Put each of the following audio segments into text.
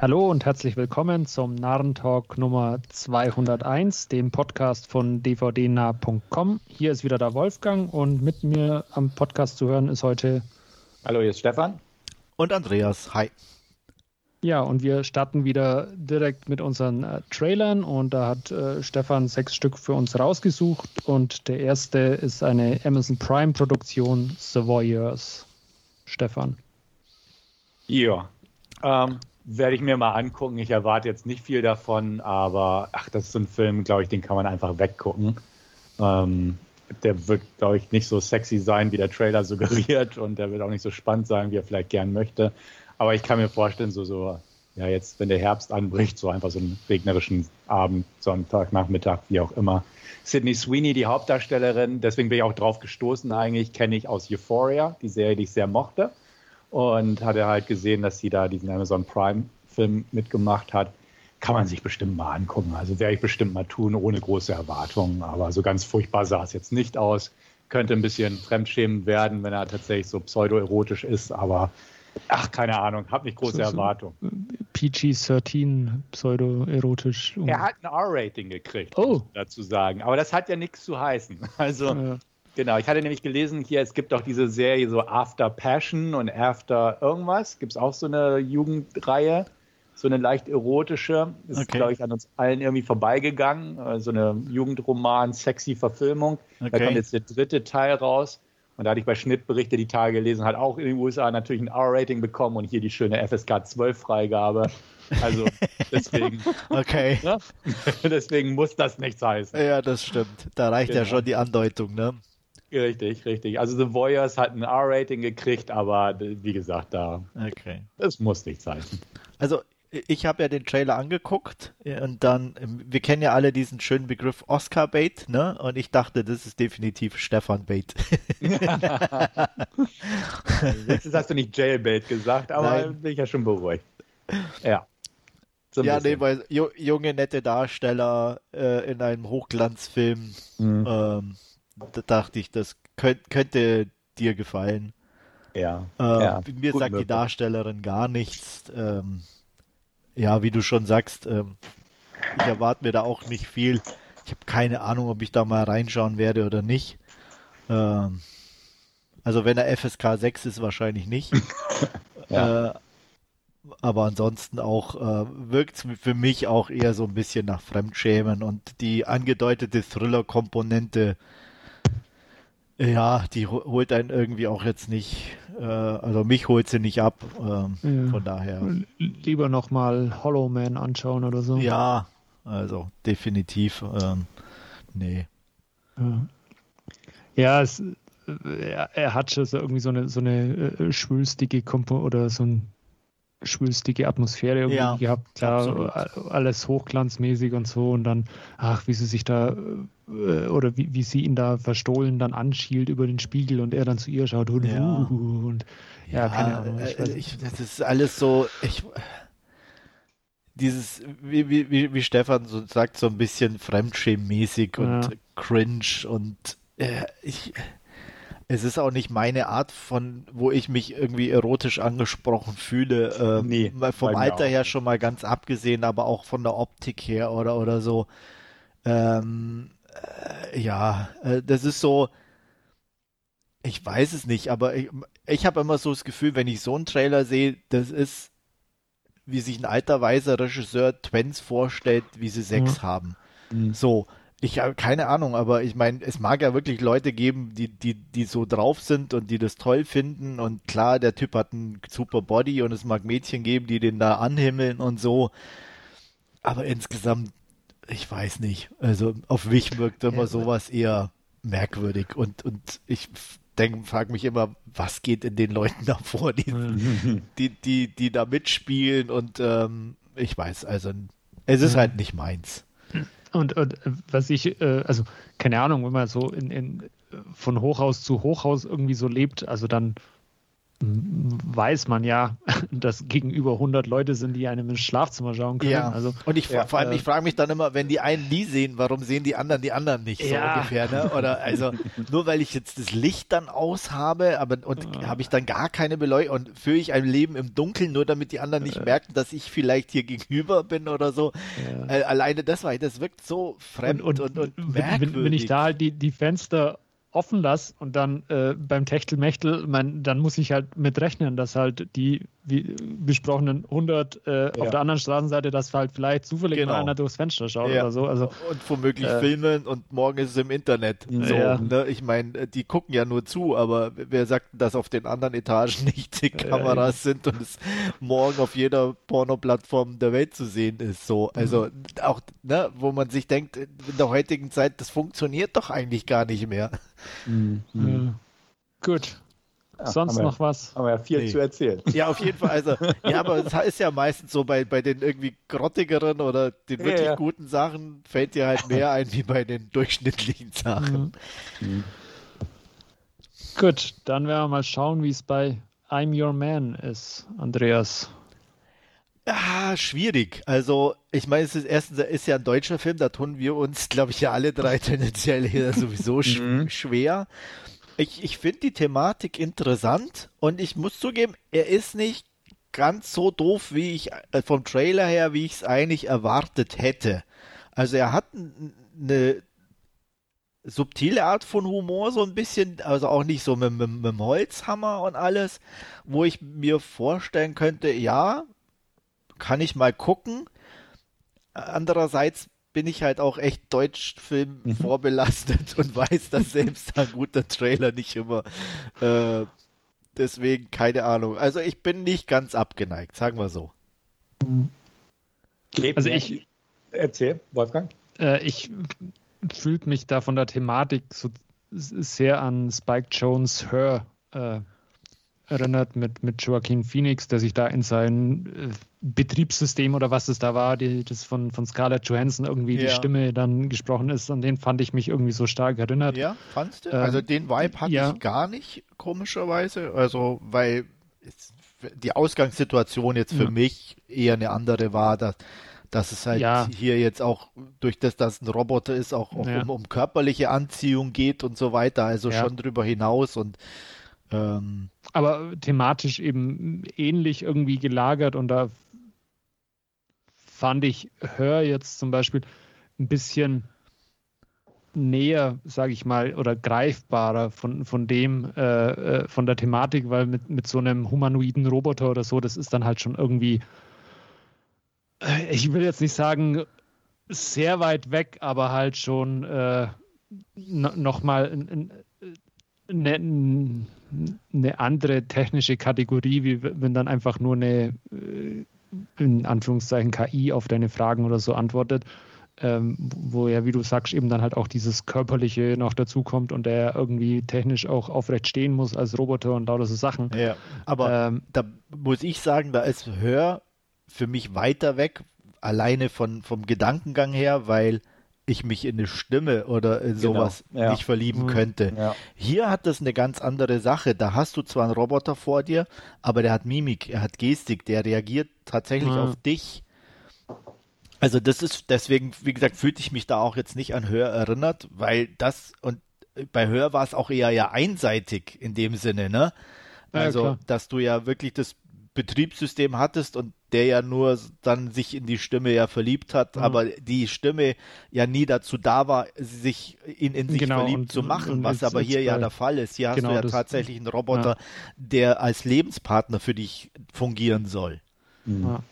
Hallo und herzlich willkommen zum Narrentalk Nummer 201, dem Podcast von dvdnah.com. Hier ist wieder der Wolfgang und mit mir am Podcast zu hören ist heute. Hallo, hier ist Stefan. Und Andreas. Hi. Ja, und wir starten wieder direkt mit unseren äh, Trailern und da hat äh, Stefan sechs Stück für uns rausgesucht und der erste ist eine Amazon Prime Produktion, The Voyeurs. Stefan. Ja, ähm, werde ich mir mal angucken. Ich erwarte jetzt nicht viel davon, aber ach, das ist so ein Film, glaube ich, den kann man einfach weggucken. Ähm, der wird, glaube ich, nicht so sexy sein, wie der Trailer suggeriert und der wird auch nicht so spannend sein, wie er vielleicht gern möchte. Aber ich kann mir vorstellen, so, so, ja, jetzt, wenn der Herbst anbricht, so einfach so einen regnerischen Abend, Sonntag, Nachmittag, wie auch immer. Sydney Sweeney, die Hauptdarstellerin, deswegen bin ich auch drauf gestoßen eigentlich, kenne ich aus Euphoria, die Serie, die ich sehr mochte und hatte halt gesehen, dass sie da diesen Amazon Prime-Film mitgemacht hat. Kann man sich bestimmt mal angucken. Also werde ich bestimmt mal tun, ohne große Erwartungen. Aber so ganz furchtbar sah es jetzt nicht aus. Könnte ein bisschen fremdschämend werden, wenn er tatsächlich so pseudoerotisch ist, aber ach, keine Ahnung, habe nicht große so, Erwartungen. PG-13, pseudoerotisch. Er hat ein R-Rating gekriegt, oh. dazu sagen. Aber das hat ja nichts zu heißen. Also ja. Genau, ich hatte nämlich gelesen, hier, es gibt auch diese Serie so After Passion und After irgendwas. Gibt es auch so eine Jugendreihe, so eine leicht erotische. Ist, okay. glaube ich, an uns allen irgendwie vorbeigegangen. Äh, so eine Jugendroman, sexy Verfilmung. Okay. Da kommt jetzt der dritte Teil raus. Und da hatte ich bei Schnittberichte die Tage gelesen, hat auch in den USA natürlich ein R-Rating bekommen und hier die schöne FSK 12 Freigabe. Also deswegen. okay. Ne? deswegen muss das nichts heißen. Ja, das stimmt. Da reicht genau. ja schon die Andeutung, ne? Richtig, richtig. Also The Voyeurs hat ein R-Rating gekriegt, aber wie gesagt, da okay. das muss nicht sein. Also ich habe ja den Trailer angeguckt und dann, wir kennen ja alle diesen schönen Begriff Oscar-Bait, ne? Und ich dachte, das ist definitiv Stefan-Bait. Jetzt hast du nicht Jailbait gesagt, aber Nein. bin ich ja schon beruhigt. Ja. So ja, nee, weil junge, nette Darsteller äh, in einem Hochglanzfilm. Mhm. Ähm, da dachte ich, das könnt, könnte dir gefallen. Ja. Äh, ja mir sagt möglich. die Darstellerin gar nichts. Ähm, ja, wie du schon sagst, ähm, ich erwarte mir da auch nicht viel. Ich habe keine Ahnung, ob ich da mal reinschauen werde oder nicht. Ähm, also wenn er FSK 6 ist, wahrscheinlich nicht. ja. äh, aber ansonsten auch äh, wirkt es für mich auch eher so ein bisschen nach Fremdschämen und die angedeutete Thriller-Komponente ja, die holt einen irgendwie auch jetzt nicht, äh, also mich holt sie nicht ab, ähm, ja. von daher. Lieber nochmal Hollow Man anschauen oder so. Ja, also definitiv, ähm, nee. Ja, ja es, er, er, hat schon so irgendwie so eine, so eine äh, schwülstige Kompo oder so ein schwülstige Atmosphäre irgendwie ja, gehabt, ja, alles hochglanzmäßig und so und dann, ach, wie sie sich da äh, oder wie, wie sie ihn da verstohlen dann anschielt über den Spiegel und er dann zu ihr schaut und, ja. Uh, und ja, ja keine Ahnung. Ich äh, ich, das ist alles so, ich, dieses, wie, wie, wie Stefan so sagt, so ein bisschen fremdschämmäßig und cringe und äh, ich, es ist auch nicht meine Art von, wo ich mich irgendwie erotisch angesprochen fühle. Äh, nee, vom Alter her schon mal ganz abgesehen, aber auch von der Optik her oder oder so. Ähm, äh, ja, äh, das ist so. Ich weiß es nicht, aber ich, ich habe immer so das Gefühl, wenn ich so einen Trailer sehe, das ist, wie sich ein alter weiser Regisseur Twins vorstellt, wie sie Sex mhm. haben. Mhm. So, ich habe keine Ahnung, aber ich meine, es mag ja wirklich Leute geben, die, die, die so drauf sind und die das toll finden. Und klar, der Typ hat einen super Body und es mag Mädchen geben, die den da anhimmeln und so. Aber insgesamt, ich weiß nicht. Also auf mich wirkt immer sowas eher merkwürdig. Und, und ich denke, frage mich immer, was geht in den Leuten da vor, die, die, die, die da mitspielen und ähm, ich weiß, also es ist halt nicht meins. Und, und was ich, äh, also keine Ahnung, wenn man so in, in, von Hochhaus zu Hochhaus irgendwie so lebt, also dann weiß man ja, dass gegenüber 100 Leute sind, die einem ins Schlafzimmer schauen können. Ja. Also, und ich ja, vor allem, äh, ich frage mich dann immer, wenn die einen nie sehen, warum sehen die anderen die anderen nicht so ja. ungefähr, ne? Oder also nur weil ich jetzt das Licht dann aus habe, aber und ja. habe ich dann gar keine Beleuchtung und führe ich ein Leben im Dunkeln, nur damit die anderen nicht äh. merken, dass ich vielleicht hier gegenüber bin oder so. Äh, alleine das war, das wirkt so fremd und, und, und, und merkwürdig. Wenn, wenn ich da halt die, die Fenster offen lasse und dann äh, beim Techtelmechtel, mein, dann muss ich halt mit rechnen, dass halt die wie besprochenen 100 äh, ja. auf der anderen Straßenseite, dass halt vielleicht zufällig genau. mal einer durchs Fenster schaut ja. oder so. Also, und womöglich äh, filmen und morgen ist es im Internet. So, ja. ne? Ich meine, die gucken ja nur zu, aber wer sagt, dass auf den anderen Etagen nicht die Kameras sind und es morgen auf jeder Porno-Plattform der Welt zu sehen ist. So, also mhm. auch, ne, wo man sich denkt, in der heutigen Zeit, das funktioniert doch eigentlich gar nicht mehr. Mhm. Gut. Ja, Sonst wir, noch was? Haben wir ja viel nee. zu erzählen. Ja, auf jeden Fall. Also, ja, aber es ist ja meistens so bei, bei den irgendwie grottigeren oder den wirklich ja, ja. guten Sachen fällt dir halt mehr ein wie bei den durchschnittlichen Sachen. Mhm. Mhm. Gut, dann werden wir mal schauen, wie es bei I'm Your Man ist, Andreas. Ja, schwierig. Also, ich meine, es ist erstens ist ja ein deutscher Film, da tun wir uns, glaube ich, ja alle drei tendenziell hier sowieso sch mhm. schwer. Ich, ich finde die Thematik interessant und ich muss zugeben, er ist nicht ganz so doof, wie ich äh, vom Trailer her, wie ich es eigentlich erwartet hätte. Also er hat eine subtile Art von Humor, so ein bisschen, also auch nicht so mit, mit, mit dem Holzhammer und alles, wo ich mir vorstellen könnte, ja, kann ich mal gucken. Andererseits bin ich halt auch echt Deutschfilm mhm. vorbelastet und weiß, dass selbst ein guter Trailer nicht immer. Äh, deswegen keine Ahnung. Also ich bin nicht ganz abgeneigt, sagen wir so. Also ich erzähl, Wolfgang. Äh, ich fühlt mich da von der Thematik so sehr an Spike Jones Her äh, erinnert mit, mit Joaquin Phoenix, der sich da in sein äh, Betriebssystem oder was es da war, die, das von, von Scarlett Johansson irgendwie ja. die Stimme dann gesprochen ist, an den fand ich mich irgendwie so stark erinnert. Ja, fandst du? Ähm, also den Vibe hatte ja. ich gar nicht, komischerweise. Also, weil die Ausgangssituation jetzt für ja. mich eher eine andere war, dass, dass es halt ja. hier jetzt auch durch das, dass ein Roboter ist, auch, auch um, um, körperliche Anziehung geht und so weiter, also schon drüber hinaus und ähm, aber thematisch eben ähnlich irgendwie gelagert und da fand ich Hör jetzt zum Beispiel ein bisschen näher, sage ich mal, oder greifbarer von, von dem, äh, äh, von der Thematik, weil mit, mit so einem humanoiden Roboter oder so, das ist dann halt schon irgendwie, äh, ich will jetzt nicht sagen, sehr weit weg, aber halt schon äh, nochmal ein, ein, eine, eine andere technische Kategorie, wie wenn dann einfach nur eine äh, in Anführungszeichen KI auf deine Fragen oder so antwortet, ähm, wo ja, wie du sagst, eben dann halt auch dieses Körperliche noch dazukommt und der irgendwie technisch auch aufrecht stehen muss als Roboter und lauter so Sachen. Ja, aber ähm, da muss ich sagen, da ist Hör für mich weiter weg, alleine von, vom Gedankengang her, weil ich mich in eine Stimme oder in genau, sowas genau, ja. nicht verlieben mhm. könnte. Ja. Hier hat das eine ganz andere Sache. Da hast du zwar einen Roboter vor dir, aber der hat Mimik, er hat Gestik, der reagiert tatsächlich mhm. auf dich. Also das ist deswegen, wie gesagt, fühlte ich mich da auch jetzt nicht an Hör erinnert, weil das und bei Hör war es auch eher ja einseitig in dem Sinne, ne? Also, ja, dass du ja wirklich das Betriebssystem hattest und der ja nur dann sich in die Stimme ja verliebt hat, mhm. aber die Stimme ja nie dazu da war, sich in, in sich genau, verliebt und, zu machen, und, was aber hier ja der Fall ist. Hier genau, hast du ja das, tatsächlich einen Roboter, ja. der als Lebenspartner für dich fungieren soll. Mhm. Ja.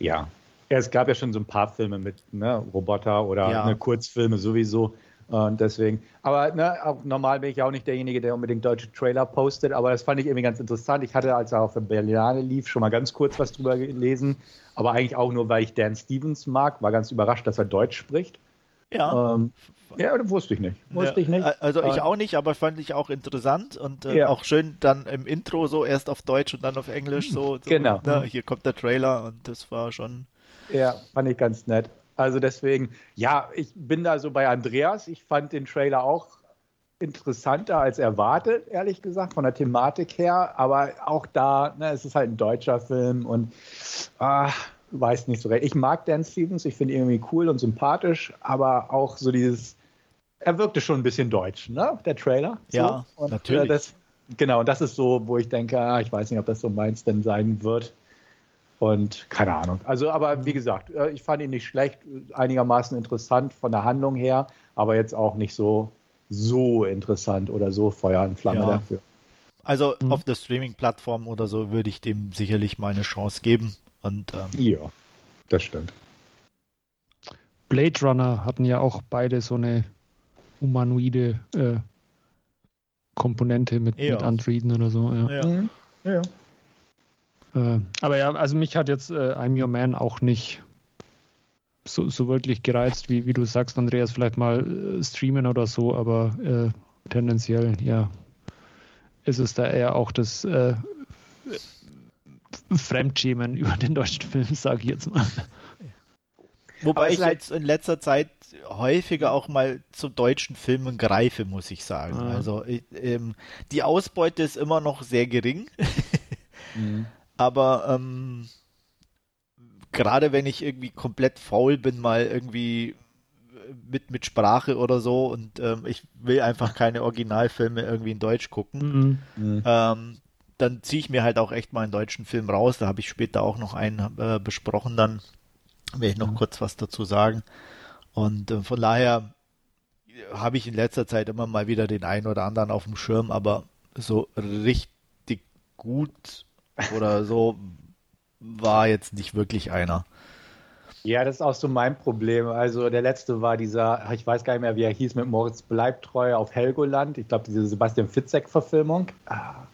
ja. Es gab ja schon so ein paar Filme mit ne, Roboter oder ja. ne, Kurzfilme sowieso. Und deswegen, aber ne, auch normal bin ich auch nicht derjenige, der unbedingt deutsche Trailer postet, aber das fand ich irgendwie ganz interessant. Ich hatte, als er auf der Berlinale lief, schon mal ganz kurz was drüber gelesen, aber eigentlich auch nur, weil ich Dan Stevens mag, war ganz überrascht, dass er Deutsch spricht. Ja. Ähm, ja, das wusste ich nicht. Wusste ja, ich nicht. Also ich auch nicht, aber fand ich auch interessant und äh, ja. auch schön dann im Intro so erst auf Deutsch und dann auf Englisch so. so genau. Ne, hier kommt der Trailer und das war schon. Ja, fand ich ganz nett. Also deswegen, ja, ich bin da so bei Andreas. Ich fand den Trailer auch interessanter als erwartet, ehrlich gesagt, von der Thematik her. Aber auch da, ne, es ist halt ein deutscher Film und ah, weiß nicht so recht. Ich mag Dan Stevens, ich finde ihn irgendwie cool und sympathisch, aber auch so dieses, er wirkte schon ein bisschen deutsch, ne? Der Trailer. So. Ja, und, äh, natürlich. Äh, das, genau, und das ist so, wo ich denke, ah, ich weiß nicht, ob das so meins denn sein wird. Und keine Ahnung. Also, aber wie gesagt, äh, ich fand ihn nicht schlecht, einigermaßen interessant von der Handlung her, aber jetzt auch nicht so, so interessant oder so Feuer und Flamme ja. dafür. Also mhm. auf der Streaming-Plattform oder so würde ich dem sicherlich mal eine Chance geben. Und, ähm, ja, das stimmt. Blade Runner hatten ja auch beide so eine humanoide äh, Komponente mit, ja. mit Androiden oder so. Ja. ja. Mhm. ja. Äh, aber ja, also mich hat jetzt äh, I'm Your Man auch nicht so, so wirklich gereizt, wie, wie du sagst, Andreas, vielleicht mal äh, streamen oder so, aber äh, tendenziell, ja, ist es da eher auch das äh, Fremdschämen über den deutschen Film, sage ich jetzt mal. Wobei ich halt jetzt in letzter Zeit häufiger auch mal zu deutschen Filmen greife, muss ich sagen. Ah. Also ich, ähm, die Ausbeute ist immer noch sehr gering. mhm. Aber ähm, gerade wenn ich irgendwie komplett faul bin, mal irgendwie mit, mit Sprache oder so und ähm, ich will einfach keine Originalfilme irgendwie in Deutsch gucken, mhm. mhm. ähm, dann ziehe ich mir halt auch echt mal einen deutschen Film raus. Da habe ich später auch noch einen äh, besprochen, dann werde ich noch mhm. kurz was dazu sagen. Und äh, von daher habe ich in letzter Zeit immer mal wieder den einen oder anderen auf dem Schirm, aber so richtig gut oder so war jetzt nicht wirklich einer. Ja, das ist auch so mein Problem. Also der letzte war dieser, ich weiß gar nicht mehr, wie er hieß, mit Moritz Bleibtreu auf Helgoland. Ich glaube, diese Sebastian Fitzek-Verfilmung. Ah,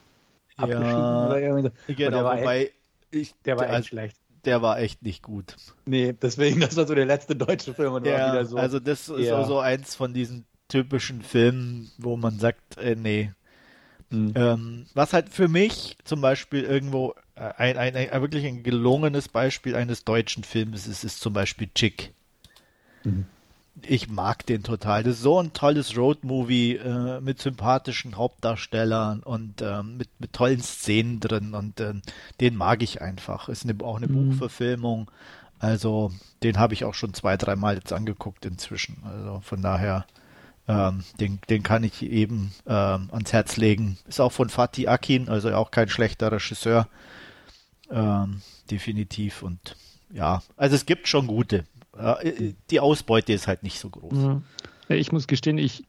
ja, oder irgendwie so. Genau, der war wobei echt, ich, der war echt also, schlecht. Der war echt nicht gut. Nee, deswegen, das war so der letzte deutsche Film und ja, war wieder so. Also das ist ja. so eins von diesen typischen Filmen, wo man sagt, äh, nee, Mhm. Ähm, was halt für mich zum Beispiel irgendwo äh, ein, ein, ein, wirklich ein gelungenes Beispiel eines deutschen Films ist, ist zum Beispiel Chick. Mhm. Ich mag den total. Das ist so ein tolles Roadmovie äh, mit sympathischen Hauptdarstellern und äh, mit, mit tollen Szenen drin und äh, den mag ich einfach. Ist eine, auch eine mhm. Buchverfilmung. Also den habe ich auch schon zwei, dreimal jetzt angeguckt inzwischen. Also von daher ähm, den, den kann ich eben ähm, ans Herz legen. Ist auch von Fatih Akin, also auch kein schlechter Regisseur. Ähm, definitiv. Und ja, also es gibt schon gute. Äh, die Ausbeute ist halt nicht so groß. Ja. Ich muss gestehen, ich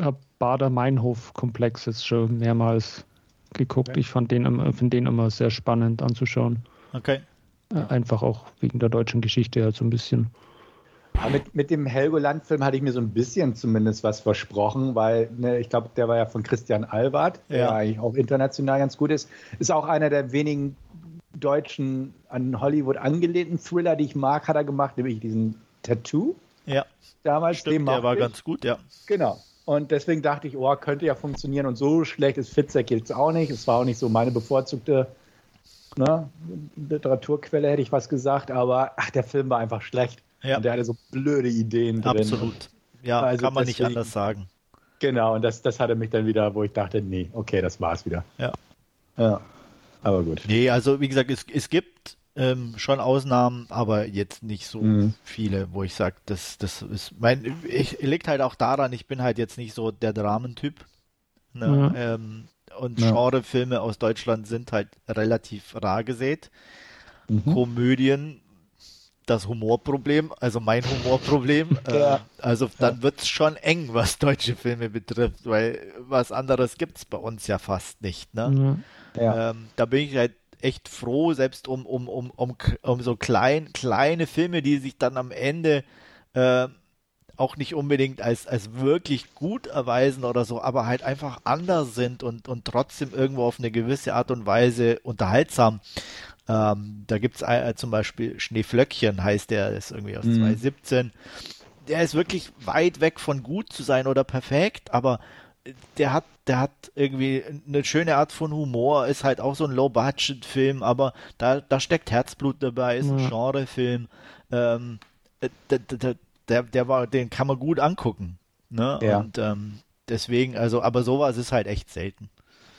habe Bader-Meinhof-Komplex jetzt schon mehrmals geguckt. Okay. Ich fand den, find den immer sehr spannend anzuschauen. Okay. Äh, einfach auch wegen der deutschen Geschichte halt so ein bisschen. Aber mit, mit dem Helgoland-Film hatte ich mir so ein bisschen zumindest was versprochen, weil ne, ich glaube, der war ja von Christian Albert, der ja. eigentlich auch international ganz gut ist. Ist auch einer der wenigen deutschen an Hollywood angelehnten Thriller, die ich mag, hat er gemacht, nämlich diesen Tattoo. Ja. Damals, Stimmt, der war ich. ganz gut, ja. Genau. Und deswegen dachte ich, oh, könnte ja funktionieren. Und so schlecht ist Fitzek jetzt auch nicht. Es war auch nicht so meine bevorzugte ne, Literaturquelle, hätte ich was gesagt. Aber ach, der Film war einfach schlecht. Ja. Und der hatte so blöde Ideen drin. Absolut. Ja, also kann man deswegen, nicht anders sagen. Genau, und das, das hatte mich dann wieder, wo ich dachte, nee, okay, das war's wieder. Ja. Ja. Aber gut. Nee, also wie gesagt, es, es gibt ähm, schon Ausnahmen, aber jetzt nicht so mhm. viele, wo ich sage, das, das ist mein, ich liegt halt auch daran, ich bin halt jetzt nicht so der Dramentyp. Ne? Mhm. Ähm, und ja. Genrefilme aus Deutschland sind halt relativ rar gesät. Mhm. Komödien das Humorproblem, also mein Humorproblem. ja. äh, also dann wird es schon eng, was deutsche Filme betrifft, weil was anderes gibt es bei uns ja fast nicht. Ne? Mhm. Ja. Ähm, da bin ich halt echt froh, selbst um, um, um, um, um so klein, kleine Filme, die sich dann am Ende äh, auch nicht unbedingt als, als wirklich gut erweisen oder so, aber halt einfach anders sind und, und trotzdem irgendwo auf eine gewisse Art und Weise unterhaltsam. Ähm, da gibt es äh, zum Beispiel Schneeflöckchen, heißt der, ist irgendwie aus mhm. 2017. Der ist wirklich weit weg von gut zu sein oder perfekt, aber der hat, der hat irgendwie eine schöne Art von Humor, ist halt auch so ein Low-Budget-Film, aber da, da steckt Herzblut dabei, ist ein ja. Genrefilm. Ähm, der, der, der, der war, den kann man gut angucken. Ne? Ja. Und ähm, deswegen, also, aber sowas ist halt echt selten.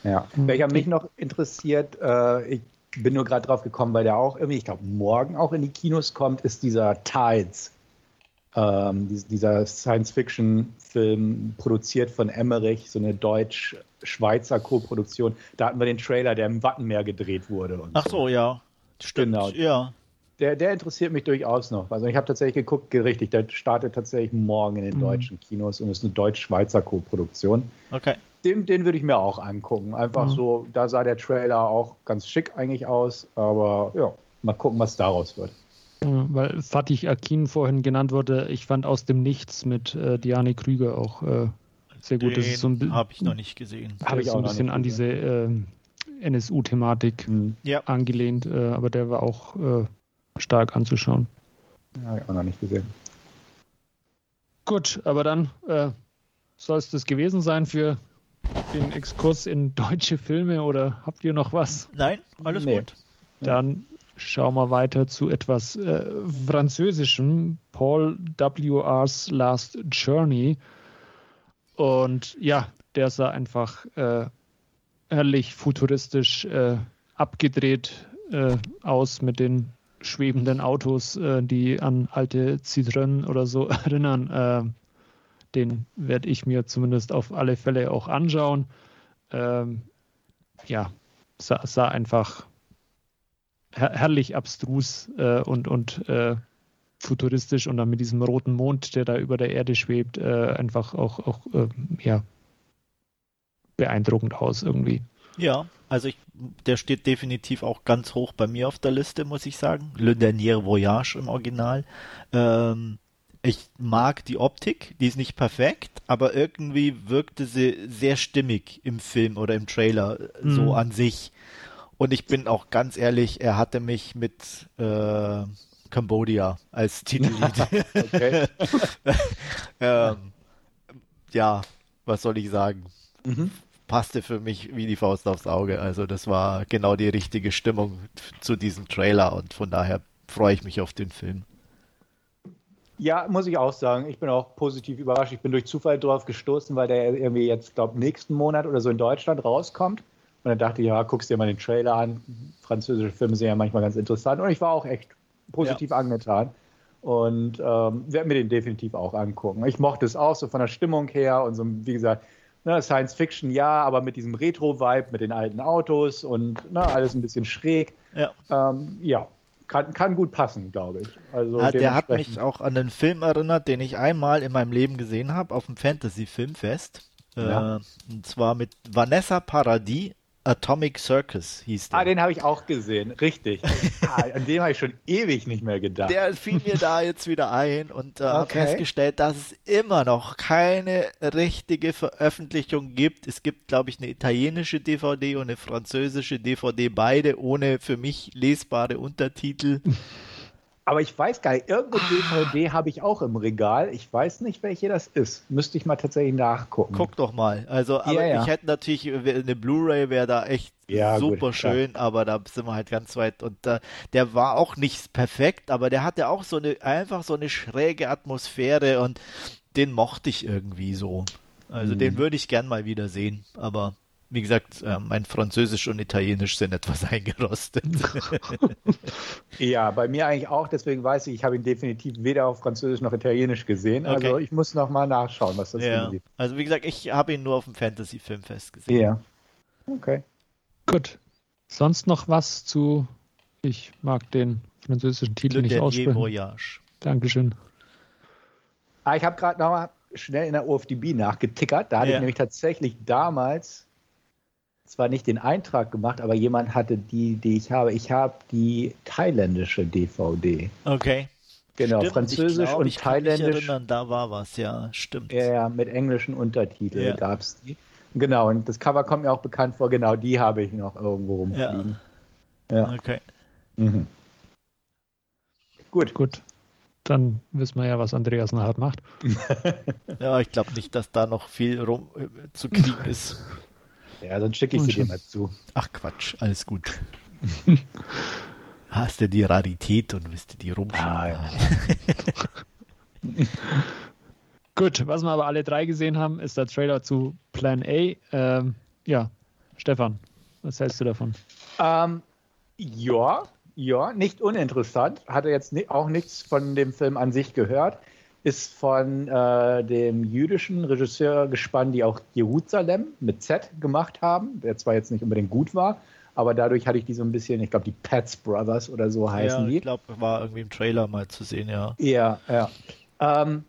Ja. Welcher mich noch interessiert, äh, ich bin nur gerade drauf gekommen, weil der auch irgendwie, ich glaube, morgen auch in die Kinos kommt, ist dieser Tides. Ähm, dieser Science-Fiction-Film, produziert von Emmerich, so eine deutsch-schweizer Co-Produktion. Da hatten wir den Trailer, der im Wattenmeer gedreht wurde. Ach so, ja. Stimmt. Genau. Ja. Der, der interessiert mich durchaus noch. Also ich habe tatsächlich geguckt, richtig, der startet tatsächlich morgen in den mhm. deutschen Kinos und ist eine deutsch-schweizer Co-Produktion. Okay. Den, den würde ich mir auch angucken. Einfach mhm. so, da sah der Trailer auch ganz schick eigentlich aus, aber ja, mal gucken, was daraus wird. Weil Fatih Akin vorhin genannt wurde, ich fand aus dem Nichts mit äh, Diane Krüger auch äh, sehr gut. Den so habe ich noch nicht gesehen. Habe ich auch so ein bisschen an diese äh, NSU-Thematik mhm. ja. angelehnt, äh, aber der war auch äh, stark anzuschauen. Ja, habe ich auch noch nicht gesehen. Gut, aber dann äh, soll es das gewesen sein für den Exkurs in deutsche Filme oder habt ihr noch was? Nein, alles nee. gut. Dann schauen wir weiter zu etwas äh, Französischem. Paul W.R.'s Last Journey. Und ja, der sah einfach äh, herrlich futuristisch äh, abgedreht äh, aus mit den schwebenden Autos, äh, die an alte Citroën oder so erinnern. Den werde ich mir zumindest auf alle Fälle auch anschauen. Ähm, ja, sah, sah einfach her herrlich abstrus äh, und, und äh, futuristisch und dann mit diesem roten Mond, der da über der Erde schwebt, äh, einfach auch, auch äh, ja, beeindruckend aus irgendwie. Ja, also ich, der steht definitiv auch ganz hoch bei mir auf der Liste, muss ich sagen. Le Dernier Voyage im Original. Ähm, ich mag die Optik, die ist nicht perfekt, aber irgendwie wirkte sie sehr stimmig im Film oder im Trailer mhm. so an sich. Und ich bin auch ganz ehrlich, er hatte mich mit äh, Cambodia als Titellied. ähm, ja, was soll ich sagen? Mhm. Passte für mich wie die Faust aufs Auge. Also das war genau die richtige Stimmung zu diesem Trailer und von daher freue ich mich auf den Film. Ja, muss ich auch sagen. Ich bin auch positiv überrascht. Ich bin durch Zufall drauf gestoßen, weil der irgendwie jetzt, glaube nächsten Monat oder so in Deutschland rauskommt. Und dann dachte ich, ja, guckst dir mal den Trailer an. Französische Filme sind ja manchmal ganz interessant. Und ich war auch echt positiv ja. angetan. Und ähm, werde mir den definitiv auch angucken. Ich mochte es auch so von der Stimmung her und so, wie gesagt, ne, Science Fiction ja, aber mit diesem Retro-Vibe, mit den alten Autos und ne, alles ein bisschen schräg. Ja. Ähm, ja, kann, kann gut passen, glaube ich. Also ja, der hat mich auch an einen Film erinnert, den ich einmal in meinem Leben gesehen habe, auf dem Fantasy-Filmfest. Ja. Äh, und zwar mit Vanessa Paradis Atomic Circus hieß der. Ah, den habe ich auch gesehen, richtig. ah, an dem habe ich schon ewig nicht mehr gedacht. Der fiel mir da jetzt wieder ein und äh, okay. habe festgestellt, dass es immer noch keine richtige Veröffentlichung gibt. Es gibt, glaube ich, eine italienische DVD und eine französische DVD, beide ohne für mich lesbare Untertitel. Aber ich weiß gar nicht, irgendeine ah. DVD habe ich auch im Regal. Ich weiß nicht, welche das ist. Müsste ich mal tatsächlich nachgucken. Guck doch mal. Also, aber ja, ja. ich hätte natürlich, eine Blu-ray wäre da echt ja, super gut, schön, aber da sind wir halt ganz weit. Und da, der war auch nicht perfekt, aber der hatte auch so eine, einfach so eine schräge Atmosphäre und den mochte ich irgendwie so. Also, mhm. den würde ich gern mal wieder sehen, aber wie gesagt, äh, mein Französisch und Italienisch sind etwas eingerostet. ja, bei mir eigentlich auch. Deswegen weiß ich, ich habe ihn definitiv weder auf Französisch noch Italienisch gesehen. Also okay. ich muss noch mal nachschauen, was das ja. ist. Also wie gesagt, ich habe ihn nur auf dem Fantasy-Filmfest gesehen. Ja. Okay. Gut. Sonst noch was zu? Ich mag den französischen Titel Le nicht aussprechen. Voyage. Dankeschön. Ah, ich habe gerade noch mal schnell in der OFDB nachgetickert. Da hatte ja. ich nämlich tatsächlich damals zwar nicht den Eintrag gemacht, aber jemand hatte die, die ich habe. Ich habe die thailändische DVD. Okay. Genau, stimmt, Französisch glaub, und ich Thailändisch. Kann mich erinnern, da war was, ja, stimmt. Ja, ja mit englischen Untertiteln ja. gab es die. Genau, und das Cover kommt mir auch bekannt vor, genau die habe ich noch irgendwo rumfliegen. Ja. ja. Okay. Mhm. Gut. Gut. Dann wissen wir ja, was Andreas nachher macht. ja, ich glaube nicht, dass da noch viel rum äh, zu kriegen ist. Ja, dann schicke ich sie dir mal zu. Ach Quatsch, alles gut. Hast du die Rarität und wirst du die rumschauen. Ah, ja. Gut, was wir aber alle drei gesehen haben, ist der Trailer zu Plan A. Ähm, ja, Stefan, was hältst du davon? Ähm, ja, ja, nicht uninteressant. Hatte jetzt auch nichts von dem Film an sich gehört. Ist von äh, dem jüdischen Regisseur gespannt, die auch Jerusalem mit Z gemacht haben, der zwar jetzt nicht unbedingt gut war, aber dadurch hatte ich die so ein bisschen, ich glaube, die Pets Brothers oder so heißen ja, die. Ich glaube, war irgendwie im Trailer mal zu sehen, ja. Ja, ja. Ähm,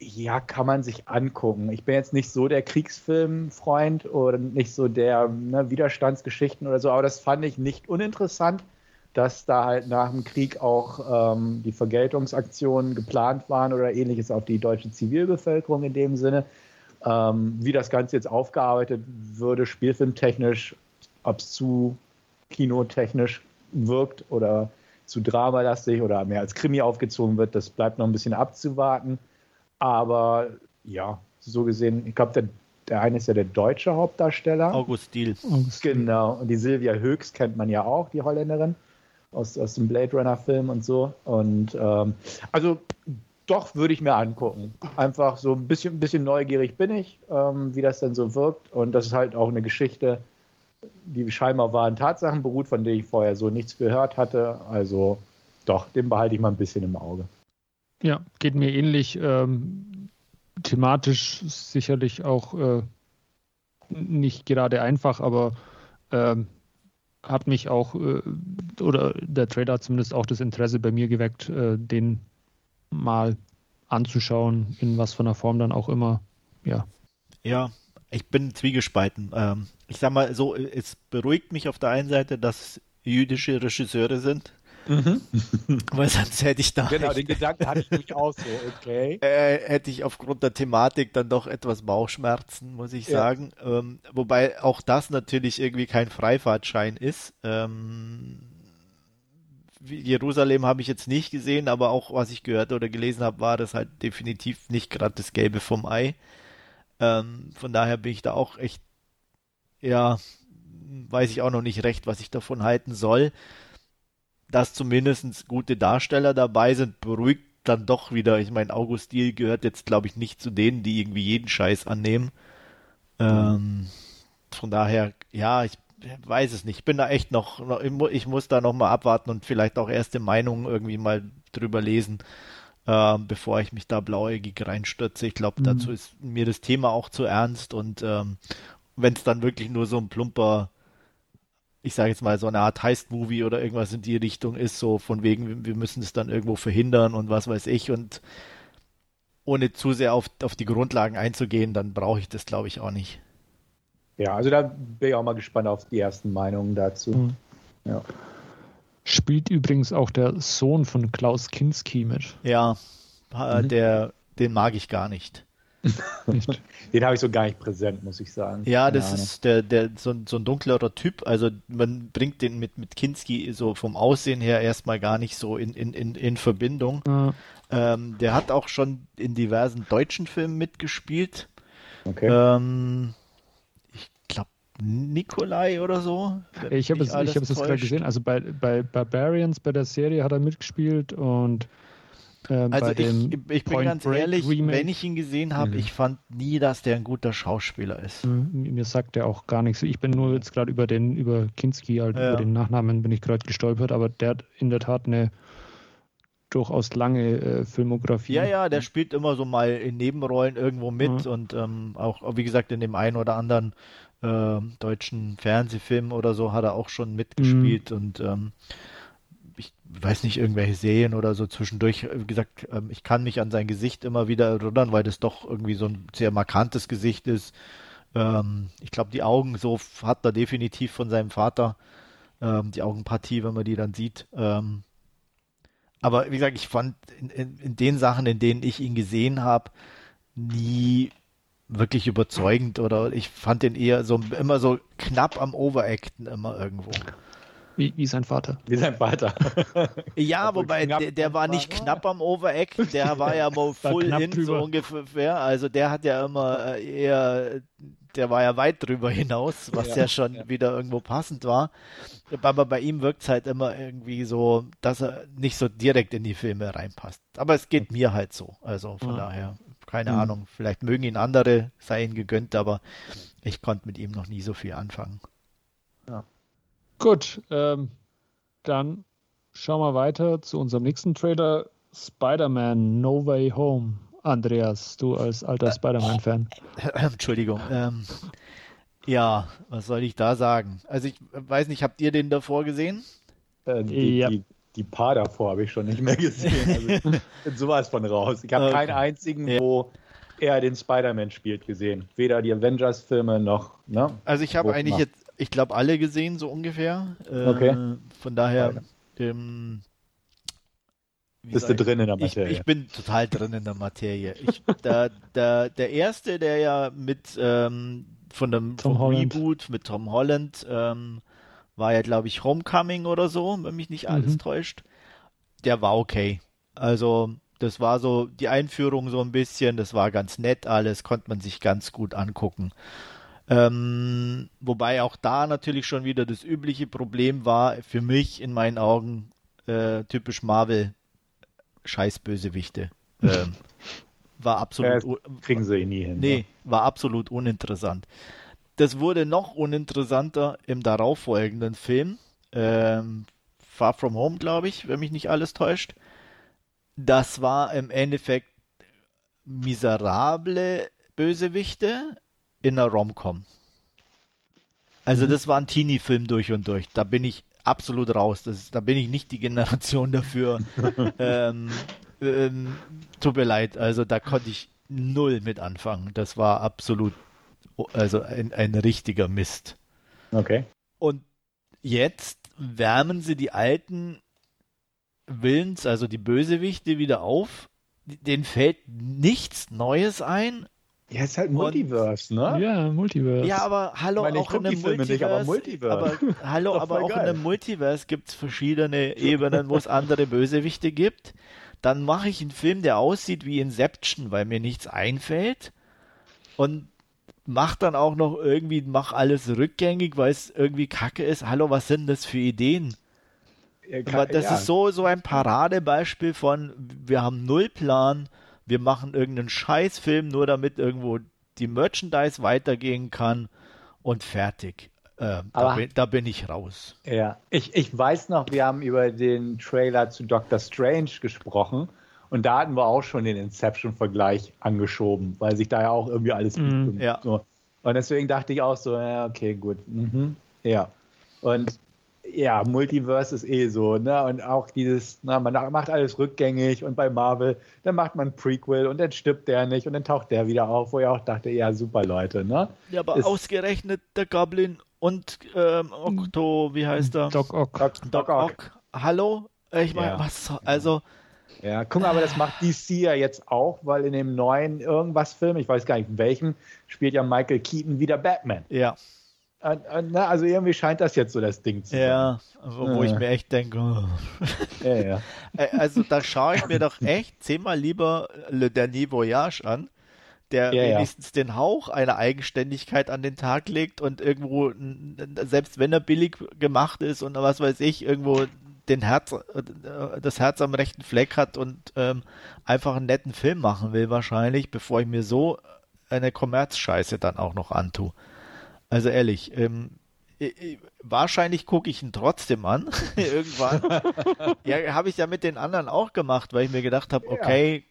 ja, kann man sich angucken. Ich bin jetzt nicht so der Kriegsfilmfreund oder nicht so der ne, Widerstandsgeschichten oder so, aber das fand ich nicht uninteressant, dass da halt nach dem Krieg auch ähm, die Vergeltungsaktionen geplant waren oder ähnliches auf die deutsche Zivilbevölkerung in dem Sinne. Ähm, wie das Ganze jetzt aufgearbeitet würde, spielfilmtechnisch, ob es zu kinotechnisch wirkt oder zu dramalastig oder mehr als Krimi aufgezogen wird, das bleibt noch ein bisschen abzuwarten. Aber ja, so gesehen, ich glaube, der, der eine ist ja der deutsche Hauptdarsteller. August Diel. Genau. Und die Silvia Höchst kennt man ja auch, die Holländerin aus, aus dem Blade Runner-Film und so. Und ähm, also doch würde ich mir angucken. Einfach so ein bisschen, ein bisschen neugierig bin ich, ähm, wie das denn so wirkt. Und das ist halt auch eine Geschichte, die scheinbar wahren Tatsachen beruht, von denen ich vorher so nichts gehört hatte. Also doch, den behalte ich mal ein bisschen im Auge. Ja, geht mir ähnlich. Ähm, thematisch sicherlich auch äh, nicht gerade einfach, aber ähm, hat mich auch, äh, oder der Trader hat zumindest auch das Interesse bei mir geweckt, äh, den mal anzuschauen, in was von der Form dann auch immer. Ja. Ja, ich bin zwiegespalten. Ähm, ich sag mal so, es beruhigt mich auf der einen Seite, dass jüdische Regisseure sind. Mhm. Weil sonst hätte ich da. Genau, den Gedanken hatte ich mich auch so, okay. Äh, hätte ich aufgrund der Thematik dann doch etwas Bauchschmerzen, muss ich ja. sagen. Ähm, wobei auch das natürlich irgendwie kein Freifahrtschein ist. Ähm, Jerusalem habe ich jetzt nicht gesehen, aber auch was ich gehört oder gelesen habe, war das halt definitiv nicht gerade das Gelbe vom Ei. Ähm, von daher bin ich da auch echt, ja, weiß ich auch noch nicht recht, was ich davon halten soll dass zumindest gute Darsteller dabei sind, beruhigt dann doch wieder. Ich meine, August Diel gehört jetzt, glaube ich, nicht zu denen, die irgendwie jeden Scheiß annehmen. Ähm, von daher, ja, ich weiß es nicht. Ich bin da echt noch, ich muss da noch mal abwarten und vielleicht auch erste Meinungen irgendwie mal drüber lesen, äh, bevor ich mich da blauäugig reinstürze. Ich glaube, mhm. dazu ist mir das Thema auch zu ernst und ähm, wenn es dann wirklich nur so ein plumper ich sage jetzt mal, so eine Art Heist-Movie oder irgendwas in die Richtung ist, so von wegen, wir müssen es dann irgendwo verhindern und was weiß ich und ohne zu sehr auf, auf die Grundlagen einzugehen, dann brauche ich das, glaube ich, auch nicht. Ja, also da bin ich auch mal gespannt auf die ersten Meinungen dazu. Mhm. Ja. Spielt übrigens auch der Sohn von Klaus Kinski mit. Ja, mhm. der, den mag ich gar nicht. Den habe ich so gar nicht präsent, muss ich sagen. Ja, das Ahnung. ist der, der, so, so ein dunklerer Typ. Also man bringt den mit, mit Kinski so vom Aussehen her erstmal gar nicht so in, in, in, in Verbindung. Ja. Ähm, der hat auch schon in diversen deutschen Filmen mitgespielt. Okay. Ähm, ich glaube, Nikolai oder so. Ich habe es, ich hab es gerade gesehen. Also bei, bei Barbarians, bei der Serie hat er mitgespielt und äh, also ich, ich bin ganz Break ehrlich, Remake. wenn ich ihn gesehen habe, mhm. ich fand nie, dass der ein guter Schauspieler ist. Mhm. Mir sagt er auch gar nichts. Ich bin nur jetzt gerade über den, über Kinski, halt ja. über den Nachnamen bin ich gerade gestolpert, aber der hat in der Tat eine durchaus lange äh, Filmografie. Ja, ja, der spielt immer so mal in Nebenrollen irgendwo mit mhm. und ähm, auch, wie gesagt, in dem einen oder anderen äh, deutschen Fernsehfilm oder so hat er auch schon mitgespielt mhm. und ähm, weiß nicht, irgendwelche Serien oder so zwischendurch. Wie gesagt, ähm, ich kann mich an sein Gesicht immer wieder erinnern, weil das doch irgendwie so ein sehr markantes Gesicht ist. Ähm, ich glaube, die Augen so hat er definitiv von seinem Vater. Ähm, die Augenpartie, wenn man die dann sieht. aber wie gesagt, ich fand in, in, in den Sachen, in denen ich ihn gesehen habe, nie wirklich überzeugend oder ich fand den eher so immer so knapp am Overacten immer irgendwo. Wie, wie sein Vater. Wie sein Vater. ja, wobei der, der war nicht knapp am Overact, der war ja mal full in drüber. so ungefähr. Also der hat ja immer äh, eher, der war ja weit drüber hinaus, was ja, ja schon ja. wieder irgendwo passend war. Aber bei ihm wirkt es halt immer irgendwie so, dass er nicht so direkt in die Filme reinpasst. Aber es geht mir halt so. Also von ja. daher Keine mhm. Ahnung, vielleicht mögen ihn andere, sei ihnen gegönnt, aber ich konnte mit ihm noch nie so viel anfangen. Ja. Gut, ähm, dann schauen wir weiter zu unserem nächsten Trailer, Spider-Man No Way Home. Andreas, du als alter Spider-Man-Fan. Entschuldigung. Ähm, ja, was soll ich da sagen? Also ich weiß nicht, habt ihr den davor gesehen? Äh, die, ja. die, die, paar davor habe ich schon nicht mehr gesehen. Also ich bin sowas von raus. Ich habe okay. keinen einzigen, ja. wo er den Spider-Man spielt, gesehen. Weder die Avengers-Filme noch. Ne? Also ich habe eigentlich jetzt, ich glaube, alle gesehen, so ungefähr. Äh, okay. Von daher. Ähm, bist du drin in der Materie? Ich, ich, bin total drin in der Materie. Ich, der, der, der erste, der ja mit ähm, von dem Reboot mit Tom Holland ähm, war ja, glaube ich, Homecoming oder so, wenn mich nicht alles mhm. täuscht. Der war okay. Also, das war so die Einführung so ein bisschen, das war ganz nett alles, konnte man sich ganz gut angucken. Ähm, wobei auch da natürlich schon wieder das übliche Problem war, für mich in meinen Augen äh, typisch Marvel Scheißbösewichte. Ähm, war absolut. Ja, kriegen sie eh nie hin. Nee, ne? war absolut uninteressant. Das wurde noch uninteressanter im darauffolgenden Film. Ähm, Far From Home, glaube ich, wenn mich nicht alles täuscht. Das war im Endeffekt miserable Bösewichte in einer Romcom. Also mhm. das war ein Teenie-Film durch und durch. Da bin ich absolut raus. Das, da bin ich nicht die Generation dafür. ähm, ähm, tut mir leid, also da konnte ich null mit anfangen. Das war absolut, also ein, ein richtiger Mist. Okay. Und jetzt wärmen sie die alten Willens, also die Bösewichte wieder auf. Den fällt nichts Neues ein ja, ist halt Multiverse, ne? Ja, Multiverse. Ja, aber hallo, meine, auch in einem Multiverse. Nicht, aber, Multiverse. aber hallo, aber auch geil. in einem Multiverse gibt es verschiedene Ebenen, wo es andere Bösewichte gibt. Dann mache ich einen Film, der aussieht wie Inception, weil mir nichts einfällt. Und mach dann auch noch irgendwie, mach alles rückgängig, weil es irgendwie kacke ist. Hallo, was sind das für Ideen? Ja, kann, das ja. ist so, so ein Paradebeispiel von, wir haben null Plan, wir machen irgendeinen Scheißfilm, nur damit irgendwo die Merchandise weitergehen kann und fertig. Äh, da, bin, da, bin, ich raus. Ja, ich, ich weiß noch, wir haben über den Trailer zu Doctor Strange gesprochen und da hatten wir auch schon den Inception-Vergleich angeschoben, weil sich da ja auch irgendwie alles mm, ja. so. Und deswegen dachte ich auch so, ja, okay, gut. Mhm, ja. Und ja, Multiverse ist eh so, ne? Und auch dieses, na, man macht alles rückgängig und bei Marvel, dann macht man ein Prequel und dann stirbt der nicht und dann taucht der wieder auf, wo ich auch dachte, ja, super Leute, ne? Ja, aber ist, ausgerechnet der Goblin und ähm, Octo, wie heißt er? Doc Ock. Doc, Doc, Doc Ock. Hallo? Ich meine, ja. was, also. Ja, guck mal, aber das macht DC ja jetzt auch, weil in dem neuen irgendwas Film, ich weiß gar nicht welchen, spielt ja Michael Keaton wieder Batman. Ja. Also irgendwie scheint das jetzt so das Ding zu sein. Ja, wo, wo ich mir echt denke, oh. ja, ja. Also da schaue ich mir doch echt zehnmal lieber Le Dernier Voyage an, der ja, wenigstens den Hauch einer Eigenständigkeit an den Tag legt und irgendwo, selbst wenn er billig gemacht ist und was weiß ich, irgendwo den Herz, äh, das Herz am rechten Fleck hat und ähm, einfach einen netten Film machen will wahrscheinlich, bevor ich mir so eine Kommerzscheiße dann auch noch antue. Also ehrlich, ähm, wahrscheinlich gucke ich ihn trotzdem an, irgendwann. ja, habe ich ja mit den anderen auch gemacht, weil ich mir gedacht habe, okay,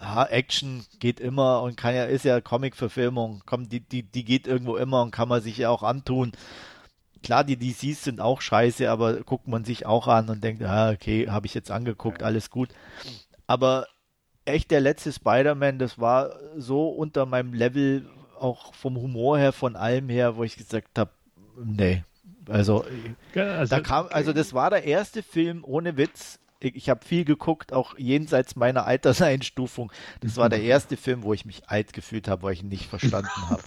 ja, Action geht immer und kann ja, ist ja Comic-Verfilmung, komm, die, die, die geht irgendwo immer und kann man sich ja auch antun. Klar, die DCs sind auch scheiße, aber guckt man sich auch an und denkt, ah, okay, habe ich jetzt angeguckt, alles gut. Aber echt der letzte Spider-Man, das war so unter meinem Level, auch vom Humor her, von allem her, wo ich gesagt habe, nee. Also, also, da kam, also das war der erste Film ohne Witz. Ich, ich habe viel geguckt, auch jenseits meiner Alterseinstufung. Das war der erste Film, wo ich mich alt gefühlt habe, weil ich ihn nicht verstanden habe.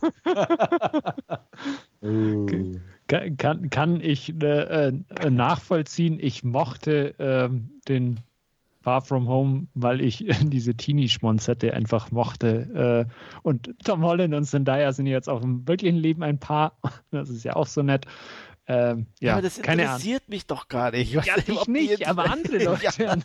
uh. kann, kann ich äh, äh, nachvollziehen. Ich mochte äh, den Far From Home, weil ich diese Teenie-Schmonzette einfach mochte. Äh, und Tom Holland und Zendaya sind jetzt auch im wirklichen Leben ein Paar. Das ist ja auch so nett. Ähm, ja, aber das interessiert mich doch gar nicht. Ich ja, ich nicht, aber andere Leute. ja.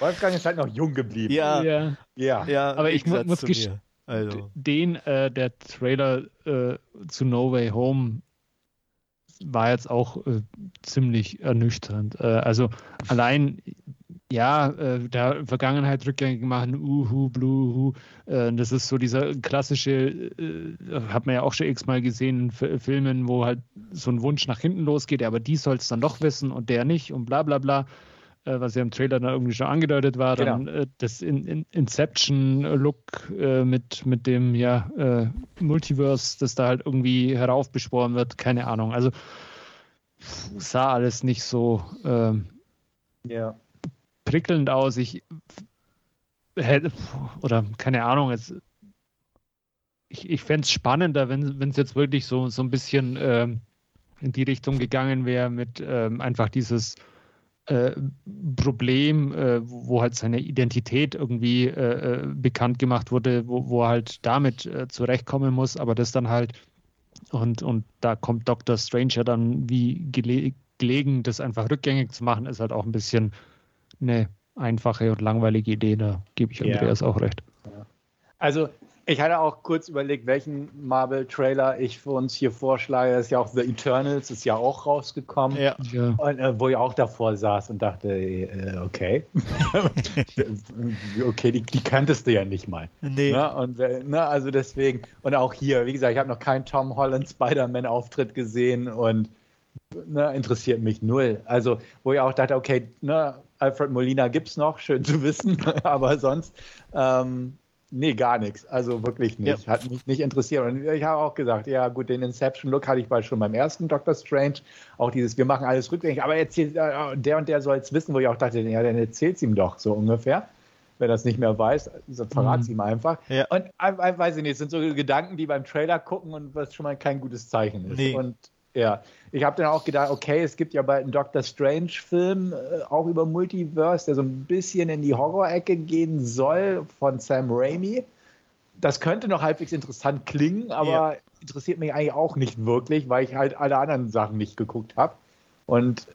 Wolfgang ist halt noch jung geblieben. Ja, ja. ja. ja aber ich mu muss gestehen, also. den, äh, der Trailer äh, zu No Way Home war jetzt auch äh, ziemlich ernüchternd. Äh, also allein ja, äh, der Vergangenheit rückgängig machen, uhu, bluhu. Äh, das ist so dieser klassische, äh, hat man ja auch schon x-mal gesehen in Filmen, wo halt so ein Wunsch nach hinten losgeht, aber die soll es dann doch wissen und der nicht und bla bla bla. Äh, was ja im Trailer dann irgendwie schon angedeutet war, genau. dann äh, das in, in Inception-Look äh, mit, mit dem ja, äh, Multiverse, das da halt irgendwie heraufbeschworen wird, keine Ahnung. Also sah alles nicht so ähm, ja prickelnd aus. Ich hätte, oder keine Ahnung, jetzt, ich, ich fände es spannender, wenn es jetzt wirklich so, so ein bisschen ähm, in die Richtung gegangen wäre mit ähm, einfach dieses äh, Problem, äh, wo halt seine Identität irgendwie äh, bekannt gemacht wurde, wo, er halt damit zurechtkommen muss, aber das dann halt und, und da kommt Dr. Stranger dann wie gele gelegen, das einfach rückgängig zu machen, ist halt auch ein bisschen eine einfache und langweilige Idee. Da gebe ich Andreas ja. auch recht. Also ich hatte auch kurz überlegt, welchen Marvel-Trailer ich für uns hier vorschlage. Das ist ja auch The Eternals, ist ja auch rausgekommen. Ja. ja. Und, äh, wo ich auch davor saß und dachte, äh, okay. okay, die, die kanntest du ja nicht mal. Nee. Ne? Und, äh, ne, also deswegen, und auch hier, wie gesagt, ich habe noch keinen Tom Holland Spider-Man-Auftritt gesehen und ne, interessiert mich null. Also, wo ich auch dachte, okay, ne, Alfred Molina gibt es noch, schön zu wissen, aber sonst, ähm, nee, gar nichts. Also wirklich nicht. Ja. Hat mich nicht interessiert. Und ich habe auch gesagt, ja gut, den Inception-Look hatte ich bei schon beim ersten Doctor Strange. Auch dieses, wir machen alles rückgängig, aber erzählt, äh, der und der soll es wissen, wo ich auch dachte, ja, dann erzählt es ihm doch so ungefähr. Wer das nicht mehr weiß, verrat es mhm. ihm einfach. Ja. Und äh, weiß ich nicht, es sind so Gedanken, die beim Trailer gucken und was schon mal kein gutes Zeichen ist. Nee. Und ja, ich habe dann auch gedacht, okay, es gibt ja bald einen Doctor Strange-Film, äh, auch über Multiverse, der so ein bisschen in die Horror-Ecke gehen soll von Sam Raimi. Das könnte noch halbwegs interessant klingen, aber ja. interessiert mich eigentlich auch nicht wirklich, weil ich halt alle anderen Sachen nicht geguckt habe. Und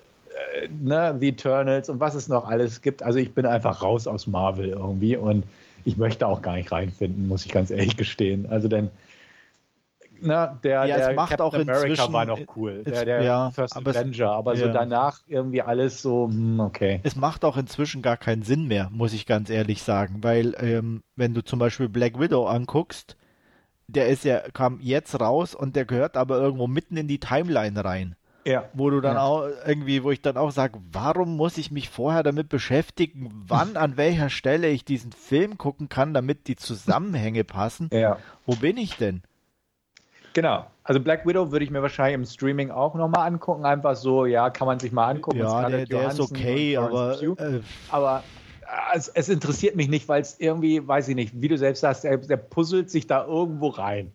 äh, ne, The Eternals und was es noch alles gibt. Also ich bin einfach raus aus Marvel irgendwie und ich möchte auch gar nicht reinfinden, muss ich ganz ehrlich gestehen. Also denn ne, der, ja, der macht Captain auch America war noch cool, der, der ja, First aber Avenger, aber ja. so danach irgendwie alles so, hm, okay. Es macht auch inzwischen gar keinen Sinn mehr, muss ich ganz ehrlich sagen, weil ähm, wenn du zum Beispiel Black Widow anguckst, der ist ja, kam jetzt raus und der gehört aber irgendwo mitten in die Timeline rein. Ja. Wo du dann ja. auch irgendwie, wo ich dann auch sage, warum muss ich mich vorher damit beschäftigen, wann, an welcher Stelle ich diesen Film gucken kann, damit die Zusammenhänge passen? Ja. Wo bin ich denn? Genau. Also Black Widow würde ich mir wahrscheinlich im Streaming auch nochmal angucken. Einfach so, ja, kann man sich mal angucken. Ja, der, der ist okay, aber... Äh, aber also, es interessiert mich nicht, weil es irgendwie, weiß ich nicht, wie du selbst sagst, der, der puzzelt sich da irgendwo rein.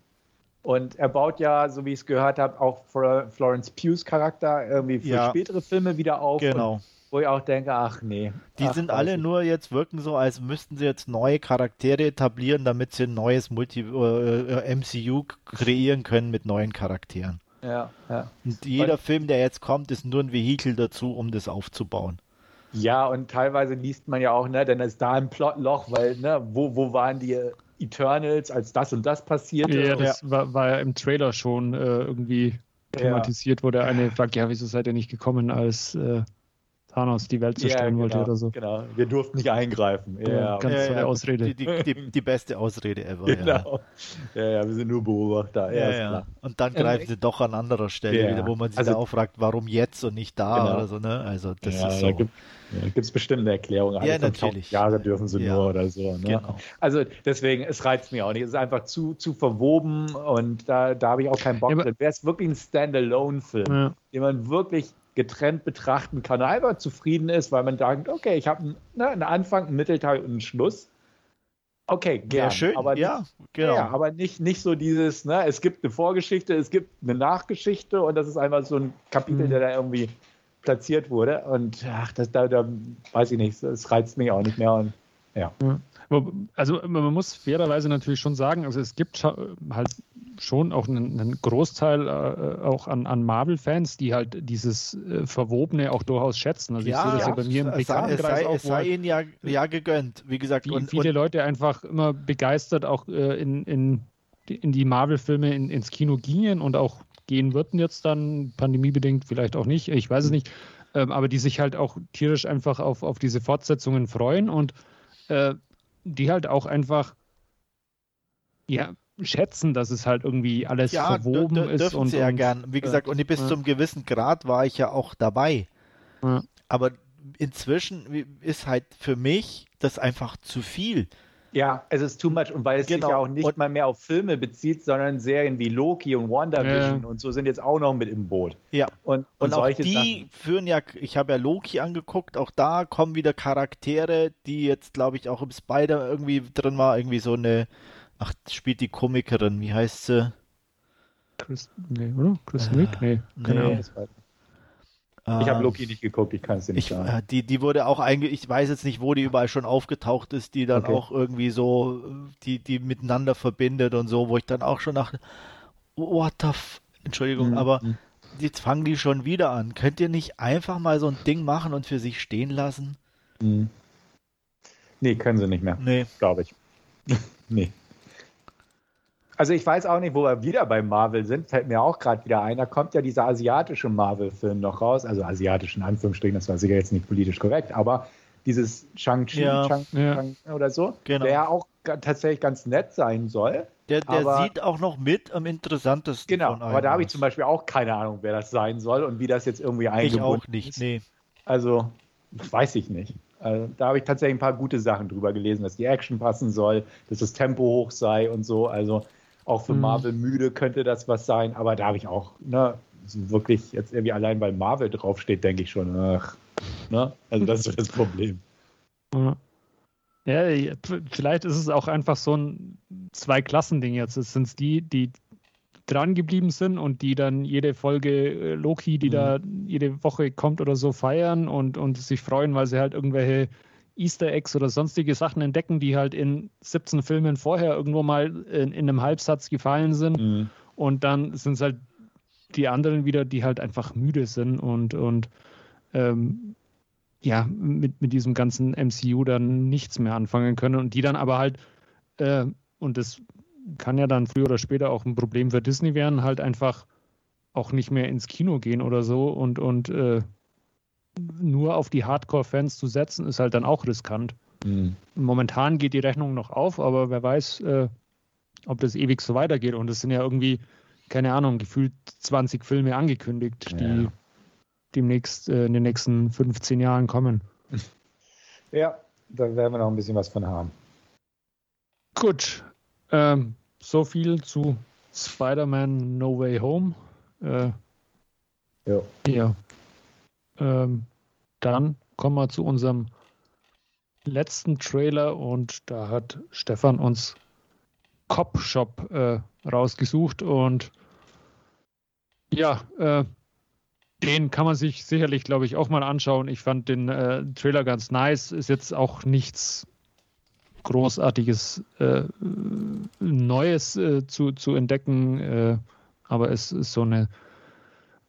Und er baut ja, so wie ich es gehört habe, auch Florence Pughs Charakter irgendwie für ja, spätere Filme wieder auf. Genau wo ich auch denke, ach nee. Die ach, sind alle nur jetzt wirken so, als müssten sie jetzt neue Charaktere etablieren, damit sie ein neues Multi äh, MCU kreieren können mit neuen Charakteren. Ja, ja. Und jeder und, Film, der jetzt kommt, ist nur ein Vehikel dazu, um das aufzubauen. Ja, und teilweise liest man ja auch, ne, dann ist da ein Plotloch, weil, ne, wo, wo waren die Eternals, als das und das passierte? Ja, das ja. War, war ja im Trailer schon äh, irgendwie thematisiert, ja. wo der eine fragt, ja, wieso seid ihr nicht gekommen, als äh, Thanos die Welt zerstören ja, genau, wollte oder so. Genau, wir durften nicht eingreifen. Ja, ganz ja, tolle Ausrede. Die, die, die, die, beste Ausrede ever. Genau. Ja. ja, wir sind nur Beobachter. Ja, ja. Und dann greifen sie doch an anderer Stelle wieder, wo man sich also, auch fragt, warum jetzt und nicht da genau. oder so. Ne? Also das ist so. Da gibt es bestimmt eine Erklärung. Ja, natürlich. Jahre dürfen sie nur oder so. Ne? Genau. Also deswegen, es reizt mich auch nicht. Es ist einfach zu, zu verwoben und da, da habe ich auch keinen Bock drin. Wäre es wirklich ein Standalone-Film, den man wirklich getrennt betrachten kann, einfach zufrieden ist, weil man denkt, okay, ich habe ne, einen Anfang, einen Mittelteil und einen Schluss. Okay, gerne. Ja, schön, aber ja, nicht, genau. Ja, aber nicht, nicht so dieses, ne, es gibt eine Vorgeschichte, es gibt eine Nachgeschichte und das ist einfach so ein Kapitel, mhm. der da irgendwie platziert wurde. Und ach, das, da, da weiß ich nicht, das reizt mich auch nicht mehr. Und, ja. Also man muss fairerweise natürlich schon sagen, also es gibt halt schon auch einen, einen Großteil äh, auch an, an Marvel-Fans, die halt dieses äh, Verwobene auch durchaus schätzen. Also ja, ich sehe das ja, bei mir im Bekanntenkreis auch. Es sei ihnen ja, ja gegönnt, wie gesagt. Wie und, viele und, Leute einfach immer begeistert auch äh, in, in, in die Marvel-Filme in, ins Kino gingen und auch gehen würden jetzt dann, pandemiebedingt vielleicht auch nicht, ich weiß es nicht, ähm, aber die sich halt auch tierisch einfach auf, auf diese Fortsetzungen freuen und äh, die halt auch einfach ja, schätzen, dass es halt irgendwie alles ja, verwoben ist. und, sie ja und, gern. Wie gesagt, und bis ja. zum gewissen Grad war ich ja auch dabei. Ja. Aber inzwischen ist halt für mich das einfach zu viel. Ja, es ist too much und weil es genau. sich ja auch nicht und, mal mehr auf Filme bezieht, sondern Serien wie Loki und WandaVision ja. und so sind jetzt auch noch mit im Boot. Ja. Und, und, und auch die Sachen. führen ja, ich habe ja Loki angeguckt, auch da kommen wieder Charaktere, die jetzt glaube ich auch im Spider irgendwie drin war, irgendwie so eine Ach, spielt die Komikerin, wie heißt sie? Chris, nee, oder? Chris äh, Wick? Nee, keine nee. Ahnung. Ich habe ähm, Loki nicht geguckt, ich kann es dir nicht ich, sagen. Äh, die, die wurde auch einge... Ich weiß jetzt nicht, wo die überall schon aufgetaucht ist, die dann okay. auch irgendwie so, die, die miteinander verbindet und so, wo ich dann auch schon nach... What the f... Entschuldigung, mhm. aber mhm. jetzt fangen die schon wieder an. Könnt ihr nicht einfach mal so ein Ding machen und für sich stehen lassen? Mhm. Nee, können sie nicht mehr. Nee. Glaube ich. nee. Also ich weiß auch nicht, wo wir wieder bei Marvel sind, fällt mir auch gerade wieder ein. Da kommt ja dieser asiatische Marvel-Film noch raus, also asiatischen Anführungsstrichen, das war sicher jetzt nicht politisch korrekt, aber dieses Shang-Chi ja, Shang, ja. Oder so, genau. der ja auch tatsächlich ganz nett sein soll. Der, der aber, sieht auch noch mit am interessantesten. Genau, aber da habe ich zum Beispiel auch keine Ahnung, wer das sein soll und wie das jetzt irgendwie eingebunden ist. Ich auch nicht, ist. nee. Also, weiß ich nicht. Also, da habe ich tatsächlich ein paar gute Sachen drüber gelesen, dass die Action passen soll, dass das Tempo hoch sei und so. Also, auch für mhm. Marvel müde könnte das was sein, aber da habe ich auch, ne, wirklich jetzt irgendwie allein weil Marvel draufsteht, denke ich schon, ach, ne? Also das ist das Problem. Ja, vielleicht ist es auch einfach so ein Zwei-Klassen-Ding jetzt. Es sind die, die dran geblieben sind und die dann jede Folge äh, Loki, die mhm. da jede Woche kommt oder so, feiern und, und sich freuen, weil sie halt irgendwelche Easter Eggs oder sonstige Sachen entdecken, die halt in 17 Filmen vorher irgendwo mal in, in einem Halbsatz gefallen sind. Mhm. Und dann sind es halt die anderen wieder, die halt einfach müde sind und, und ähm, ja, mit, mit diesem ganzen MCU dann nichts mehr anfangen können und die dann aber halt, äh, und das kann ja dann früher oder später auch ein Problem für Disney werden, halt einfach auch nicht mehr ins Kino gehen oder so und, und äh, nur auf die Hardcore-Fans zu setzen, ist halt dann auch riskant. Mhm. Momentan geht die Rechnung noch auf, aber wer weiß, äh, ob das ewig so weitergeht. Und es sind ja irgendwie, keine Ahnung, gefühlt 20 Filme angekündigt, die demnächst äh, in den nächsten 15 Jahren kommen. Ja, da werden wir noch ein bisschen was von haben. Gut, ähm, so viel zu Spider-Man No Way Home. Äh, ja. ja. Ähm, dann kommen wir zu unserem letzten Trailer und da hat Stefan uns Cop Shop äh, rausgesucht und ja, äh, den kann man sich sicherlich, glaube ich, auch mal anschauen. Ich fand den äh, Trailer ganz nice. Ist jetzt auch nichts Großartiges äh, Neues äh, zu, zu entdecken, äh, aber es ist so eine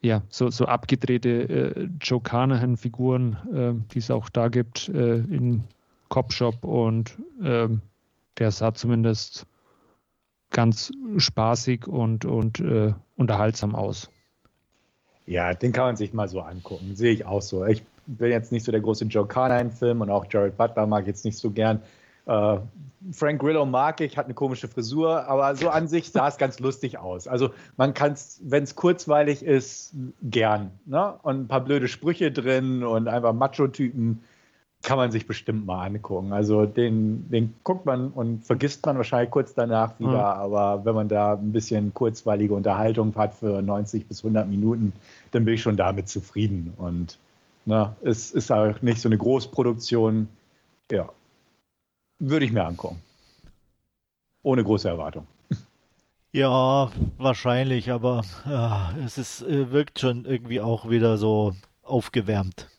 ja, so, so abgedrehte äh, Joe Carnahan-Figuren, äh, die es auch da gibt äh, in Cop Shop und ähm, der sah zumindest ganz spaßig und, und äh, unterhaltsam aus. Ja, den kann man sich mal so angucken. Sehe ich auch so. Ich bin jetzt nicht so der große Joe Carnahan-Film und auch Jared Butler mag ich jetzt nicht so gern. Äh, Frank Grillo mag ich, hat eine komische Frisur, aber so an sich sah es ganz lustig aus. Also man kann es, wenn es kurzweilig ist, gern. Ne? Und ein paar blöde Sprüche drin und einfach Macho-Typen kann man sich bestimmt mal angucken. Also den, den guckt man und vergisst man wahrscheinlich kurz danach wieder, mhm. aber wenn man da ein bisschen kurzweilige Unterhaltung hat für 90 bis 100 Minuten, dann bin ich schon damit zufrieden. Und ne, es ist auch nicht so eine Großproduktion. Ja, würde ich mir angucken. Ohne große Erwartung. Ja, wahrscheinlich, aber ja, es ist, äh, wirkt schon irgendwie auch wieder so aufgewärmt.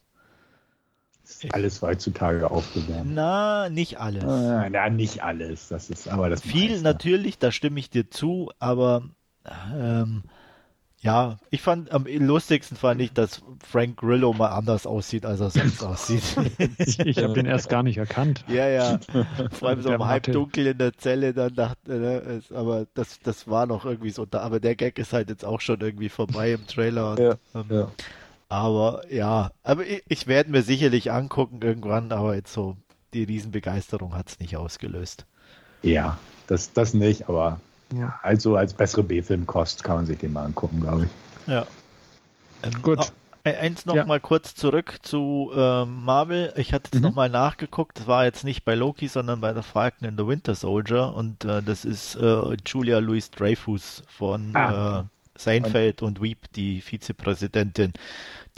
ist alles heutzutage aufgewärmt. Na, nicht alles. Äh, na, nicht alles. Das ist aber das Viel meiste. natürlich, da stimme ich dir zu, aber ähm, ja, ich fand am lustigsten fand ich, dass Frank Grillo mal anders aussieht, als er sonst aussieht. ich ich habe den erst gar nicht erkannt. Ja, ja. Vor allem so im Halbdunkel in der Zelle, dann dachte, ne, aber das, das war noch irgendwie so da. Aber der Gag ist halt jetzt auch schon irgendwie vorbei im Trailer. Ja, ähm, ja. Aber ja, aber ich, ich werde mir sicherlich angucken irgendwann, aber jetzt so die Riesenbegeisterung hat es nicht ausgelöst. Ja, das, das nicht, aber ja. Also als bessere B-Film-Kost kann man sich den mal angucken, glaube ich. Ja. Ähm, Gut. Oh, eins noch ja. mal kurz zurück zu äh, Marvel. Ich hatte jetzt mhm. noch mal nachgeguckt. Das war jetzt nicht bei Loki, sondern bei der Falcon in the Winter Soldier. Und äh, das ist äh, Julia Louis Dreyfus von ah. Äh, Seinfeld und Weep, die Vizepräsidentin.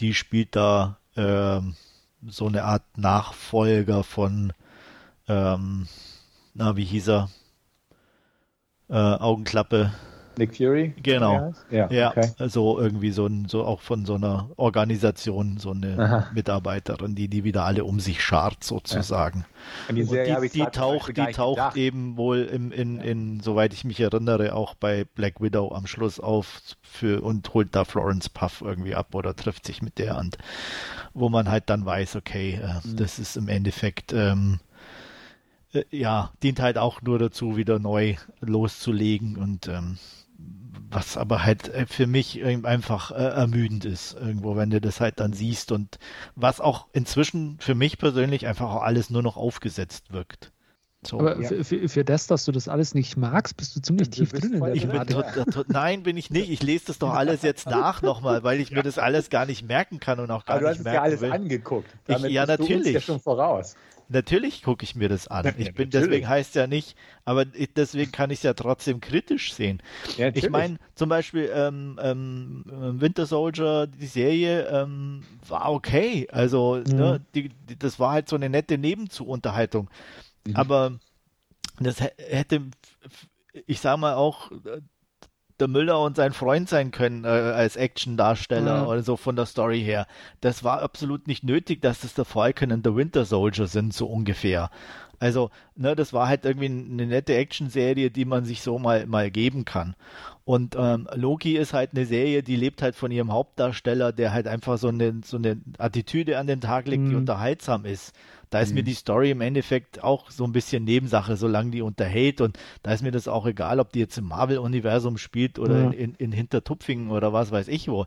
Die spielt da ähm, so eine Art Nachfolger von, ähm, na, wie hieß er? Äh, Augenklappe. Nick Fury? Genau. Ja, ja okay. also irgendwie so ein, so auch von so einer Organisation, so eine Aha. Mitarbeiterin, die die wieder alle um sich schart sozusagen. Ja. Und die, Serie Und die, die taucht, die taucht gedacht. eben wohl im, in, in, soweit ich mich erinnere, auch bei Black Widow am Schluss auf für und holt da Florence Puff irgendwie ab oder trifft sich mit der und wo man halt dann weiß, okay, äh, mhm. das ist im Endeffekt ähm, äh, ja, dient halt auch nur dazu, wieder neu loszulegen und ähm, was aber halt äh, für mich einfach äh, ermüdend ist, irgendwo, wenn du das halt dann siehst und was auch inzwischen für mich persönlich einfach auch alles nur noch aufgesetzt wirkt. So, aber ja. für, für, für, das, dass du das alles nicht magst, bist du ziemlich du tief drin. In ich bin tot, tot, nein, bin ich nicht. Ich lese das doch alles jetzt nach nochmal, weil ich mir das alles gar nicht merken kann und auch gar aber nicht merken will. Du hast es ja alles will. angeguckt. Damit ich, ja, natürlich. Du uns ja schon voraus. Natürlich gucke ich mir das an. Ich bin ja, deswegen heißt ja nicht, aber deswegen kann ich es ja trotzdem kritisch sehen. Ja, ich meine, zum Beispiel ähm, ähm, Winter Soldier, die Serie ähm, war okay. Also mhm. ne, die, die, das war halt so eine nette Nebenzuunterhaltung. Mhm. Aber das hätte, ich sag mal auch, der Müller und sein Freund sein können äh, als Action-Darsteller mhm. oder so von der Story her. Das war absolut nicht nötig, dass es der Falcon und der Winter Soldier sind, so ungefähr. Also, ne, das war halt irgendwie eine nette Action-Serie, die man sich so mal, mal geben kann. Und ähm, Loki ist halt eine Serie, die lebt halt von ihrem Hauptdarsteller, der halt einfach so eine, so eine Attitüde an den Tag legt, mhm. die unterhaltsam ist. Da ist mhm. mir die Story im Endeffekt auch so ein bisschen Nebensache, solange die unterhält. Und da ist mir das auch egal, ob die jetzt im Marvel-Universum spielt oder ja. in, in, in Hintertupfingen oder was weiß ich wo.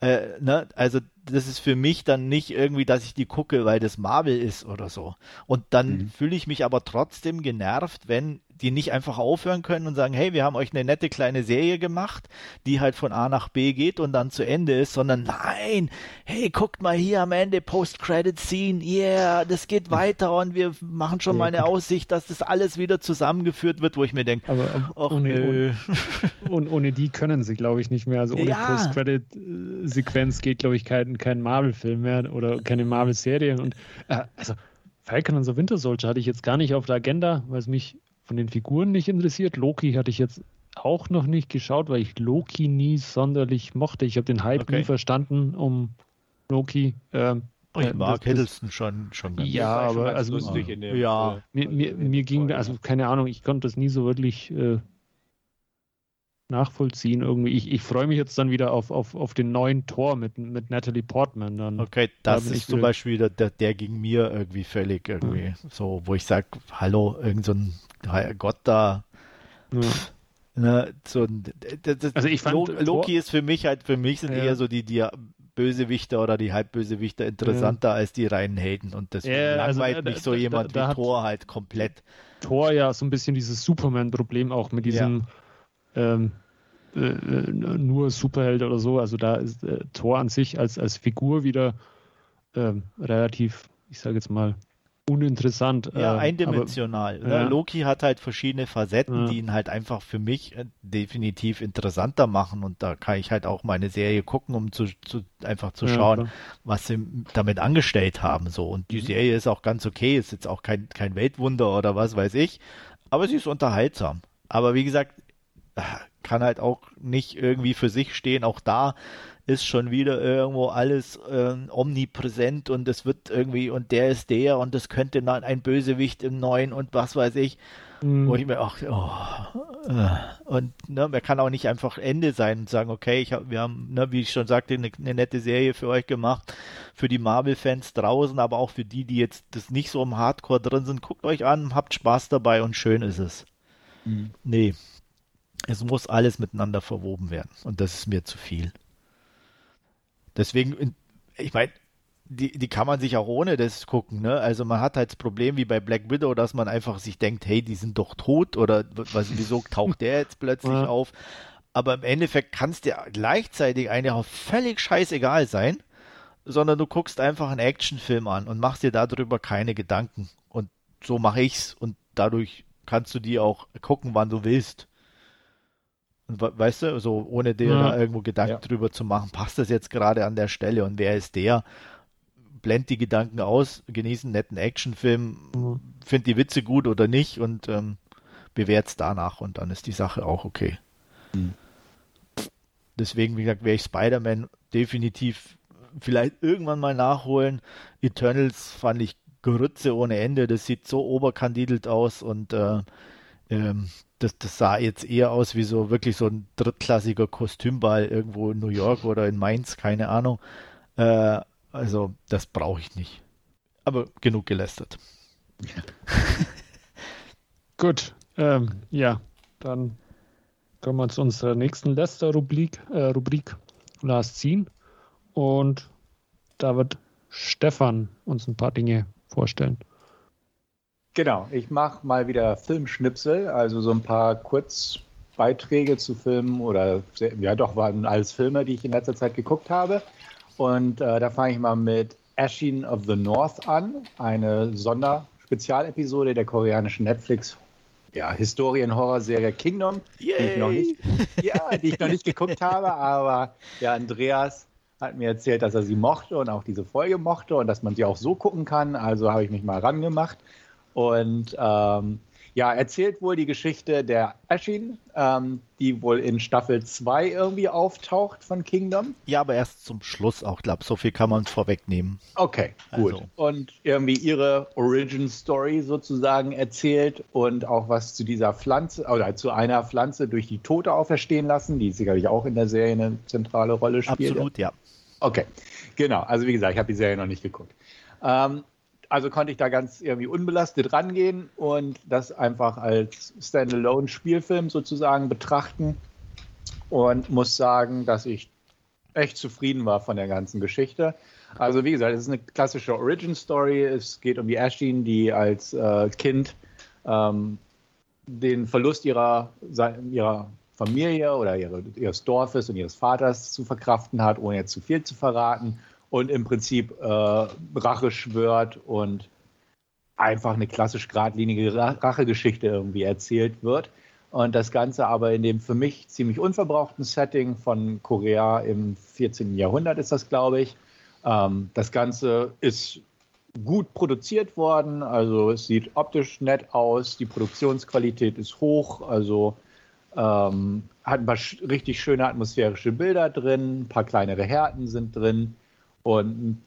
Äh, ne? Also das ist für mich dann nicht irgendwie, dass ich die gucke, weil das Marvel ist oder so. Und dann mhm. fühle ich mich aber trotzdem genervt, wenn die nicht einfach aufhören können und sagen, hey, wir haben euch eine nette kleine Serie gemacht, die halt von A nach B geht und dann zu Ende ist, sondern nein, hey, guckt mal hier am Ende Post-Credit-Scene, yeah, das geht weiter und wir machen schon ja, mal eine Aussicht, dass das alles wieder zusammengeführt wird, wo ich mir denke, aber ohne, ohne, ohne, die können sie, glaube ich, nicht mehr. Also ohne ja. Post-Credit-Sequenz geht, glaube ich, kein, kein Marvel-Film mehr oder keine Marvel-Serie und äh, also Falcon und so Winter Soldier hatte ich jetzt gar nicht auf der Agenda, weil es mich von den Figuren nicht interessiert. Loki hatte ich jetzt auch noch nicht geschaut, weil ich Loki nie sonderlich mochte. Ich habe den Hype okay. nie verstanden um Loki. Ähm, ich äh, mag Hiddleston schon, schon ganz Ja, aber also lustig in dem, ja, mir, mir, mir ging, also keine Ahnung, ich konnte das nie so wirklich äh, nachvollziehen irgendwie. Ich, ich freue mich jetzt dann wieder auf, auf, auf den neuen Tor mit, mit Natalie Portman. Dann okay, das ist zum Beispiel der, der, der ging mir irgendwie völlig irgendwie mhm. so, wo ich sage, hallo, irgend so ein Gott da. Mhm. Ne, so, das, das, also ich fand, Loki ist für mich halt, für mich sind ja. eher so die, die Bösewichter oder die Halbbösewichter interessanter ja. als die reinen Helden und das ja, langweilt also, mich so da, jemand da, da wie Thor halt komplett. Thor ja so ein bisschen dieses Superman-Problem auch mit diesem ähm, äh, äh, nur Superheld oder so. Also da ist äh, Thor an sich als, als Figur wieder ähm, relativ, ich sage jetzt mal, uninteressant. Ja, äh, eindimensional. Aber, ja. Loki hat halt verschiedene Facetten, ja. die ihn halt einfach für mich äh, definitiv interessanter machen und da kann ich halt auch meine Serie gucken, um zu, zu einfach zu schauen, ja, was sie damit angestellt haben. So und die mhm. Serie ist auch ganz okay, ist jetzt auch kein, kein Weltwunder oder was weiß ich, aber sie ist unterhaltsam. Aber wie gesagt, kann halt auch nicht irgendwie für sich stehen. Auch da ist schon wieder irgendwo alles äh, omnipräsent und es wird irgendwie und der ist der und das könnte ein Bösewicht im Neuen und was weiß ich. Mhm. Wo ich mir auch, oh, äh, und ne, man kann auch nicht einfach Ende sein und sagen, okay, ich hab, wir haben, ne, wie ich schon sagte, eine, eine nette Serie für euch gemacht, für die Marvel-Fans draußen, aber auch für die, die jetzt das nicht so im Hardcore drin sind. Guckt euch an, habt Spaß dabei und schön ist es. Mhm. Nee, es muss alles miteinander verwoben werden und das ist mir zu viel. Deswegen, ich meine, die, die kann man sich auch ohne das gucken, ne? Also man hat halt das Problem wie bei Black Widow, dass man einfach sich denkt, hey, die sind doch tot oder was, wieso taucht der jetzt plötzlich ja. auf? Aber im Endeffekt kann es dir gleichzeitig eigentlich auch völlig scheißegal sein, sondern du guckst einfach einen Actionfilm an und machst dir darüber keine Gedanken. Und so mache ich's und dadurch kannst du die auch gucken, wann du willst. Und weißt du, so ohne dir ja. da irgendwo Gedanken ja. drüber zu machen, passt das jetzt gerade an der Stelle und wer ist der? blend die Gedanken aus, genieße einen netten Actionfilm, mhm. find die Witze gut oder nicht und ähm, es danach und dann ist die Sache auch okay. Mhm. Deswegen, wie gesagt, werde ich Spider-Man definitiv vielleicht irgendwann mal nachholen. Eternals fand ich Grütze ohne Ende, das sieht so oberkandidelt aus und äh, ähm, das, das sah jetzt eher aus wie so wirklich so ein drittklassiger Kostümball irgendwo in New York oder in Mainz, keine Ahnung. Äh, also, das brauche ich nicht. Aber genug gelästert. Gut, ähm, ja, dann kommen wir zu unserer nächsten Läster-Rubrik, äh, Rubrik Last Scene. Und da wird Stefan uns ein paar Dinge vorstellen. Genau, ich mache mal wieder Filmschnipsel, also so ein paar Kurzbeiträge zu Filmen oder ja doch waren alles Filme, die ich in letzter Zeit geguckt habe. Und äh, da fange ich mal mit Ashin of the North an, eine Sonderspezialepisode der koreanischen Netflix ja, Historien-Horror-Serie Kingdom, die ich, noch nicht, ja, die ich noch nicht geguckt habe, aber ja, Andreas hat mir erzählt, dass er sie mochte und auch diese Folge mochte und dass man sie auch so gucken kann. Also habe ich mich mal rangemacht und ähm, ja, erzählt wohl die Geschichte der Ashin, ähm, die wohl in Staffel 2 irgendwie auftaucht von Kingdom. Ja, aber erst zum Schluss auch, glaube so viel kann man vorwegnehmen. Okay, gut. Also. Und irgendwie ihre Origin Story sozusagen erzählt und auch was zu dieser Pflanze oder zu einer Pflanze durch die Tote auferstehen lassen, die sicherlich auch in der Serie eine zentrale Rolle spielt. Absolut, ja. Okay, genau. Also wie gesagt, ich habe die Serie noch nicht geguckt. Ähm, also konnte ich da ganz irgendwie unbelastet rangehen und das einfach als Standalone-Spielfilm sozusagen betrachten und muss sagen, dass ich echt zufrieden war von der ganzen Geschichte. Also wie gesagt, es ist eine klassische Origin-Story. Es geht um die Ashin, die als äh, Kind ähm, den Verlust ihrer, ihrer Familie oder ihre, ihres Dorfes und ihres Vaters zu verkraften hat, ohne jetzt zu viel zu verraten und im Prinzip äh, Rache schwört und einfach eine klassisch geradlinige Rachegeschichte irgendwie erzählt wird. Und das Ganze aber in dem für mich ziemlich unverbrauchten Setting von Korea im 14. Jahrhundert ist das, glaube ich. Ähm, das Ganze ist gut produziert worden, also es sieht optisch nett aus, die Produktionsqualität ist hoch, also ähm, hat ein paar richtig schöne atmosphärische Bilder drin, ein paar kleinere Härten sind drin und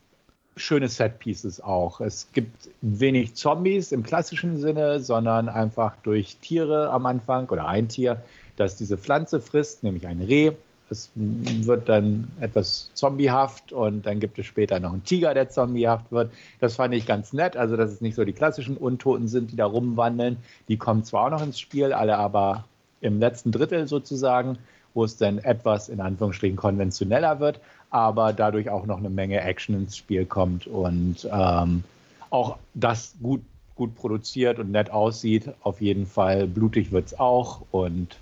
schöne Set-Pieces auch. Es gibt wenig Zombies im klassischen Sinne, sondern einfach durch Tiere am Anfang oder ein Tier, das diese Pflanze frisst, nämlich ein Reh. Es wird dann etwas zombiehaft und dann gibt es später noch einen Tiger, der zombiehaft wird. Das fand ich ganz nett, also dass es nicht so die klassischen Untoten sind, die da rumwandeln. Die kommen zwar auch noch ins Spiel, alle aber im letzten Drittel sozusagen, wo es dann etwas in Anführungsstrichen konventioneller wird, aber dadurch auch noch eine Menge Action ins Spiel kommt und ähm, auch das gut, gut produziert und nett aussieht. Auf jeden Fall blutig wird es auch und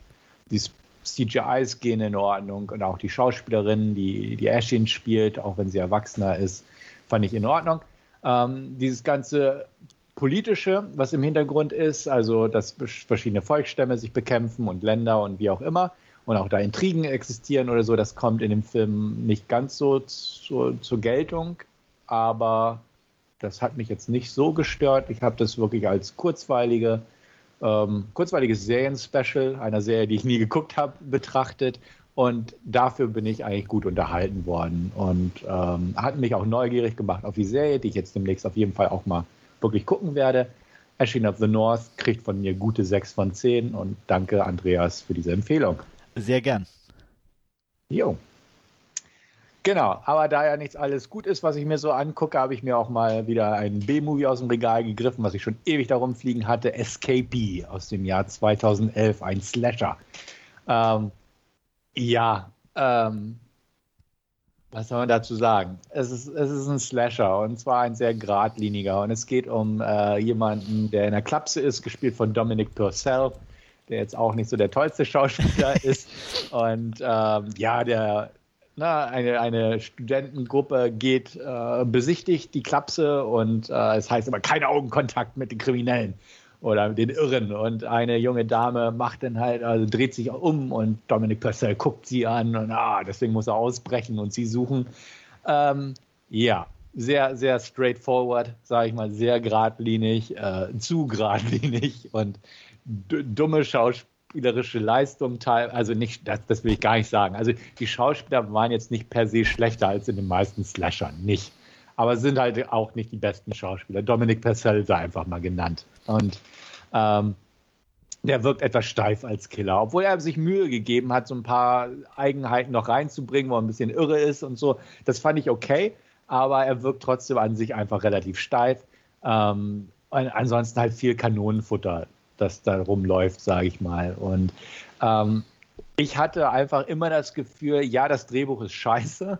die CGIs gehen in Ordnung und auch die Schauspielerin, die, die Ashin spielt, auch wenn sie erwachsener ist, fand ich in Ordnung. Ähm, dieses ganze politische, was im Hintergrund ist, also dass verschiedene Volksstämme sich bekämpfen und Länder und wie auch immer, und auch da Intrigen existieren oder so, das kommt in dem Film nicht ganz so zu, zur Geltung, aber das hat mich jetzt nicht so gestört. Ich habe das wirklich als kurzweilige, ähm, kurzweiliges Serien-Special einer Serie, die ich nie geguckt habe, betrachtet Und dafür bin ich eigentlich gut unterhalten worden und ähm, hat mich auch neugierig gemacht auf die Serie, die ich jetzt demnächst auf jeden Fall auch mal wirklich gucken werde. Machine of the North kriegt von mir gute 6 von 10 und danke Andreas für diese Empfehlung. Sehr gern. Jo. Genau, aber da ja nichts alles gut ist, was ich mir so angucke, habe ich mir auch mal wieder einen B-Movie aus dem Regal gegriffen, was ich schon ewig darum fliegen hatte. Escapee aus dem Jahr 2011, ein Slasher. Ähm, ja, ähm, was soll man dazu sagen? Es ist, es ist ein Slasher und zwar ein sehr geradliniger. Und es geht um äh, jemanden, der in der Klapse ist, gespielt von Dominic Purcell, der jetzt auch nicht so der tollste Schauspieler ist. Und ähm, ja, der na, eine, eine Studentengruppe geht, äh, besichtigt die Klapse und äh, es heißt immer kein Augenkontakt mit den Kriminellen oder den Irren. Und eine junge Dame macht dann halt, also dreht sich um und Dominic Purcell guckt sie an und ah, deswegen muss er ausbrechen und sie suchen. Ähm, ja, sehr, sehr straightforward, sage ich mal, sehr geradlinig, äh, zu geradlinig und dumme schauspielerische Leistung, also nicht, das, das will ich gar nicht sagen. Also die Schauspieler waren jetzt nicht per se schlechter als in den meisten Slashern, nicht aber sind halt auch nicht die besten Schauspieler. Dominic Purcell sei einfach mal genannt. Und ähm, der wirkt etwas steif als Killer, obwohl er sich Mühe gegeben hat, so ein paar Eigenheiten noch reinzubringen, wo er ein bisschen irre ist und so. Das fand ich okay, aber er wirkt trotzdem an sich einfach relativ steif. Ähm, ansonsten halt viel Kanonenfutter, das da rumläuft, sage ich mal. Und ähm, ich hatte einfach immer das Gefühl, ja, das Drehbuch ist scheiße,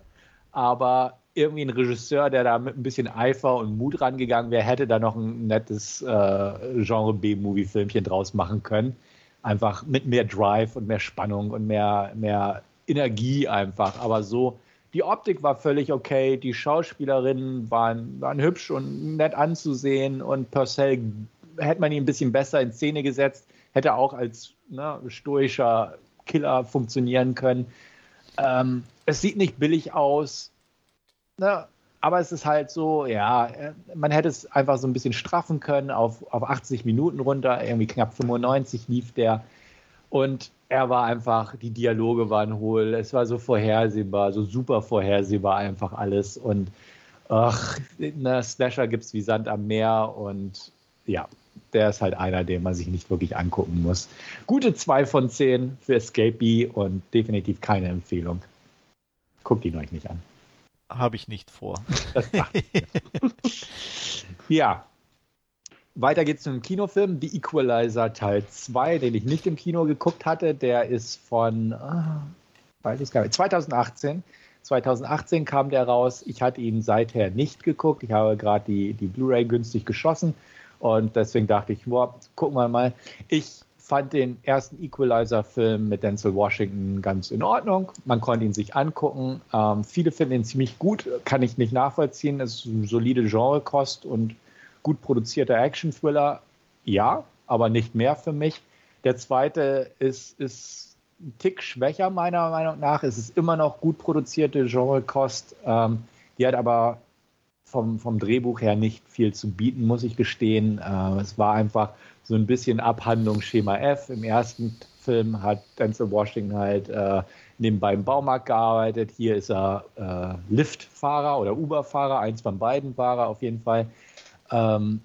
aber irgendwie ein Regisseur, der da mit ein bisschen Eifer und Mut rangegangen wäre, hätte da noch ein nettes äh, Genre B-Movie-Filmchen draus machen können. Einfach mit mehr Drive und mehr Spannung und mehr, mehr Energie einfach. Aber so, die Optik war völlig okay, die Schauspielerinnen waren, waren hübsch und nett anzusehen und Purcell hätte man ihn ein bisschen besser in Szene gesetzt, hätte auch als ne, stoischer Killer funktionieren können. Ähm, es sieht nicht billig aus Ne? Aber es ist halt so, ja, äh, man hätte es einfach so ein bisschen straffen können auf, auf 80 Minuten runter, irgendwie knapp 95 lief der. Und er war einfach, die Dialoge waren hohl, es war so vorhersehbar, so super vorhersehbar einfach alles. Und ach, ne, Slasher gibt es wie Sand am Meer und ja, der ist halt einer, den man sich nicht wirklich angucken muss. Gute 2 von 10 für Escapee und definitiv keine Empfehlung. Guckt ihn euch nicht an. Habe ich nicht vor. ja. Weiter geht's zu einem Kinofilm, The Equalizer Teil 2, den ich nicht im Kino geguckt hatte. Der ist von ah, 2018. 2018 kam der raus. Ich hatte ihn seither nicht geguckt. Ich habe gerade die, die Blu-ray günstig geschossen und deswegen dachte ich, boah, gucken wir mal. Ich fand den ersten Equalizer-Film mit Denzel Washington ganz in Ordnung. Man konnte ihn sich angucken. Ähm, viele finden ihn ziemlich gut, kann ich nicht nachvollziehen. Es ist solide Genrekost und gut produzierter Action-Thriller. Ja, aber nicht mehr für mich. Der zweite ist, ist ein Tick schwächer, meiner Meinung nach. Es ist immer noch gut produzierte Genrekost. Ähm, die hat aber vom, vom Drehbuch her nicht viel zu bieten, muss ich gestehen. Äh, es war einfach so ein bisschen Abhandlung Schema F. Im ersten Film hat Denzel Washington halt äh, nebenbei im Baumarkt gearbeitet. Hier ist er äh, Liftfahrer oder Uber-Fahrer, eins von beiden Fahrer auf jeden Fall. Ähm,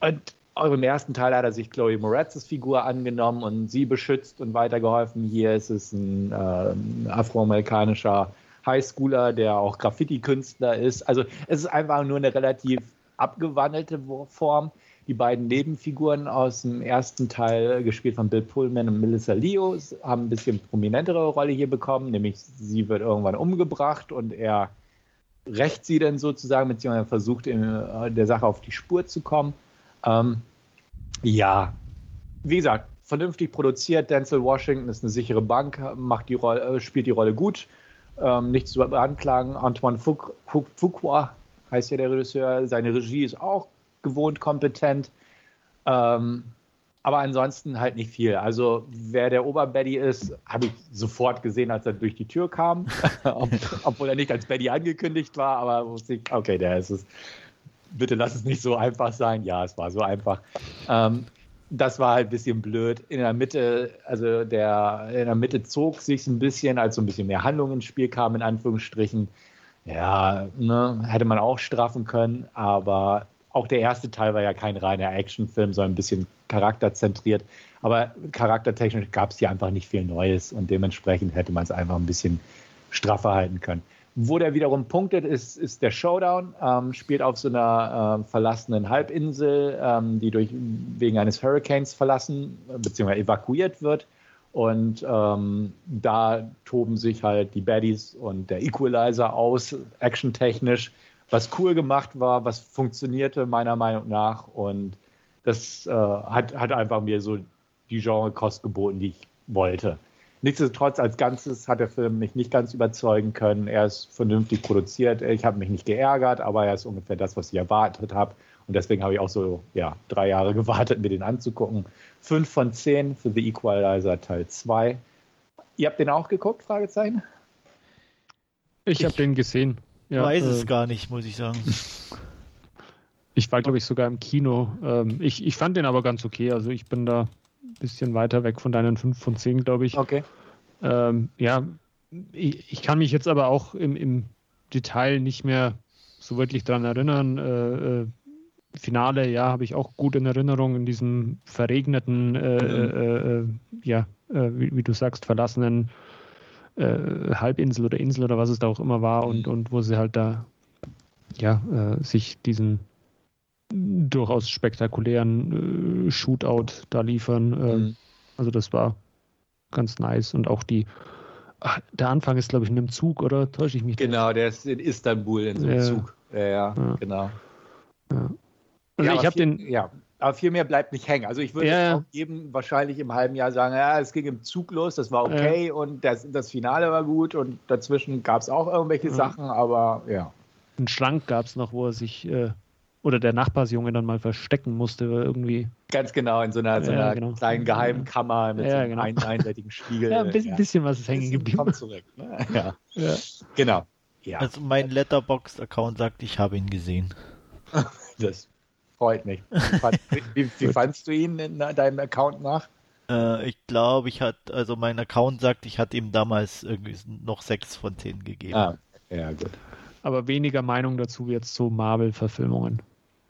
und auch im ersten Teil hat er sich Chloe Moretz's Figur angenommen und sie beschützt und weitergeholfen. Hier ist es ein, äh, ein afroamerikanischer Highschooler, der auch Graffiti-Künstler ist. Also es ist einfach nur eine relativ abgewandelte Form. Die beiden Nebenfiguren aus dem ersten Teil, gespielt von Bill Pullman und Melissa Leo, haben ein bisschen prominentere Rolle hier bekommen, nämlich sie wird irgendwann umgebracht und er rächt sie dann sozusagen, beziehungsweise versucht in äh, der Sache auf die Spur zu kommen. Ähm, ja, wie gesagt, vernünftig produziert. Denzel Washington ist eine sichere Bank, macht die Rolle, äh, spielt die Rolle gut. Ähm, nichts zu beanklagen. Antoine Fuqua heißt ja der Regisseur. Seine Regie ist auch gewohnt kompetent. Ähm, aber ansonsten halt nicht viel. Also wer der Oberbaddy ist, habe ich sofort gesehen, als er durch die Tür kam. Ob, obwohl er nicht als Baddy angekündigt war, aber wusste ich, okay, der ist es. Bitte lass es nicht so einfach sein. Ja, es war so einfach. Ähm, das war halt ein bisschen blöd. In der Mitte, also der, in der Mitte zog sich ein bisschen, als so ein bisschen mehr Handlung ins Spiel kam, in Anführungsstrichen. Ja, ne, hätte man auch straffen können, aber auch der erste Teil war ja kein reiner Actionfilm, sondern ein bisschen charakterzentriert. Aber charaktertechnisch gab es hier einfach nicht viel Neues und dementsprechend hätte man es einfach ein bisschen straffer halten können. Wo der wiederum punktet, ist, ist der Showdown. Ähm, spielt auf so einer äh, verlassenen Halbinsel, ähm, die durch, wegen eines Hurricanes verlassen bzw. evakuiert wird. Und ähm, da toben sich halt die Baddies und der Equalizer aus, actiontechnisch, was cool gemacht war, was funktionierte meiner Meinung nach. Und das äh, hat, hat einfach mir so die Genre-Kost geboten, die ich wollte. Nichtsdestotrotz, als Ganzes hat der Film mich nicht ganz überzeugen können. Er ist vernünftig produziert. Ich habe mich nicht geärgert, aber er ist ungefähr das, was ich erwartet habe. Und deswegen habe ich auch so ja, drei Jahre gewartet, mir den anzugucken. Fünf von zehn für The Equalizer Teil 2. Ihr habt den auch geguckt? Fragezeichen? Ich habe den gesehen. Ja, weiß äh, es gar nicht, muss ich sagen. Ich war, glaube ich, sogar im Kino. Ähm, ich, ich fand den aber ganz okay. Also ich bin da bisschen weiter weg von deinen 5 von 10, glaube ich. Okay. Ähm, ja, ich, ich, kann mich jetzt aber auch im, im Detail nicht mehr so wirklich daran erinnern. Äh, äh, Finale, ja, habe ich auch gut in Erinnerung in diesem verregneten, äh, mhm. Ja, wie, wie, du sagst, verlassenen Halbinsel oder Insel oder was es da auch immer war und, mhm. und wo sie halt da ja, sich diesen durchaus spektakulären äh, Shootout da liefern. Äh, mhm. Also das war ganz nice und auch die ach, der Anfang ist glaube ich in einem Zug oder täusche ich mich? Genau, da? der ist in Istanbul in so einem ja. Zug. Ja, ja, ja, genau. Ja. Also ich habe den ja, aber viel mehr bleibt nicht hängen. Also ich würde ja. auch jedem wahrscheinlich im halben Jahr sagen, ja, es ging im Zug los, das war okay und das, das Finale war gut und dazwischen gab es auch irgendwelche. Sachen, aber ja. Einen Schrank gab es noch, wo er sich äh, oder der Nachbarsjunge dann mal verstecken musste irgendwie. Ganz genau, in so einer, so einer ja, genau. kleinen geheimen Kammer mit ja, so einem genau. ein, einseitigen Spiegel. Ja, ein bisschen, ja. bisschen was ist hängen geblieben. Kommt zurück. Ne? Ja. ja. Genau. Ja. Also mein Letterboxd-Account sagt, ich habe ihn gesehen. das freut mich. Wie, wie, fandst du ihn in deinem Account nach? Äh, ich glaube, ich hatte, also mein Account sagt, ich hatte ihm damals irgendwie noch sechs von zehn gegeben. Ah, ja, gut. Aber weniger Meinung dazu wie jetzt zu Marvel-Verfilmungen.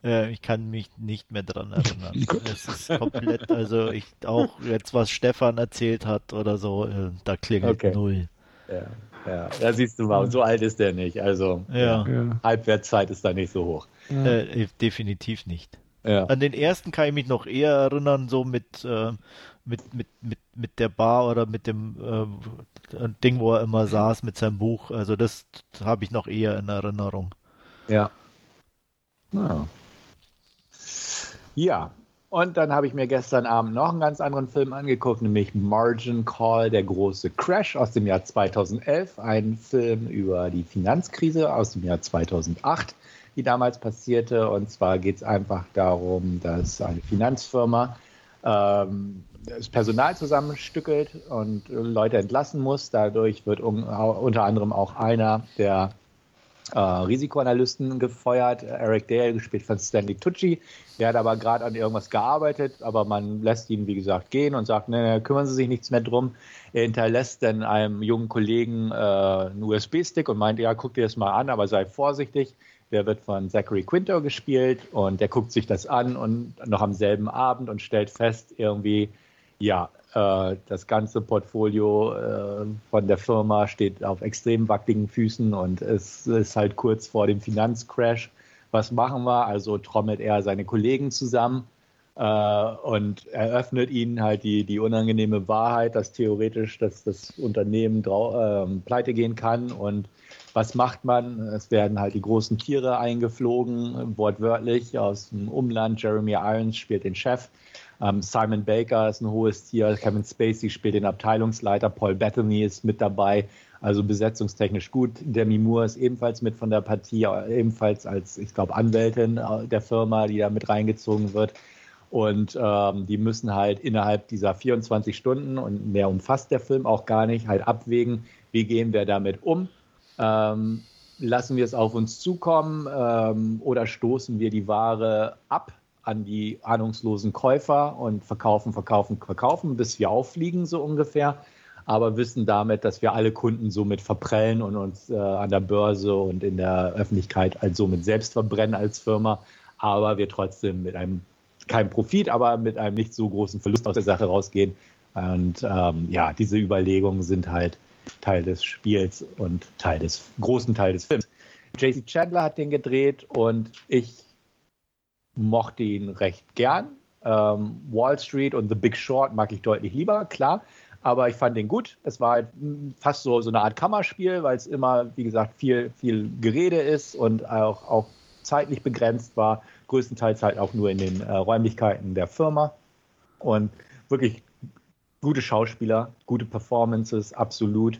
Ja, ich kann mich nicht mehr dran erinnern. es ist komplett, also ich auch jetzt, was Stefan erzählt hat oder so, äh, da klingelt okay. null. Ja, ja, da siehst du mal, so alt ist der nicht. Also ja. ja. Halbwertszeit ist da nicht so hoch. Äh, definitiv nicht. Ja. An den ersten kann ich mich noch eher erinnern, so mit, äh, mit, mit, mit, mit der Bar oder mit dem äh, Ding, wo er immer saß mit seinem Buch. Also das habe ich noch eher in Erinnerung. Ja. Ja. Ja, und dann habe ich mir gestern Abend noch einen ganz anderen Film angeguckt, nämlich Margin Call, der große Crash aus dem Jahr 2011. Ein Film über die Finanzkrise aus dem Jahr 2008, die damals passierte. Und zwar geht es einfach darum, dass eine Finanzfirma ähm, das Personal zusammenstückelt und Leute entlassen muss. Dadurch wird unter anderem auch einer der äh, Risikoanalysten gefeuert, Eric Dale, gespielt von Stanley Tucci. Der hat aber gerade an irgendwas gearbeitet, aber man lässt ihn, wie gesagt, gehen und sagt, ne, kümmern Sie sich nichts mehr drum. Er hinterlässt dann einem jungen Kollegen äh, einen USB-Stick und meint, ja, guck dir das mal an, aber sei vorsichtig. Der wird von Zachary Quinto gespielt und der guckt sich das an und noch am selben Abend und stellt fest, irgendwie, ja, das ganze Portfolio äh, von der Firma steht auf extrem wackeligen Füßen und es ist halt kurz vor dem Finanzcrash. Was machen wir? Also trommelt er seine Kollegen zusammen äh, und eröffnet ihnen halt die, die unangenehme Wahrheit, dass theoretisch dass das Unternehmen äh, pleite gehen kann. Und was macht man? Es werden halt die großen Tiere eingeflogen, wortwörtlich aus dem Umland. Jeremy Irons spielt den Chef Simon Baker ist ein hohes Tier, Kevin Spacey spielt den Abteilungsleiter, Paul Bethany ist mit dabei, also besetzungstechnisch gut. Demi Moore ist ebenfalls mit von der Partie, ebenfalls als, ich glaube, Anwältin äh, der Firma, die da mit reingezogen wird. Und ähm, die müssen halt innerhalb dieser 24 Stunden und mehr umfasst der Film auch gar nicht, halt abwägen, wie gehen wir damit um. Ähm, lassen wir es auf uns zukommen ähm, oder stoßen wir die Ware ab an die ahnungslosen Käufer und verkaufen, verkaufen, verkaufen, bis wir auffliegen, so ungefähr. Aber wissen damit, dass wir alle Kunden somit verprellen und uns äh, an der Börse und in der Öffentlichkeit halt somit selbst verbrennen als Firma. Aber wir trotzdem mit einem, kein Profit, aber mit einem nicht so großen Verlust aus der Sache rausgehen. Und ähm, ja, diese Überlegungen sind halt Teil des Spiels und Teil des großen Teil des Films. JC Chandler hat den gedreht und ich mochte ihn recht gern. Ähm, Wall Street und The Big Short mag ich deutlich lieber, klar. Aber ich fand den gut. Es war halt fast so, so eine Art Kammerspiel, weil es immer, wie gesagt, viel, viel Gerede ist und auch, auch zeitlich begrenzt war. Größtenteils halt auch nur in den äh, Räumlichkeiten der Firma. Und wirklich gute Schauspieler, gute Performances, absolut.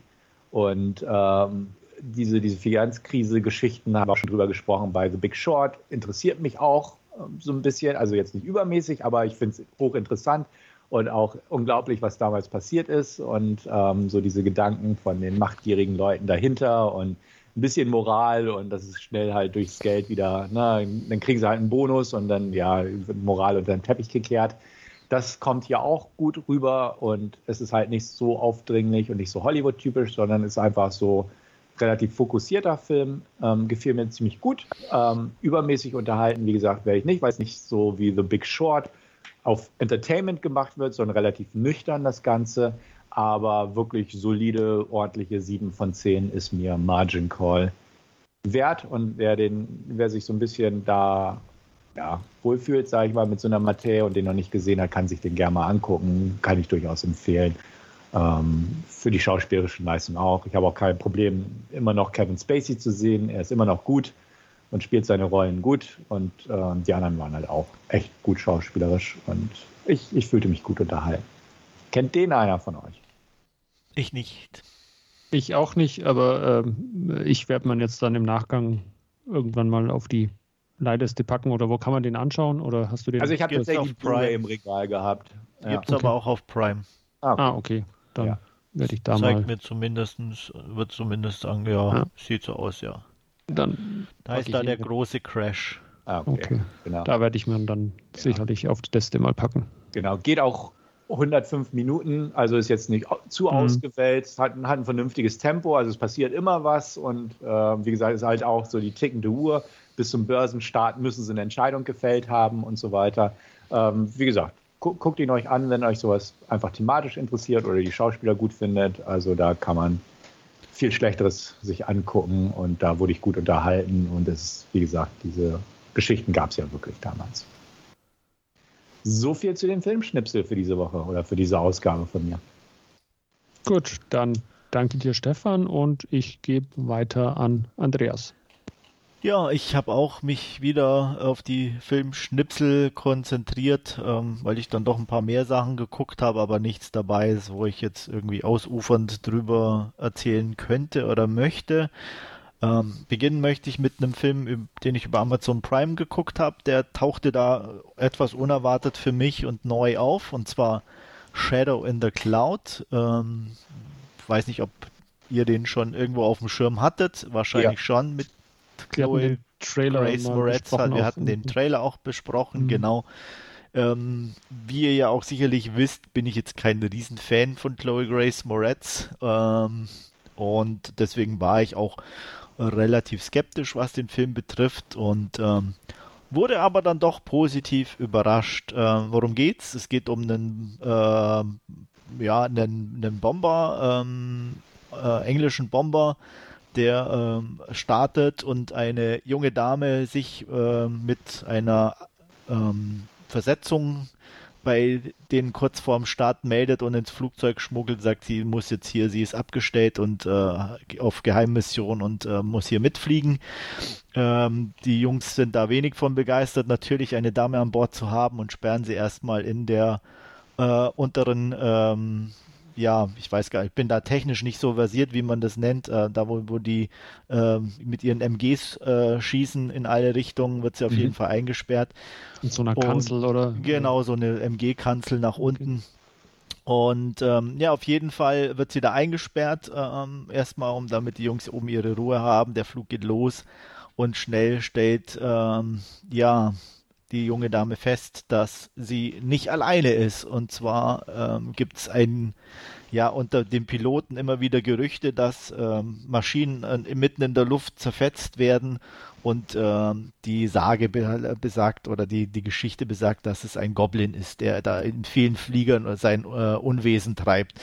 Und ähm, diese, diese Finanzkrise-Geschichten haben wir auch schon drüber gesprochen bei The Big Short. Interessiert mich auch so ein bisschen, also jetzt nicht übermäßig, aber ich finde es hochinteressant und auch unglaublich, was damals passiert ist und ähm, so diese Gedanken von den machtgierigen Leuten dahinter und ein bisschen Moral und das ist schnell halt durchs Geld wieder, na, dann kriegen sie halt einen Bonus und dann ja, wird Moral unter den Teppich gekehrt. Das kommt hier auch gut rüber und es ist halt nicht so aufdringlich und nicht so Hollywood-typisch, sondern ist einfach so relativ fokussierter Film. Ähm, gefiel mir ziemlich gut. Ähm, übermäßig unterhalten, wie gesagt, werde ich nicht, weil es nicht so wie The Big Short auf Entertainment gemacht wird, sondern relativ nüchtern das Ganze. Aber wirklich solide, ordentliche 7 von 10 ist mir Margin Call wert. Und wer, den, wer sich so ein bisschen da ja, wohlfühlt, sage ich mal, mit so einer Materie und den noch nicht gesehen hat, kann sich den gerne mal angucken. Kann ich durchaus empfehlen. Ähm, für die schauspielerischen Leistungen auch. Ich habe auch kein Problem, immer noch Kevin Spacey zu sehen. Er ist immer noch gut und spielt seine Rollen gut. Und äh, die anderen waren halt auch echt gut schauspielerisch. Und ich, ich fühlte mich gut unterhalten. Kennt den einer von euch? Ich nicht. Ich auch nicht, aber ähm, ich werde man jetzt dann im Nachgang irgendwann mal auf die Leihliste packen oder wo kann man den anschauen? Oder hast du den? Also ich habe tatsächlich Prime im Regal gehabt. Gibt es okay. aber auch auf Prime. Ah, okay. Ah, okay. Dann ja. werde ich da Zeigt mal. mir zumindest, wird zumindest sagen, ja, ja, sieht so aus, ja. Dann da ist da der große Crash. Ah, okay. okay. Genau. Da werde ich mir dann ja. sicherlich auf die Liste mal packen. Genau, geht auch 105 Minuten, also ist jetzt nicht zu mhm. ausgewählt, hat, hat, ein vernünftiges Tempo, also es passiert immer was und äh, wie gesagt, ist halt auch so die tickende Uhr bis zum Börsenstart müssen sie eine Entscheidung gefällt haben und so weiter. Ähm, wie gesagt, guckt ihn euch an, wenn euch sowas einfach thematisch interessiert oder die Schauspieler gut findet. Also da kann man viel Schlechteres sich angucken und da wurde ich gut unterhalten und es, wie gesagt, diese Geschichten gab es ja wirklich damals. So viel zu den Filmschnipsel für diese Woche oder für diese Ausgabe von mir. Gut, dann danke dir, Stefan, und ich gebe weiter an Andreas. Ja, ich habe auch mich wieder auf die Filmschnipsel konzentriert, ähm, weil ich dann doch ein paar mehr Sachen geguckt habe, aber nichts dabei ist, wo ich jetzt irgendwie ausufernd drüber erzählen könnte oder möchte. Ähm, beginnen möchte ich mit einem Film, den ich über Amazon Prime geguckt habe. Der tauchte da etwas unerwartet für mich und neu auf, und zwar Shadow in the Cloud. Ähm, weiß nicht, ob ihr den schon irgendwo auf dem Schirm hattet. Wahrscheinlich ja. schon mit Chloe Trailer Grace Moretz. Halt, wir hatten den Trailer auch besprochen, mhm. genau. Ähm, wie ihr ja auch sicherlich wisst, bin ich jetzt kein Riesenfan von Chloe Grace Moretz. Ähm, und deswegen war ich auch relativ skeptisch, was den Film betrifft. Und ähm, wurde aber dann doch positiv überrascht. Äh, worum geht's? Es geht um einen, äh, ja, einen, einen Bomber, ähm, äh, englischen Bomber, der ähm, startet und eine junge Dame sich äh, mit einer ähm, Versetzung bei denen kurz vorm Start meldet und ins Flugzeug schmuggelt, sagt, sie muss jetzt hier, sie ist abgestellt und äh, auf Geheimmission und äh, muss hier mitfliegen. Ähm, die Jungs sind da wenig von begeistert, natürlich eine Dame an Bord zu haben und sperren sie erstmal in der äh, unteren ähm, ja, ich weiß gar nicht, ich bin da technisch nicht so versiert, wie man das nennt. Äh, da, wo, wo die äh, mit ihren MGs äh, schießen in alle Richtungen, wird sie auf mhm. jeden Fall eingesperrt. In so einer Kanzel, oder? Genau, so eine MG-Kanzel nach unten. Und ähm, ja, auf jeden Fall wird sie da eingesperrt, ähm, erstmal, um damit die Jungs oben ihre Ruhe haben. Der Flug geht los und schnell stellt, ähm, ja, die junge Dame fest, dass sie nicht alleine ist. Und zwar ähm, gibt es einen ja unter den Piloten immer wieder Gerüchte, dass ähm, Maschinen äh, mitten in der Luft zerfetzt werden und äh, die Sage be besagt oder die, die Geschichte besagt, dass es ein Goblin ist, der da in vielen Fliegern sein äh, Unwesen treibt.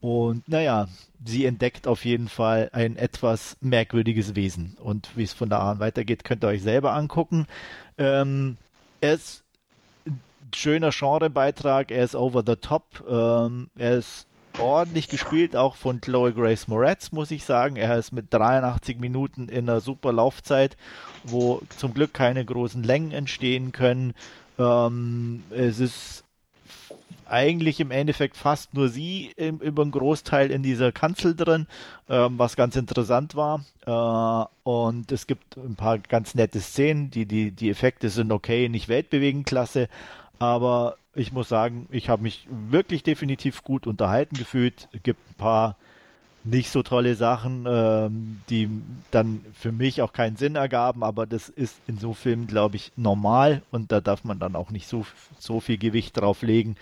Und naja, sie entdeckt auf jeden Fall ein etwas merkwürdiges Wesen. Und wie es von da an weitergeht, könnt ihr euch selber angucken. Ähm, er ist ein schöner Genrebeitrag, er ist over the top, ähm, er ist ordentlich gespielt, auch von Chloe Grace Moretz, muss ich sagen. Er ist mit 83 Minuten in einer super Laufzeit, wo zum Glück keine großen Längen entstehen können. Ähm, es ist eigentlich im Endeffekt fast nur sie im, über einen Großteil in dieser Kanzel drin, ähm, was ganz interessant war. Äh, und es gibt ein paar ganz nette Szenen, die, die, die Effekte sind okay, nicht weltbewegend klasse, aber ich muss sagen, ich habe mich wirklich definitiv gut unterhalten gefühlt. Es gibt ein paar nicht so tolle Sachen, ähm, die dann für mich auch keinen Sinn ergaben, aber das ist in so Filmen, glaube ich, normal und da darf man dann auch nicht so, so viel Gewicht drauf legen.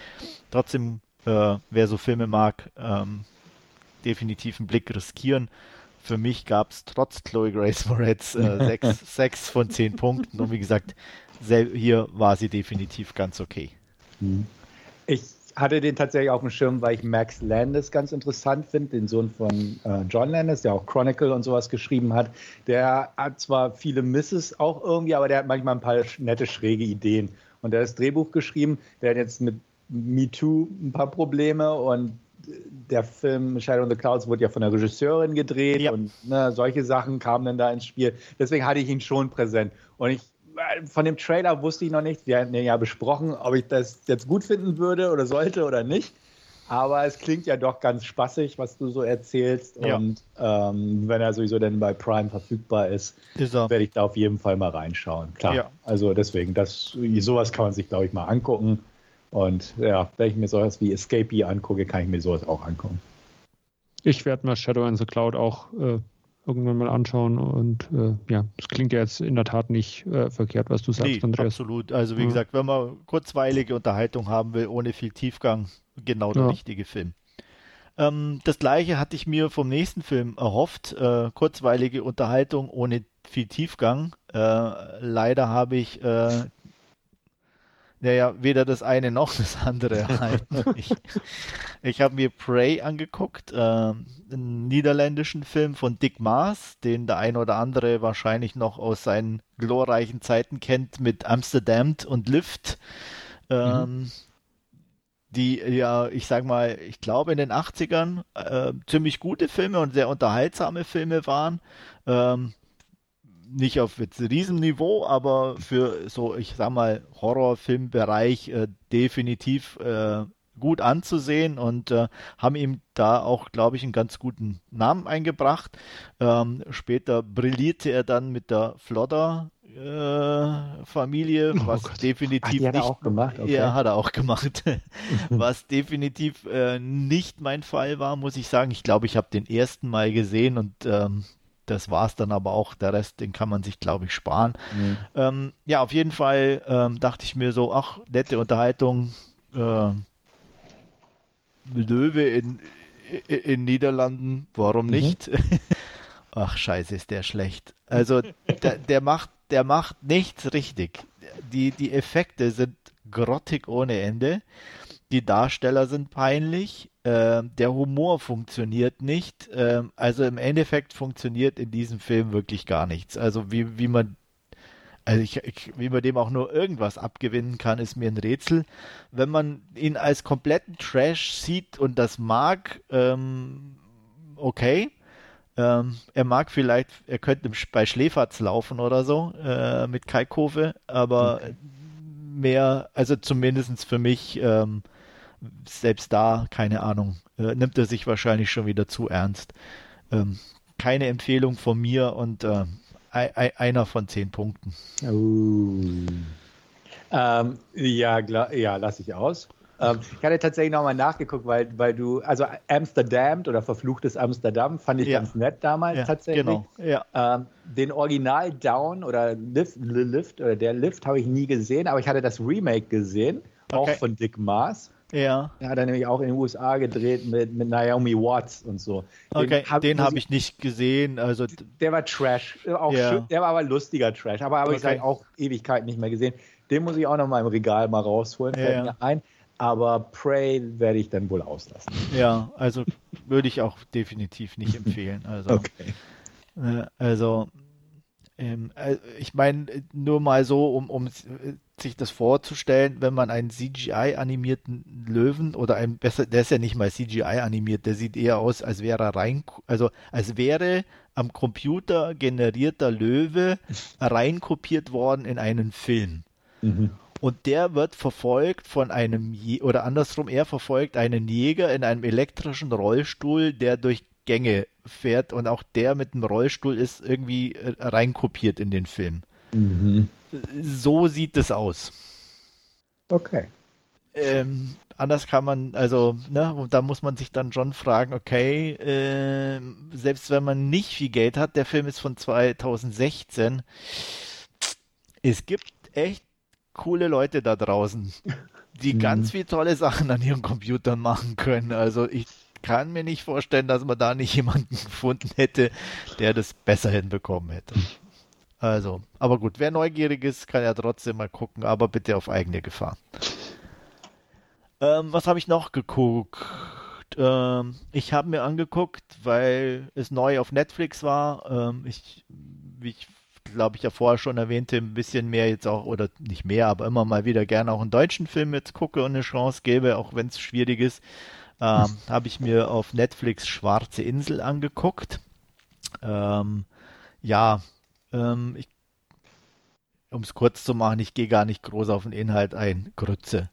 Trotzdem, äh, wer so Filme mag, ähm, definitiv einen Blick riskieren. Für mich gab es trotz Chloe Grace Moretz äh, sechs, sechs von zehn Punkten und wie gesagt, hier war sie definitiv ganz okay. Mhm. Ich hatte den tatsächlich auf dem Schirm, weil ich Max Landis ganz interessant finde, den Sohn von äh, John Landis, der auch Chronicle und sowas geschrieben hat. Der hat zwar viele Misses auch irgendwie, aber der hat manchmal ein paar nette, schräge Ideen. Und der hat das Drehbuch geschrieben, der hat jetzt mit Me Too ein paar Probleme und der Film Shadow in the Clouds wurde ja von der Regisseurin gedreht ja. und ne, solche Sachen kamen dann da ins Spiel. Deswegen hatte ich ihn schon präsent. Und ich von dem Trailer wusste ich noch nicht. Wir hatten ja besprochen, ob ich das jetzt gut finden würde oder sollte oder nicht. Aber es klingt ja doch ganz spaßig, was du so erzählst. Ja. Und ähm, wenn er sowieso dann bei Prime verfügbar ist, ist werde ich da auf jeden Fall mal reinschauen. Klar. Ja. Also deswegen, das, sowas kann man sich, glaube ich, mal angucken. Und ja, wenn ich mir sowas wie Escapee angucke, kann ich mir sowas auch angucken. Ich werde mal Shadow in the Cloud auch äh, irgendwann mal anschauen. Und äh, ja, es klingt ja jetzt in der Tat nicht äh, verkehrt, was du sagst, nee, Andreas. Absolut. Also wie ja. gesagt, wenn man kurzweilige Unterhaltung haben will, ohne viel Tiefgang, genau der ja. richtige Film. Ähm, das gleiche hatte ich mir vom nächsten Film erhofft. Äh, kurzweilige Unterhaltung ohne viel Tiefgang. Äh, leider habe ich äh, naja, weder das eine noch das andere ich ich habe mir Prey angeguckt, äh, einen niederländischen Film von Dick Maas, den der ein oder andere wahrscheinlich noch aus seinen glorreichen Zeiten kennt mit Amsterdam und Lift. Ähm, mhm. Die ja, ich sag mal, ich glaube in den 80ern äh, ziemlich gute Filme und sehr unterhaltsame Filme waren. Ähm, nicht auf jetzt Riesenniveau, aber für so, ich sag mal, Horrorfilmbereich äh, definitiv äh, gut anzusehen und äh, haben ihm da auch, glaube ich, einen ganz guten Namen eingebracht. Ähm, später brillierte er dann mit der Flodder äh, Familie, oh was Gott. definitiv Ach, die hat er auch gemacht. Okay. Ja, hat er auch gemacht. was definitiv äh, nicht mein Fall war, muss ich sagen. Ich glaube, ich habe den ersten Mal gesehen und ähm, das war es dann aber auch. Der Rest, den kann man sich, glaube ich, sparen. Mhm. Ähm, ja, auf jeden Fall ähm, dachte ich mir so, ach, nette Unterhaltung. Äh, Löwe in, in, in, Niederlanden, warum mhm. nicht? Mhm. ach, scheiße, ist der schlecht. Also, der, der, macht, der macht nichts richtig. Die, die Effekte sind grottig ohne Ende. Die Darsteller sind peinlich. Äh, der Humor funktioniert nicht. Äh, also im Endeffekt funktioniert in diesem Film wirklich gar nichts. Also wie, wie man also ich, ich, wie man dem auch nur irgendwas abgewinnen kann, ist mir ein Rätsel. Wenn man ihn als kompletten Trash sieht und das mag, ähm, okay. Ähm, er mag vielleicht, er könnte bei Schläferz laufen oder so äh, mit Kalkove, aber okay. mehr, also zumindest für mich ähm, selbst da, keine Ahnung, äh, nimmt er sich wahrscheinlich schon wieder zu ernst. Ähm, keine Empfehlung von mir und äh, einer von zehn Punkten. Uh. Ähm, ja, ja lasse ich aus. ähm, ich hatte tatsächlich nochmal nachgeguckt, weil, weil du, also Amsterdam oder Verfluchtes Amsterdam fand ich ja. ganz nett damals ja, tatsächlich. Genau, ja. Ähm, den Original Down oder Lift, Lift oder der Lift habe ich nie gesehen, aber ich hatte das Remake gesehen, okay. auch von Dick Maas. Ja. Der hat er nämlich auch in den USA gedreht mit, mit Naomi Watts und so. Den okay, hab, den habe ich nicht gesehen. Also der war Trash. Auch ja. schön, der war aber lustiger Trash. Aber habe okay. ich auch Ewigkeit nicht mehr gesehen. Den muss ich auch noch mal im Regal mal rausholen. Fällt mir ein. Aber Prey werde ich dann wohl auslassen. Ja, also würde ich auch definitiv nicht empfehlen. Also, okay. Äh, also ähm, äh, ich meine, nur mal so, um, um sich das vorzustellen, wenn man einen CGI-animierten Löwen oder ein besser, der ist ja nicht mal CGI-animiert, der sieht eher aus, als wäre er rein, also als wäre am Computer generierter Löwe reinkopiert worden in einen Film. Mhm. Und der wird verfolgt von einem, oder andersrum, er verfolgt einen Jäger in einem elektrischen Rollstuhl, der durch Gänge fährt und auch der mit dem Rollstuhl ist irgendwie äh, reinkopiert in den Film. Mhm. So sieht es aus. Okay. Ähm, anders kann man, also, ne, und da muss man sich dann schon fragen, okay, äh, selbst wenn man nicht viel Geld hat, der Film ist von 2016, es gibt echt coole Leute da draußen, die mhm. ganz viele tolle Sachen an ihren Computern machen können. Also ich kann mir nicht vorstellen, dass man da nicht jemanden gefunden hätte, der das besser hinbekommen hätte. Also, aber gut, wer neugierig ist, kann ja trotzdem mal gucken, aber bitte auf eigene Gefahr. Ähm, was habe ich noch geguckt? Ähm, ich habe mir angeguckt, weil es neu auf Netflix war. Ähm, ich, wie ich glaube ich ja vorher schon erwähnte, ein bisschen mehr jetzt auch, oder nicht mehr, aber immer mal wieder gerne auch einen deutschen Film jetzt gucke und eine Chance gebe, auch wenn es schwierig ist, ähm, habe ich mir auf Netflix Schwarze Insel angeguckt. Ähm, ja, ähm, um es kurz zu machen, ich gehe gar nicht groß auf den Inhalt ein. Grütze.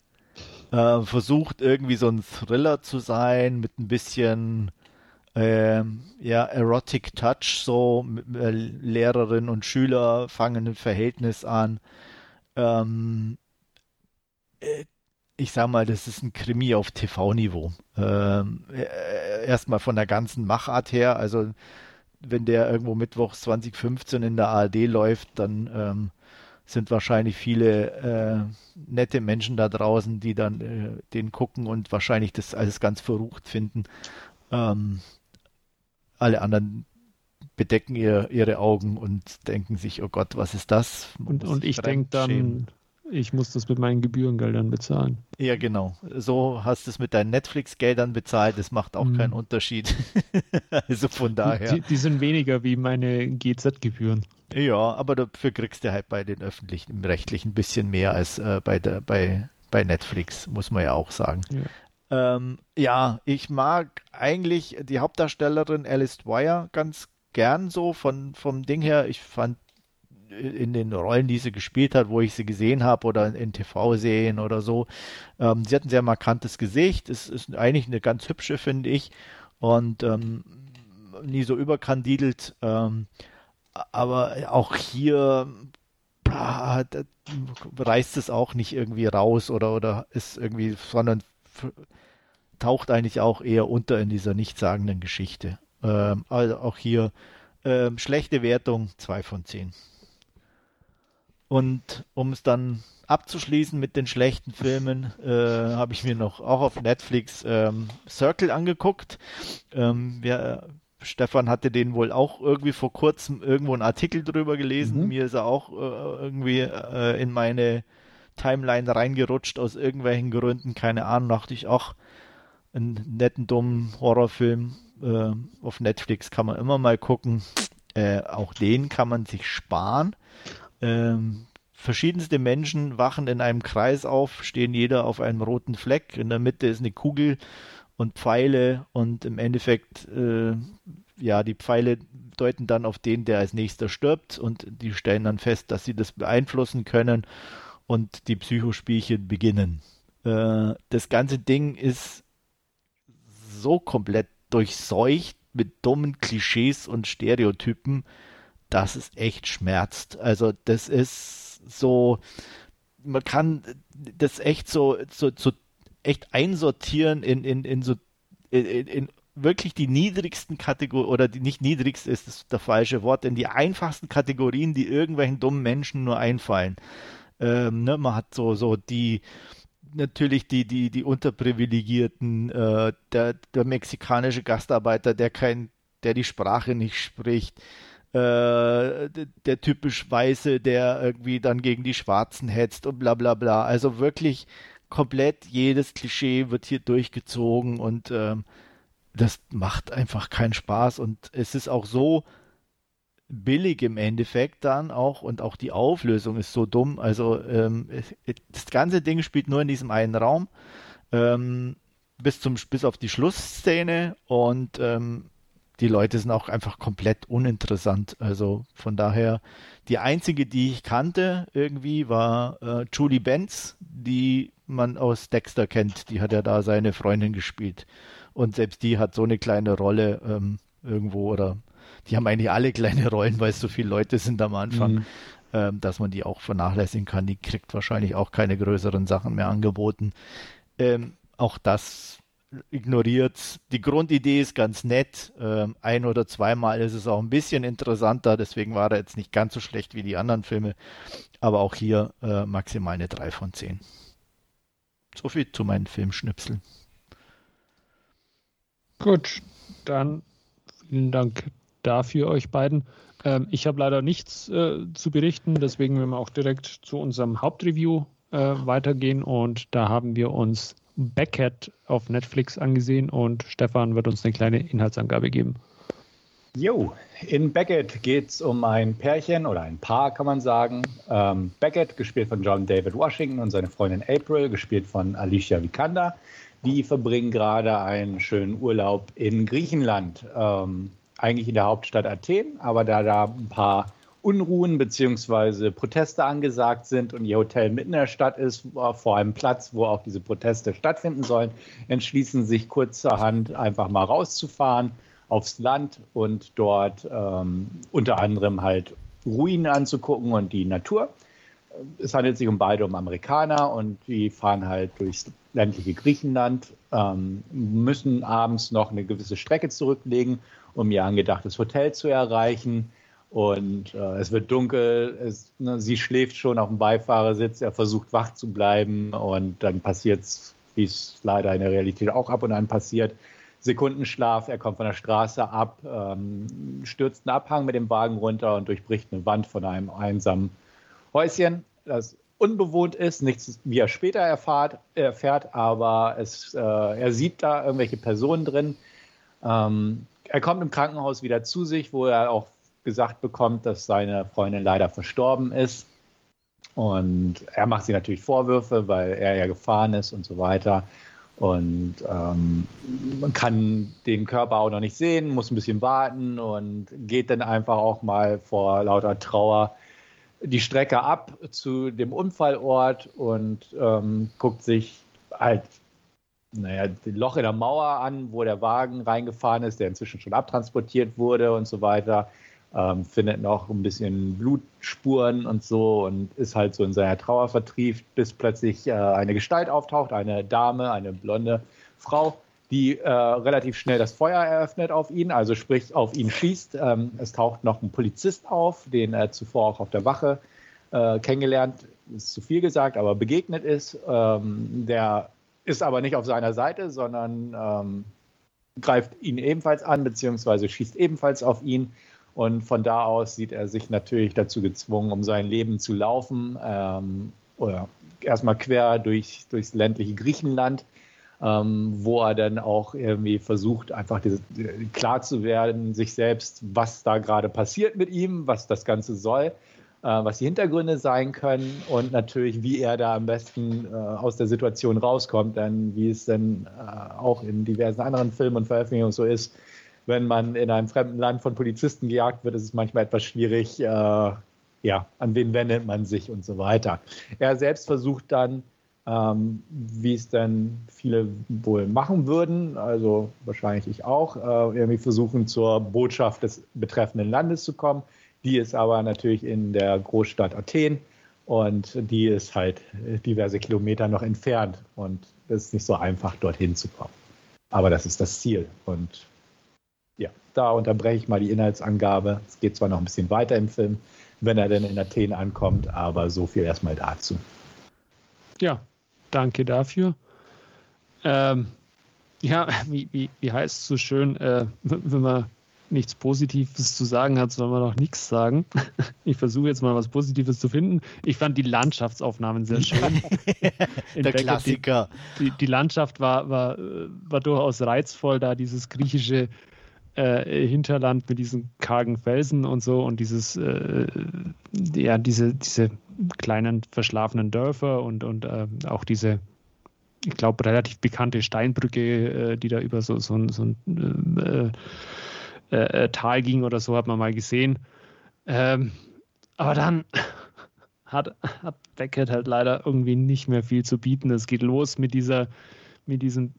Äh, versucht irgendwie so ein Thriller zu sein mit ein bisschen ähm, ja, Erotic Touch, so äh, Lehrerin und Schüler fangen ein Verhältnis an. Ähm, äh, ich sag mal, das ist ein Krimi auf TV-Niveau. Ähm, äh, erstmal von der ganzen Machart her, also wenn der irgendwo mittwochs 2015 in der ARD läuft, dann ähm, sind wahrscheinlich viele äh, nette Menschen da draußen, die dann äh, den gucken und wahrscheinlich das alles ganz verrucht finden. Ähm, alle anderen bedecken ihr, ihre Augen und denken sich, oh Gott, was ist das? Und, und ich denke dann, ich muss das mit meinen Gebührengeldern bezahlen. Ja, genau. So hast du es mit deinen Netflix-Geldern bezahlt. Das macht auch mhm. keinen Unterschied. also von daher. Die, die, sind weniger wie meine GZ-Gebühren. Ja, aber dafür kriegst du halt bei den öffentlichen, im rechtlichen ein bisschen mehr als äh, bei, der, bei, bei Netflix, muss man ja auch sagen. Ja. Ähm, ja, ich mag eigentlich die Hauptdarstellerin Alice Dwyer ganz gern so von, vom Ding her. Ich fand in den Rollen, die sie gespielt hat, wo ich sie gesehen habe oder in, TV-Serien oder so. Ähm, sie hat ein sehr markantes Gesicht, es ist eigentlich eine ganz hübsche, finde ich, und ähm, nie so überkandidelt. Ähm, aber auch hier reißt es auch nicht irgendwie raus oder, oder ist irgendwie, sondern taucht eigentlich auch eher unter in dieser nichtssagenden Geschichte. Ähm, also auch hier ähm, schlechte Wertung, 2 von 10. Und um es dann abzuschließen mit den schlechten Filmen, äh, habe ich mir noch auch auf Netflix ähm, Circle angeguckt. Ähm, wir, Stefan hatte den wohl auch irgendwie vor kurzem irgendwo einen Artikel drüber gelesen. Mhm. Mir ist er auch äh, irgendwie äh, in meine Timeline reingerutscht aus irgendwelchen Gründen. Keine Ahnung, dachte ich auch, einen netten, dummen Horrorfilm äh, auf Netflix kann man immer mal gucken. Äh, auch den kann man sich sparen. Ähm, verschiedenste Menschen wachen in einem Kreis auf, stehen jeder auf einem roten Fleck. In der Mitte ist eine Kugel und Pfeile und im Endeffekt, äh, ja, die Pfeile deuten dann auf den, der als nächster stirbt und die stellen dann fest, dass sie das beeinflussen können und die Psychospielchen beginnen. Äh, das ganze Ding ist so komplett durchseucht mit dummen Klischees und Stereotypen, dass es echt schmerzt. Also das ist so, man kann das echt so, so, so echt einsortieren in, in, in so in, in wirklich die niedrigsten Kategorien, oder die nicht niedrigste ist das, das falsche Wort, in die einfachsten Kategorien, die irgendwelchen dummen Menschen nur einfallen. Ähm, ne, man hat so, so die, natürlich die, die, die Unterprivilegierten, äh, der, der mexikanische Gastarbeiter, der kein, der die Sprache nicht spricht, äh, der, typisch Weiße, der irgendwie dann gegen die Schwarzen hetzt und bla bla bla. Also wirklich komplett jedes Klischee wird hier durchgezogen und ähm, das macht einfach keinen Spaß und es ist auch so billig im Endeffekt dann auch und auch die Auflösung ist so dumm. Also ähm, das ganze Ding spielt nur in diesem einen Raum ähm, bis zum bis auf die Schlussszene und ähm, die Leute sind auch einfach komplett uninteressant. Also von daher die einzige, die ich kannte irgendwie war äh, Julie Benz, die man aus Dexter kennt. Die hat ja da seine Freundin gespielt. Und selbst die hat so eine kleine Rolle ähm, irgendwo oder die haben eigentlich alle kleine Rollen, weil es so viele Leute sind am Anfang, mhm. ähm, dass man die auch vernachlässigen kann. Die kriegt wahrscheinlich auch keine größeren Sachen mehr angeboten. Ähm, auch das ignoriert. Die Grundidee ist ganz nett. Ähm, ein oder zweimal ist es auch ein bisschen interessanter, deswegen war er jetzt nicht ganz so schlecht wie die anderen Filme. Aber auch hier äh, maximal eine 3 von 10. So viel zu meinen Filmschnipseln. Gut, dann vielen Dank dafür euch beiden. Ähm, ich habe leider nichts äh, zu berichten, deswegen werden wir auch direkt zu unserem Hauptreview äh, weitergehen und da haben wir uns Beckett auf Netflix angesehen und Stefan wird uns eine kleine Inhaltsangabe geben. Jo, in Beckett geht es um ein Pärchen oder ein Paar, kann man sagen. Ähm, Beckett, gespielt von John David Washington und seine Freundin April, gespielt von Alicia Vikander. Die verbringen gerade einen schönen Urlaub in Griechenland. Ähm, eigentlich in der Hauptstadt Athen, aber da da ein paar Unruhen bzw. Proteste angesagt sind und ihr Hotel mitten in der Stadt ist, vor einem Platz, wo auch diese Proteste stattfinden sollen, entschließen sich kurzerhand einfach mal rauszufahren aufs Land und dort ähm, unter anderem halt Ruinen anzugucken und die Natur. Es handelt sich um beide um Amerikaner und die fahren halt durchs ländliche Griechenland, ähm, müssen abends noch eine gewisse Strecke zurücklegen, um ihr angedachtes Hotel zu erreichen. Und äh, es wird dunkel, es, ne, sie schläft schon auf dem Beifahrersitz, er versucht wach zu bleiben und dann passiert es, wie es leider in der Realität auch ab und an passiert, Sekundenschlaf, er kommt von der Straße ab, ähm, stürzt einen Abhang mit dem Wagen runter und durchbricht eine Wand von einem einsamen Häuschen, das unbewohnt ist, nichts, wie er später erfahrt, erfährt, aber es, äh, er sieht da irgendwelche Personen drin. Ähm, er kommt im Krankenhaus wieder zu sich, wo er auch gesagt bekommt, dass seine Freundin leider verstorben ist. Und er macht sie natürlich Vorwürfe, weil er ja gefahren ist und so weiter. Und ähm, man kann den Körper auch noch nicht sehen, muss ein bisschen warten und geht dann einfach auch mal vor lauter Trauer die Strecke ab zu dem Unfallort und ähm, guckt sich halt naja, das Loch in der Mauer an, wo der Wagen reingefahren ist, der inzwischen schon abtransportiert wurde und so weiter. Ähm, findet noch ein bisschen Blutspuren und so und ist halt so in seiner Trauer vertrieft, bis plötzlich äh, eine Gestalt auftaucht, eine Dame, eine blonde Frau, die äh, relativ schnell das Feuer eröffnet auf ihn, also sprich auf ihn schießt. Ähm, es taucht noch ein Polizist auf, den er zuvor auch auf der Wache äh, kennengelernt, ist zu viel gesagt, aber begegnet ist. Ähm, der ist aber nicht auf seiner Seite, sondern ähm, greift ihn ebenfalls an, beziehungsweise schießt ebenfalls auf ihn. Und von da aus sieht er sich natürlich dazu gezwungen, um sein Leben zu laufen, ähm, oder erstmal quer durch, durchs ländliche Griechenland, ähm, wo er dann auch irgendwie versucht, einfach diese, klar zu werden, sich selbst, was da gerade passiert mit ihm, was das Ganze soll äh, was die Hintergründe sein können und natürlich, wie er da am besten äh, aus der Situation rauskommt. Denn wie es denn äh, auch in diversen anderen Filmen und Veröffentlichungen so ist, wenn man in einem fremden Land von Polizisten gejagt wird, ist es manchmal etwas schwierig, äh, ja, an wen wendet man sich und so weiter. Er selbst versucht dann, ähm, wie es dann viele wohl machen würden, also wahrscheinlich ich auch, äh, irgendwie versuchen, zur Botschaft des betreffenden Landes zu kommen die ist aber natürlich in der Großstadt Athen Und die ist halt diverse Kilometer noch entfernt und es ist nicht so einfach, dorthin zu kommen. Aber das ist das Ziel. Und ja, da unterbreche ich mal die Inhaltsangabe. Es geht zwar noch ein bisschen weiter im Film, wenn er denn in Athen ankommt, aber so viel erstmal dazu. Ja, danke dafür. Ähm, ja, wie, wie, wie heißt es so schön, äh, wenn man nichts Positives zu sagen hat, soll man auch nichts sagen. Ich versuche jetzt mal was Positives zu finden. Ich fand die Landschaftsaufnahmen sehr schön. Der Becker, Klassiker. Die, die, die, Landschaft war, war, war durchaus reizvoll, da dieses griechische äh, Hinterland mit diesen kargen Felsen und so und dieses, äh, ja, diese, diese kleinen verschlafenen Dörfer und, und äh, auch diese ich glaube, relativ bekannte Steinbrücke, äh, die da über so, so, so ein äh, äh, Tal ging oder so, hat man mal gesehen. Ähm, aber dann hat, hat Beckett halt leider irgendwie nicht mehr viel zu bieten. Es geht los mit dieser, mit diesem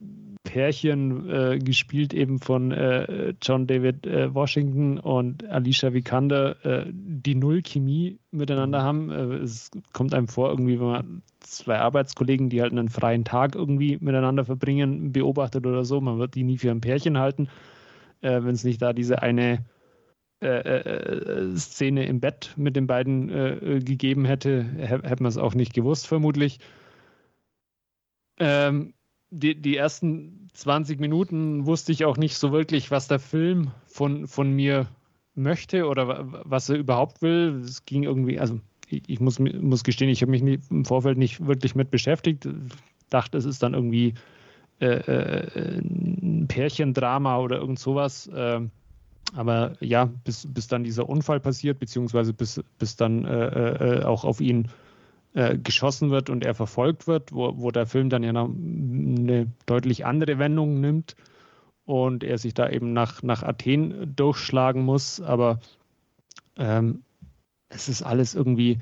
Pärchen, äh, gespielt eben von äh, John David äh, Washington und Alicia Vikander, die null Chemie miteinander haben. es kommt einem vor, irgendwie, wenn man zwei Arbeitskollegen, die halt einen freien Tag irgendwie miteinander verbringen, beobachtet oder so. Man wird die nie für ein Pärchen halten, äh, wenn es nicht da diese eine äh, äh, Szene im Bett mit den beiden äh, gegeben hätte, hätte man es auch nicht gewusst, vermutlich. Ähm, die, die ersten 20 Minuten wusste ich auch nicht so wirklich, was der Film von, von mir möchte oder was er überhaupt will. Es ging irgendwie, also ich muss, muss gestehen, ich habe mich nie, im Vorfeld nicht wirklich mit beschäftigt. Dachte, es ist dann irgendwie äh, äh, ein Pärchendrama oder irgend sowas. Äh, aber ja, bis, bis dann dieser Unfall passiert, beziehungsweise bis, bis dann äh, äh, auch auf ihn äh, geschossen wird und er verfolgt wird, wo, wo der Film dann ja eine deutlich andere Wendung nimmt und er sich da eben nach, nach Athen durchschlagen muss. Aber ähm, es ist alles irgendwie,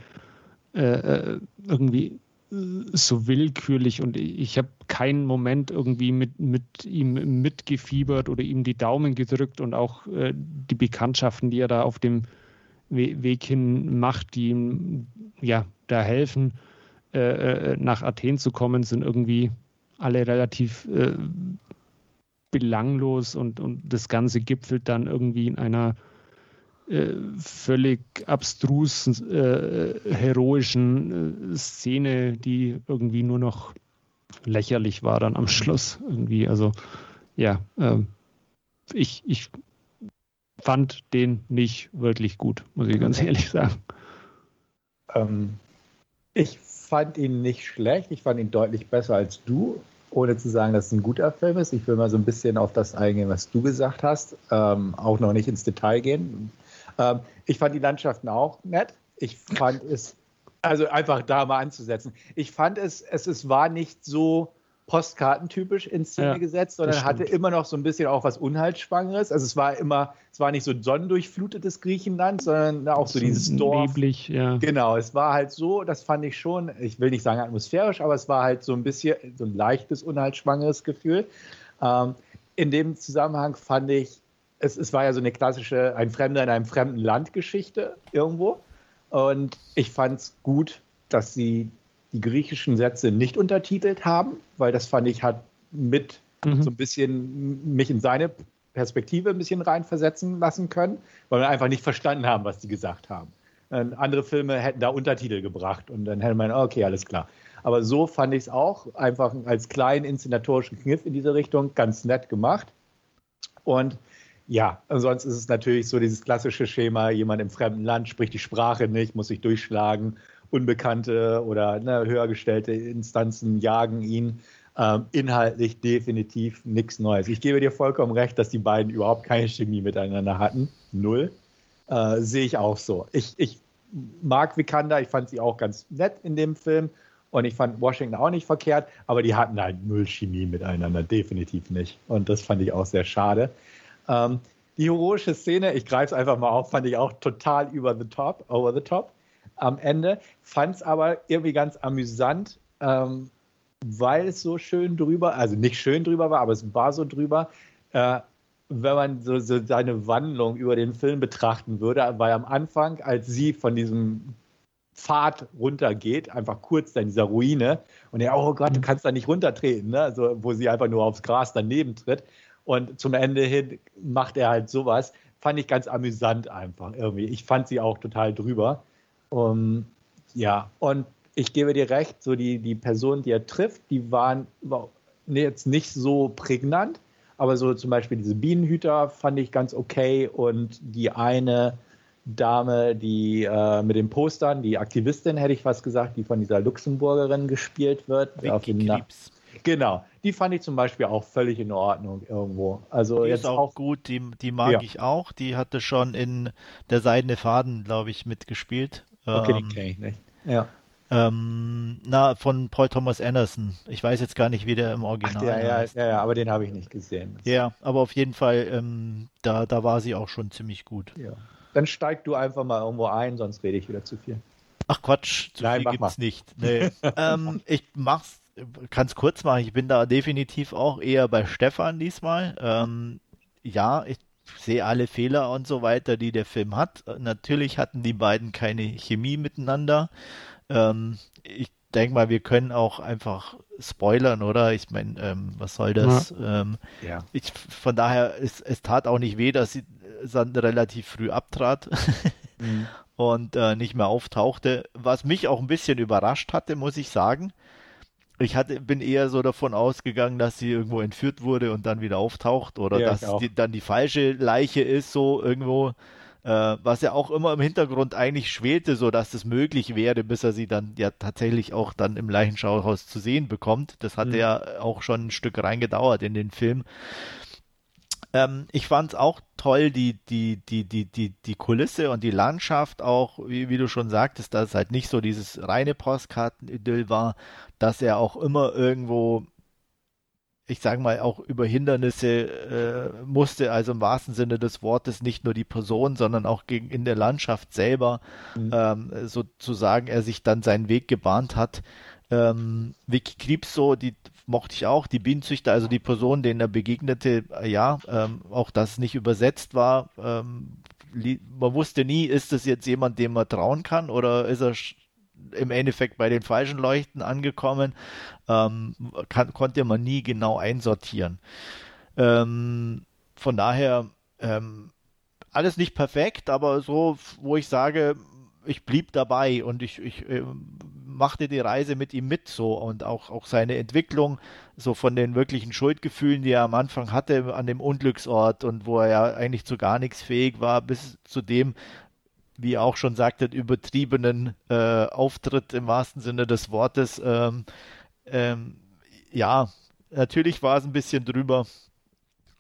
äh, äh irgendwie so willkürlich und ich habe keinen Moment irgendwie mit, mit ihm mitgefiebert oder ihm die Daumen gedrückt und auch äh, die Bekanntschaften, die er da auf dem We Weg hin macht, die ihm ja da helfen, äh, äh nach Athen zu kommen, sind irgendwie alle relativ äh, belanglos und, und das Ganze gipfelt dann irgendwie in einer äh, völlig abstrus äh, heroischen äh, Szene, die irgendwie nur noch lächerlich war dann am Schluss irgendwie. Also ja, ähm, ich, ich fand den nicht wirklich gut, muss ich ganz ehrlich sagen. Ähm, ich fand ihn nicht schlecht, ich fand ihn deutlich besser als du, ohne zu sagen, dass es ein guter Film ist. Ich will mal so ein bisschen auf das eingehen, was du gesagt hast, ähm, auch noch nicht ins Detail gehen. Ähm, ich fand die Landschaften auch nett. Ich fand es, also einfach da mal anzusetzen. Ich fand es, es, es war nicht so postkartentypisch in Szene ja, gesetzt, sondern hatte immer noch so ein bisschen auch was Unheilsschwangeres. Also es war immer, es war nicht so sonnendurchflutetes Griechenland, sondern auch so, dieses Dorf. Neblig, ja. Genau, es war halt so, das fand ich schon, ich will nicht sagen atmosphärisch, aber es war halt so ein bisschen so ein leichtes, unheilsschwangeres Gefühl. Ähm, in dem Zusammenhang fand ich es, es war ja so eine klassische ein Fremder in einem fremden Land Geschichte irgendwo. Und ich fand es gut, dass sie die griechischen Sätze nicht untertitelt haben, weil das fand ich hat mit mhm. so ein bisschen mich in seine Perspektive ein bisschen reinversetzen lassen können, weil wir einfach nicht verstanden haben, was die gesagt haben. Und andere Filme hätten da Untertitel gebracht und dann hätte man, okay, alles klar. Aber so fand ich es auch einfach als kleinen inszenatorischen Kniff in diese Richtung ganz nett gemacht. Und ja, sonst ist es natürlich so dieses klassische Schema, jemand im fremden Land spricht die Sprache nicht, muss sich durchschlagen, unbekannte oder ne, höher gestellte Instanzen jagen ihn. Ähm, inhaltlich definitiv nichts Neues. Ich gebe dir vollkommen recht, dass die beiden überhaupt keine Chemie miteinander hatten. Null. Äh, Sehe ich auch so. Ich, ich mag Vikander, ich fand sie auch ganz nett in dem Film und ich fand Washington auch nicht verkehrt, aber die hatten halt null Chemie miteinander, definitiv nicht. Und das fand ich auch sehr schade. Ähm, die heroische Szene, ich greife es einfach mal auf, fand ich auch total über the top, over the top am Ende. Fand es aber irgendwie ganz amüsant, ähm, weil es so schön drüber, also nicht schön drüber war, aber es war so drüber. Äh, wenn man so, so seine Wandlung über den Film betrachten würde, weil am Anfang, als sie von diesem Pfad runtergeht, einfach kurz in dieser Ruine. Und er, oh Gott, du kannst da nicht runtertreten, ne? also, wo sie einfach nur aufs Gras daneben tritt. Und zum Ende hin macht er halt sowas. Fand ich ganz amüsant einfach irgendwie. Ich fand sie auch total drüber. Um, ja, und ich gebe dir recht, so die, die Personen, die er trifft, die waren jetzt nicht so prägnant, aber so zum Beispiel diese Bienenhüter fand ich ganz okay und die eine Dame, die äh, mit den Postern, die Aktivistin, hätte ich fast gesagt, die von dieser Luxemburgerin gespielt wird. Genau, die fand ich zum Beispiel auch völlig in Ordnung irgendwo. Also die jetzt ist auch, auch gut, die, die mag ja. ich auch. Die hatte schon in der Seidene Faden, glaube ich, mitgespielt. Okay, ähm, die kenne ich nicht. Ja. Ähm, na, von Paul Thomas Anderson. Ich weiß jetzt gar nicht, wie der im Original Ach, ja, heißt. Ja, ja, aber den habe ich nicht gesehen. Ja, aber auf jeden Fall, ähm, da, da war sie auch schon ziemlich gut. Ja. Dann steig du einfach mal irgendwo ein, sonst rede ich wieder zu viel. Ach Quatsch, zu Nein, viel gibt's mal. nicht. Nee. ähm, ich mach's, kann's kurz machen. Ich bin da definitiv auch eher bei Stefan diesmal. Ähm, ja, ich sehe alle Fehler und so weiter, die der Film hat. Natürlich hatten die beiden keine Chemie miteinander. Ähm, ich denke mal, wir können auch einfach spoilern, oder? Ich meine, ähm, was soll das? Ja. Ähm, ja. Ich, von daher, es, es tat auch nicht weh, dass sie Sand relativ früh abtrat mhm. und äh, nicht mehr auftauchte. Was mich auch ein bisschen überrascht hatte, muss ich sagen. Ich hatte, bin eher so davon ausgegangen, dass sie irgendwo entführt wurde und dann wieder auftaucht oder ja, dass die, dann die falsche Leiche ist, so irgendwo äh, was ja auch immer im Hintergrund eigentlich schwelte, so dass es möglich wäre, bis er sie dann ja tatsächlich auch dann im Leichenschauhaus zu sehen bekommt. Das hat mhm. ja auch schon ein Stück reingedauert in den Film. Ähm, ich fand es auch toll, die, die, die, die, die, die Kulisse und die Landschaft auch, wie, wie du schon sagtest, dass es halt nicht so dieses reine Postkartenidyll war, dass er auch immer irgendwo ich sage mal, auch über Hindernisse äh, musste, also im wahrsten Sinne des Wortes nicht nur die Person, sondern auch gegen in der Landschaft selber mhm. ähm, sozusagen er sich dann seinen Weg gebahnt hat. Ähm, Vicky Kripso, die mochte ich auch, die Bienenzüchter, also die Person, denen er begegnete, äh, ja, ähm, auch das nicht übersetzt war. Ähm, man wusste nie, ist das jetzt jemand, dem man trauen kann oder ist er im Endeffekt bei den falschen Leuchten angekommen, ähm, kann, konnte man nie genau einsortieren. Ähm, von daher ähm, alles nicht perfekt, aber so, wo ich sage, ich blieb dabei und ich, ich äh, machte die Reise mit ihm mit so und auch, auch seine Entwicklung so von den wirklichen Schuldgefühlen, die er am Anfang hatte an dem Unglücksort und wo er ja eigentlich zu gar nichts fähig war, bis zu dem, wie ihr auch schon sagtet, übertriebenen äh, Auftritt im wahrsten Sinne des Wortes. Ähm, ähm, ja, natürlich war es ein bisschen drüber,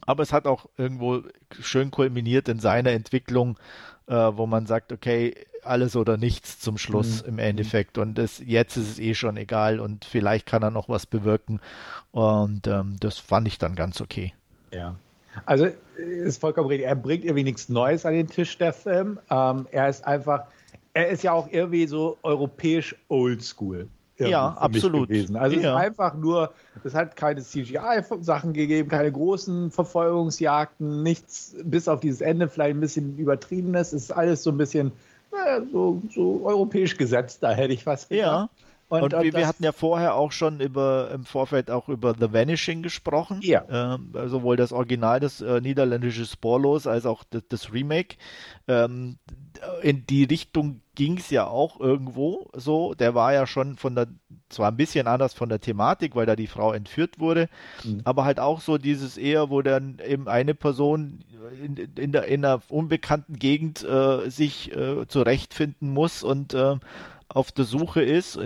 aber es hat auch irgendwo schön kulminiert in seiner Entwicklung, äh, wo man sagt, okay, alles oder nichts zum Schluss mhm. im Endeffekt. Und das, jetzt ist es eh schon egal und vielleicht kann er noch was bewirken. Und ähm, das fand ich dann ganz okay. Ja, also ist vollkommen richtig. Er bringt irgendwie nichts Neues an den Tisch, der Film. Ähm, er ist einfach, er ist ja auch irgendwie so europäisch oldschool. Ja, absolut. Gewesen. Also ja. es ist einfach nur, es hat keine CGI-Sachen gegeben, keine großen Verfolgungsjagden, nichts, bis auf dieses Ende vielleicht ein bisschen übertriebenes. Es ist alles so ein bisschen naja, so, so europäisch gesetzt, da hätte ich was gesagt. Ja. Und, und, wir, wir, hatten ja vorher auch schon über im Vorfeld auch über The Vanishing gesprochen. Ja. Ähm, sowohl das Original, das äh, niederländische Sporlos, als auch das, das Remake. Ähm, in die Richtung ging es ja auch irgendwo so. Der war ja schon von der, zwar ein bisschen anders von der Thematik, weil da die Frau entführt wurde, mhm. aber halt auch so dieses eher, wo dann eben eine Person in, in, der, in einer unbekannten Gegend äh, sich äh, zurechtfinden muss und äh, auf der Suche ist,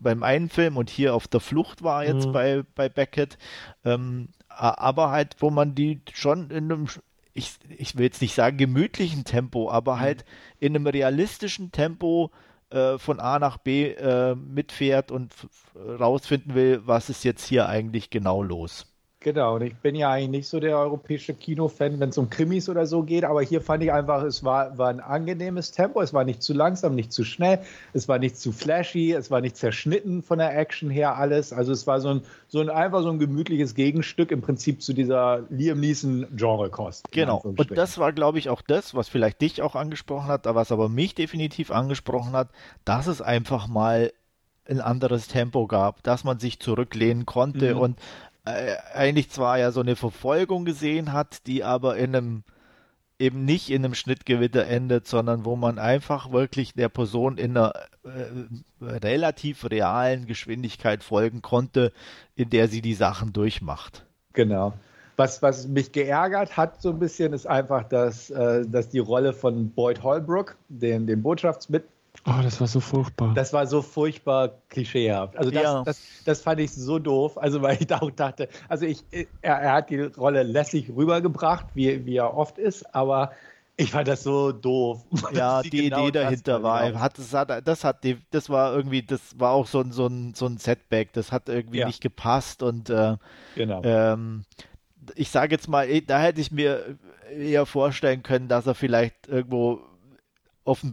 beim einen Film und hier auf der Flucht war jetzt mhm. bei, bei Beckett, ähm, aber halt, wo man die schon in einem, ich, ich will jetzt nicht sagen gemütlichen Tempo, aber mhm. halt in einem realistischen Tempo äh, von A nach B äh, mitfährt und rausfinden will, was ist jetzt hier eigentlich genau los. Genau, und ich bin ja eigentlich nicht so der europäische Kinofan, wenn es um Krimis oder so geht, aber hier fand ich einfach, es war, war ein angenehmes Tempo, es war nicht zu langsam, nicht zu schnell, es war nicht zu flashy, es war nicht zerschnitten von der Action her alles, also es war so ein, so ein einfach so ein gemütliches Gegenstück im Prinzip zu dieser Liam Neeson Genre-Kost. Genau, und das war glaube ich auch das, was vielleicht dich auch angesprochen hat, was aber mich definitiv angesprochen hat, dass es einfach mal ein anderes Tempo gab, dass man sich zurücklehnen konnte mhm. und äh, eigentlich zwar ja so eine Verfolgung gesehen hat, die aber in einem eben nicht in einem Schnittgewitter endet, sondern wo man einfach wirklich der Person in einer äh, relativ realen Geschwindigkeit folgen konnte, in der sie die Sachen durchmacht. Genau. Was, was mich geärgert hat so ein bisschen, ist einfach, dass, äh, dass die Rolle von Boyd Holbrook, den, den Botschaftsmit Oh, das war so furchtbar. Das war so furchtbar klischeehaft. Also das, ja. das, das, fand ich so doof. Also weil ich da auch dachte, also ich, er, er hat die Rolle lässig rübergebracht, wie, wie er oft ist, aber ich fand das so doof. Ja, die genau Idee dahinter war, genau. hat, das, hat, das hat, das war irgendwie, das war auch so ein, so ein, so ein Setback. Das hat irgendwie ja. nicht gepasst und äh, genau. Ähm, ich sage jetzt mal, da hätte ich mir eher vorstellen können, dass er vielleicht irgendwo auf dem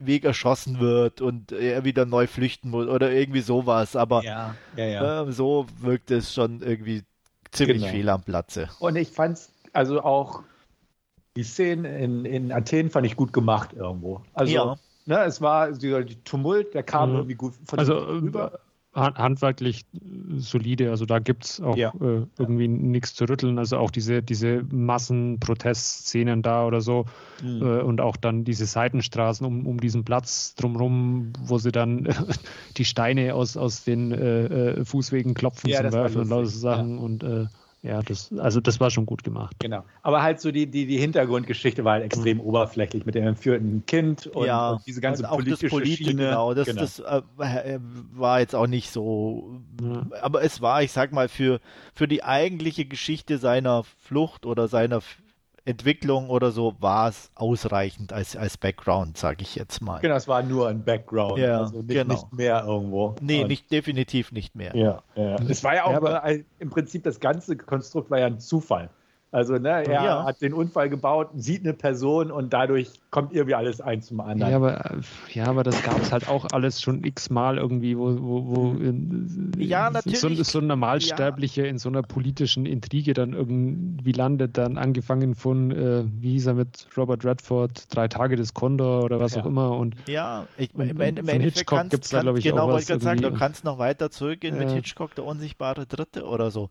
Weg erschossen wird und er wieder neu flüchten muss oder irgendwie sowas. Aber ja, ja, ja. Äh, so wirkt es schon irgendwie ziemlich genau. fehl am Platze. Und ich fand es also auch die Szenen in, in Athen fand ich gut gemacht irgendwo. Also ja. ne, es war dieser Tumult, der kam mhm. irgendwie gut von also, rüber handwerklich solide. Also da gibt es auch ja. äh, irgendwie nichts zu rütteln. Also auch diese, diese Massenprotestszenen da oder so mhm. äh, und auch dann diese Seitenstraßen um, um diesen Platz drumherum, wo sie dann die Steine aus, aus den äh, äh Fußwegen klopfen ja, zum Werfen und lauter Sachen ja. und äh, ja, das, also das war schon gut gemacht. Genau. Aber halt so die, die, die Hintergrundgeschichte war halt extrem mhm. oberflächlich mit dem entführten Kind und, ja, und diese ganze und auch politische das Politische, Schiene. Genau, das, genau. das äh, äh, war jetzt auch nicht so. Ja. Aber es war, ich sag mal, für, für die eigentliche Geschichte seiner Flucht oder seiner Entwicklung oder so war es ausreichend als, als Background, sage ich jetzt mal. Genau, es war nur ein Background, ja, also nicht, genau. nicht mehr irgendwo. Nee, nicht, definitiv nicht mehr. Ja, ja. Es war ja auch ja, aber, im Prinzip das ganze Konstrukt war ja ein Zufall. Also ne, er ja. hat den Unfall gebaut, sieht eine Person und dadurch kommt irgendwie alles eins zum anderen. Ja, aber, ja, aber das gab es halt auch alles schon x-mal irgendwie, wo, wo, wo ja, natürlich. So, so ein Normalsterblicher ja. in so einer politischen Intrige dann irgendwie landet, dann angefangen von, äh, wie hieß er mit Robert Redford, Drei Tage des Condor oder was ja. auch immer. Und, ja, ich, und, im, im Hitchcock gibt es da, glaube ich, genau, auch was. Genau, wollte ich sagen, du kannst noch weiter zurückgehen mit Hitchcock, der unsichtbare Dritte oder so.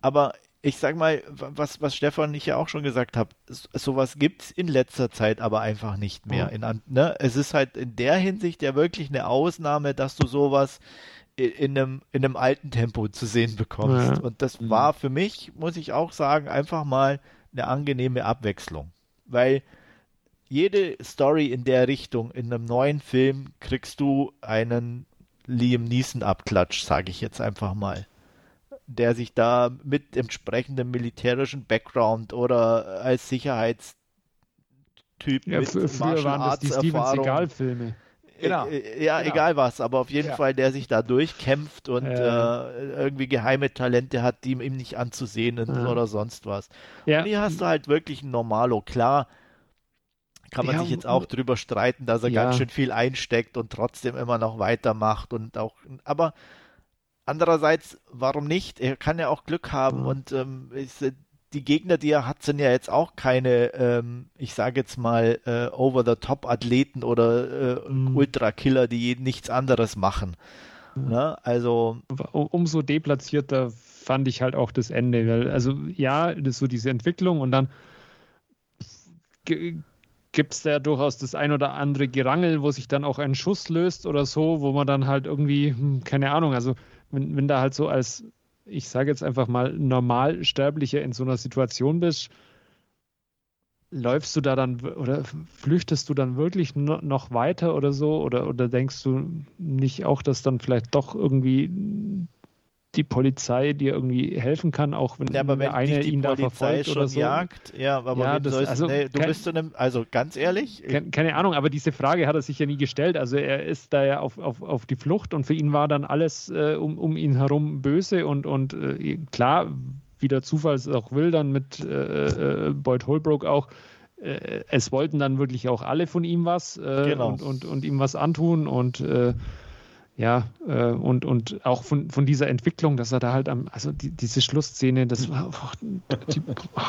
Aber ich sag mal, was, was Stefan und ich ja auch schon gesagt habe, sowas gibt's in letzter Zeit aber einfach nicht mehr. Mhm. In, ne? Es ist halt in der Hinsicht ja wirklich eine Ausnahme, dass du sowas in einem, in einem alten Tempo zu sehen bekommst. Ja. Und das mhm. war für mich, muss ich auch sagen, einfach mal eine angenehme Abwechslung. Weil jede Story in der Richtung, in einem neuen Film, kriegst du einen Liam Neeson Abklatsch, sage ich jetzt einfach mal der sich da mit entsprechendem militärischen Background oder als Sicherheitstyp ja, mit früher waren das die Steven Seagal-Filme. Genau. Äh, äh, ja, genau. egal was, aber auf jeden ja. Fall, der sich da durchkämpft und äh. Äh, irgendwie geheime Talente hat, die ihm nicht anzusehen sind ja. oder sonst was. Ja. Und hier hast du halt wirklich ein Normalo. Klar, kann man sich jetzt auch drüber streiten, dass er ganz schön viel einsteckt und trotzdem immer noch weitermacht und auch, aber Andererseits, warum nicht? Er kann ja auch Glück haben mhm. und ähm, ist, die Gegner, die er hat, sind ja jetzt auch keine, ähm, ich sage jetzt mal, äh, over-the-top-Athleten oder äh, mhm. Ultra-Killer, die nichts anderes machen. Mhm. Ne? Also umso deplatzierter fand ich halt auch das Ende. Weil, also ja, das ist so diese Entwicklung und dann gibt es da durchaus das ein oder andere Gerangel, wo sich dann auch ein Schuss löst oder so, wo man dann halt irgendwie, hm, keine Ahnung, also wenn, wenn da halt so als, ich sage jetzt einfach mal, Normalsterblicher in so einer Situation bist, läufst du da dann oder flüchtest du dann wirklich noch weiter oder so? Oder, oder denkst du nicht auch, dass dann vielleicht doch irgendwie die Polizei dir irgendwie helfen kann, auch wenn, ja, aber wenn eine ihn Polizei da verfolgt schon oder so. jagt, ja, aber ja, das, sollst, also, nee, du kein, bist in einem, also ganz ehrlich. Keine, keine, Ahnung, aber diese Frage hat er sich ja nie gestellt. Also er ist da ja auf, auf, auf die Flucht und für ihn war dann alles äh, um, um ihn herum böse und, und äh, klar wie der Zufall es auch will, dann mit äh, äh, Boyd Holbrook auch, äh, es wollten dann wirklich auch alle von ihm was äh, genau. und, und, und ihm was antun und ja, äh, und, und auch von, von dieser Entwicklung, dass er da halt am, also die, diese Schlussszene, das war oh, die, oh.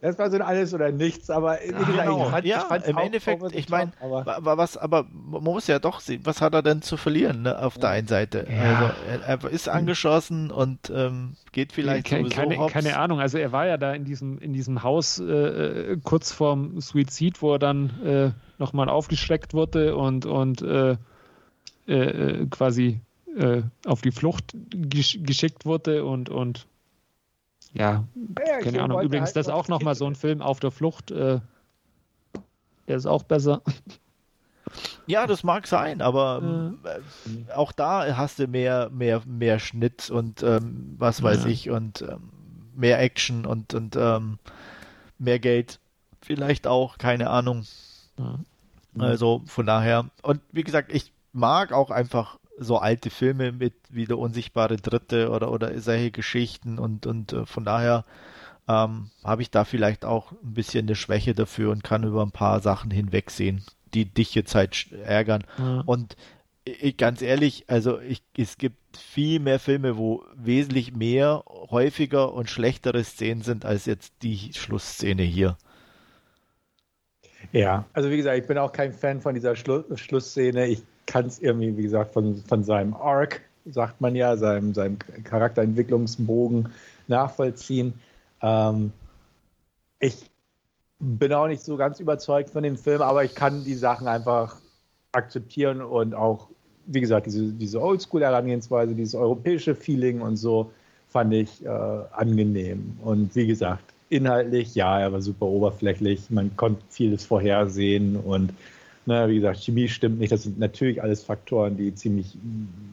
Das war so ein alles oder nichts, aber wie gesagt, genau. ich fand, ja, ich im Endeffekt, ich meine, aber was, aber man muss ja doch sehen, was hat er denn zu verlieren, ne, auf ja. der einen Seite? Ja. Also er, er, ist angeschossen und ähm, geht vielleicht keine, sowieso keine, hops. keine Ahnung, also er war ja da in diesem, in diesem Haus äh, äh kurz vorm Suizid, wo er dann äh, nochmal aufgeschreckt wurde und, und äh, äh, äh, quasi äh, auf die Flucht gesch geschickt wurde und, und ja, ja keine Ahnung. Übrigens, halt das auch nochmal so ein Film auf der Flucht, äh, der ist auch besser. Ja, das mag sein, aber äh, auch da hast du mehr, mehr, mehr Schnitt und ähm, was weiß ja. ich und ähm, mehr Action und, und ähm, mehr Geld. Vielleicht auch, keine Ahnung. Ja. Also von daher, und wie gesagt, ich mag auch einfach so alte Filme mit wie der unsichtbare Dritte oder, oder solche Geschichten und, und äh, von daher ähm, habe ich da vielleicht auch ein bisschen eine Schwäche dafür und kann über ein paar Sachen hinwegsehen, die dich jetzt halt ärgern. Ja. Und ich, ganz ehrlich, also ich, es gibt viel mehr Filme, wo wesentlich mehr, häufiger und schlechtere Szenen sind als jetzt die Schlussszene hier. Ja, also wie gesagt, ich bin auch kein Fan von dieser Schlu Schlussszene. Ich kann es irgendwie, wie gesagt, von, von seinem Arc, sagt man ja, seinem, seinem Charakterentwicklungsbogen nachvollziehen. Ähm, ich bin auch nicht so ganz überzeugt von dem Film, aber ich kann die Sachen einfach akzeptieren und auch, wie gesagt, diese, diese Oldschool-Herangehensweise, dieses europäische Feeling und so fand ich äh, angenehm. Und wie gesagt, inhaltlich, ja, er war super oberflächlich, man konnte vieles vorhersehen und na, wie gesagt, Chemie stimmt nicht. Das sind natürlich alles Faktoren, die ziemlich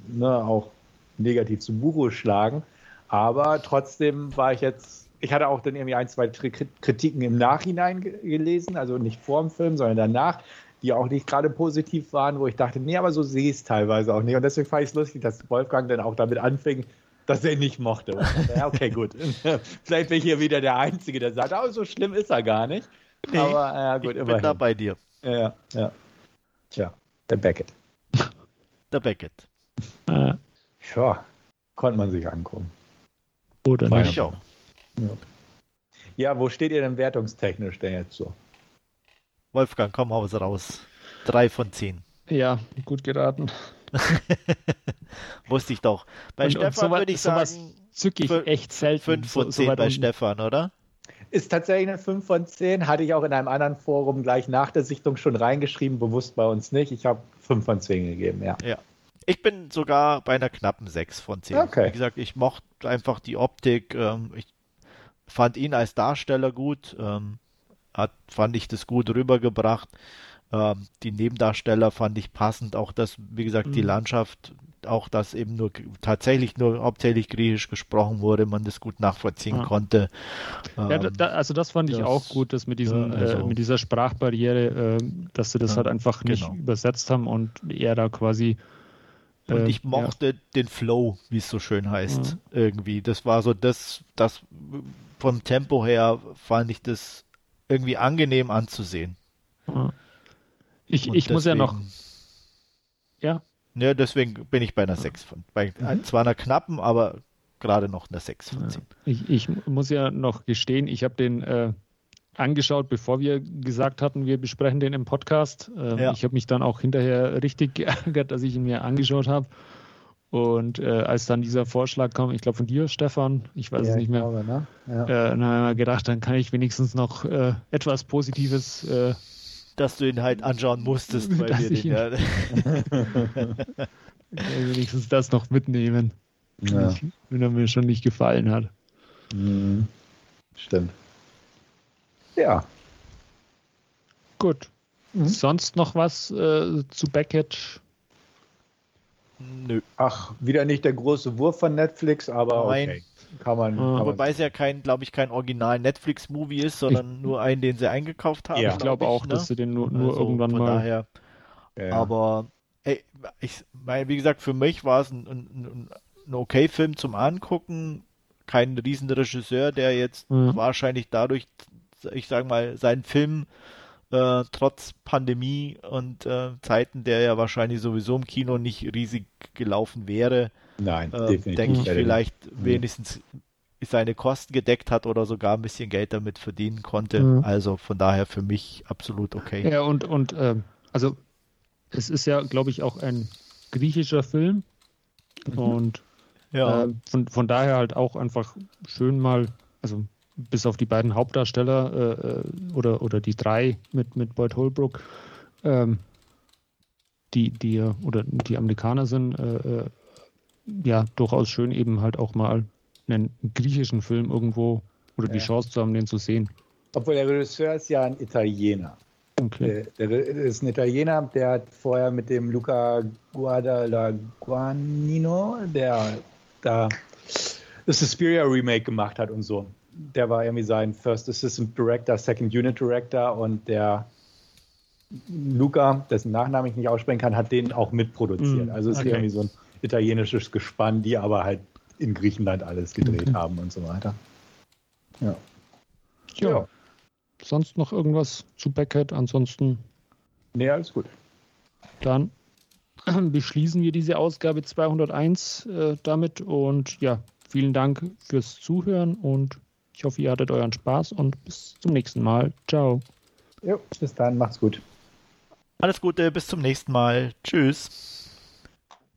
ne, auch negativ zu Buche schlagen. Aber trotzdem war ich jetzt, ich hatte auch dann irgendwie ein, zwei Kritiken im Nachhinein gelesen, also nicht vor dem Film, sondern danach, die auch nicht gerade positiv waren, wo ich dachte, nee, aber so sehe ich es teilweise auch nicht. Und deswegen fand ich es lustig, dass Wolfgang dann auch damit anfing, dass er ihn nicht mochte. Ja, okay, gut. Vielleicht bin ich hier wieder der Einzige, der sagt, oh, so schlimm ist er gar nicht. Nee, aber ja, gut, ich immerhin. bin da bei dir. Ja, ja. Tja, der Beckett. Der Beckett. Äh. Ja, konnte man sich angucken. Oder nicht. Ja. ja, wo steht ihr denn wertungstechnisch denn jetzt so? Wolfgang, komm aus raus. Drei von zehn. Ja, gut geraten. Wusste ich doch. Bei und, Stefan würde ich sagen, zücke ich echt selten. Fünf von zehn so bei Stefan, oder? Ist tatsächlich eine 5 von 10. Hatte ich auch in einem anderen Forum gleich nach der Sichtung schon reingeschrieben, bewusst bei uns nicht. Ich habe 5 von 10 gegeben, ja. Ja. Ich bin sogar bei einer knappen 6 von 10. Okay. Wie gesagt, ich mochte einfach die Optik. Ähm, ich fand ihn als Darsteller gut. Ähm, hat, fand ich das gut rübergebracht. Ähm, die Nebendarsteller fand ich passend. Auch das, wie gesagt, mhm. die Landschaft auch, dass eben nur tatsächlich nur hauptsächlich Griechisch gesprochen wurde, man das gut nachvollziehen ja. konnte. Ja, ähm, da, also das fand das, ich auch gut, dass mit, diesen, äh, also, äh, mit dieser Sprachbarriere, äh, dass sie das ja, halt einfach nicht genau. übersetzt haben und er da quasi und äh, ich mochte ja. den Flow, wie es so schön heißt, mhm. irgendwie. Das war so das, das vom Tempo her fand ich das irgendwie angenehm anzusehen. Ich, ich muss ja noch. Ja. Ja, deswegen bin ich bei einer 6 von. Bei mhm. zwar einer knappen, aber gerade noch einer 6 von 10. Ich, ich muss ja noch gestehen, ich habe den äh, angeschaut, bevor wir gesagt hatten, wir besprechen den im Podcast. Ähm, ja. Ich habe mich dann auch hinterher richtig geärgert, dass ich ihn mir angeschaut habe. Und äh, als dann dieser Vorschlag kam, ich glaube von dir, Stefan, ich weiß ja, es nicht mehr, glaube, ne? ja. äh, dann habe ich mir gedacht, dann kann ich wenigstens noch äh, etwas Positives äh, dass du ihn halt anschauen musstest, weil wir den ja. wenigstens das noch mitnehmen. Ja. Wenn er mir schon nicht gefallen hat. Mhm. Stimmt. Ja. Gut. Mhm. Sonst noch was äh, zu Beckett? Nö. Ach, wieder nicht der große Wurf von Netflix, aber Nein. okay. Kann man. Kann Wobei es ja kein, glaube ich, kein Original Netflix-Movie ist, sondern ich, nur einen, den sie eingekauft haben. Ja, ich glaube auch, ne? dass sie den nur, nur also irgendwann von mal. Daher. Ja. Aber ey, ich, mein, wie gesagt, für mich war es ein, ein, ein okay Film zum Angucken. kein Riesenregisseur, der jetzt mhm. wahrscheinlich dadurch, ich sage mal, seinen Film äh, trotz Pandemie und äh, Zeiten, der ja wahrscheinlich sowieso im Kino nicht riesig gelaufen wäre, Nein, äh, definitiv. Denke ich vielleicht nicht. wenigstens seine Kosten gedeckt hat oder sogar ein bisschen Geld damit verdienen konnte. Mhm. Also von daher für mich absolut okay. Ja, und, und äh, also es ist ja, glaube ich, auch ein griechischer Film. Mhm. Und ja. äh, von, von daher halt auch einfach schön mal, also bis auf die beiden Hauptdarsteller äh, äh oder, oder die drei mit, mit Boyd Holbrook, ähm, die, die oder die Amerikaner sind, äh, äh, ja, durchaus schön eben halt auch mal einen griechischen Film irgendwo oder ja. die Chance zu haben, den zu sehen. Obwohl der Regisseur ist ja ein Italiener. Okay. Der, der ist ein Italiener, der hat vorher mit dem Luca Guadagnino, der da das Suspiria Remake gemacht hat und so. Der war irgendwie sein First Assistant Director, Second Unit Director und der Luca, dessen Nachnamen ich nicht aussprechen kann, hat den auch mitproduziert. Mm, also es okay. ist irgendwie so ein italienisches Gespann, die aber halt in Griechenland alles gedreht okay. haben und so weiter. Ja. ja. ja. Sonst noch irgendwas zu Beckett? Ansonsten. Nee, alles gut. Dann beschließen wir diese Ausgabe 201 äh, damit und ja, vielen Dank fürs Zuhören und ich hoffe, ihr hattet euren Spaß und bis zum nächsten Mal. Ciao. Jo, bis dann, macht's gut. Alles Gute, bis zum nächsten Mal. Tschüss.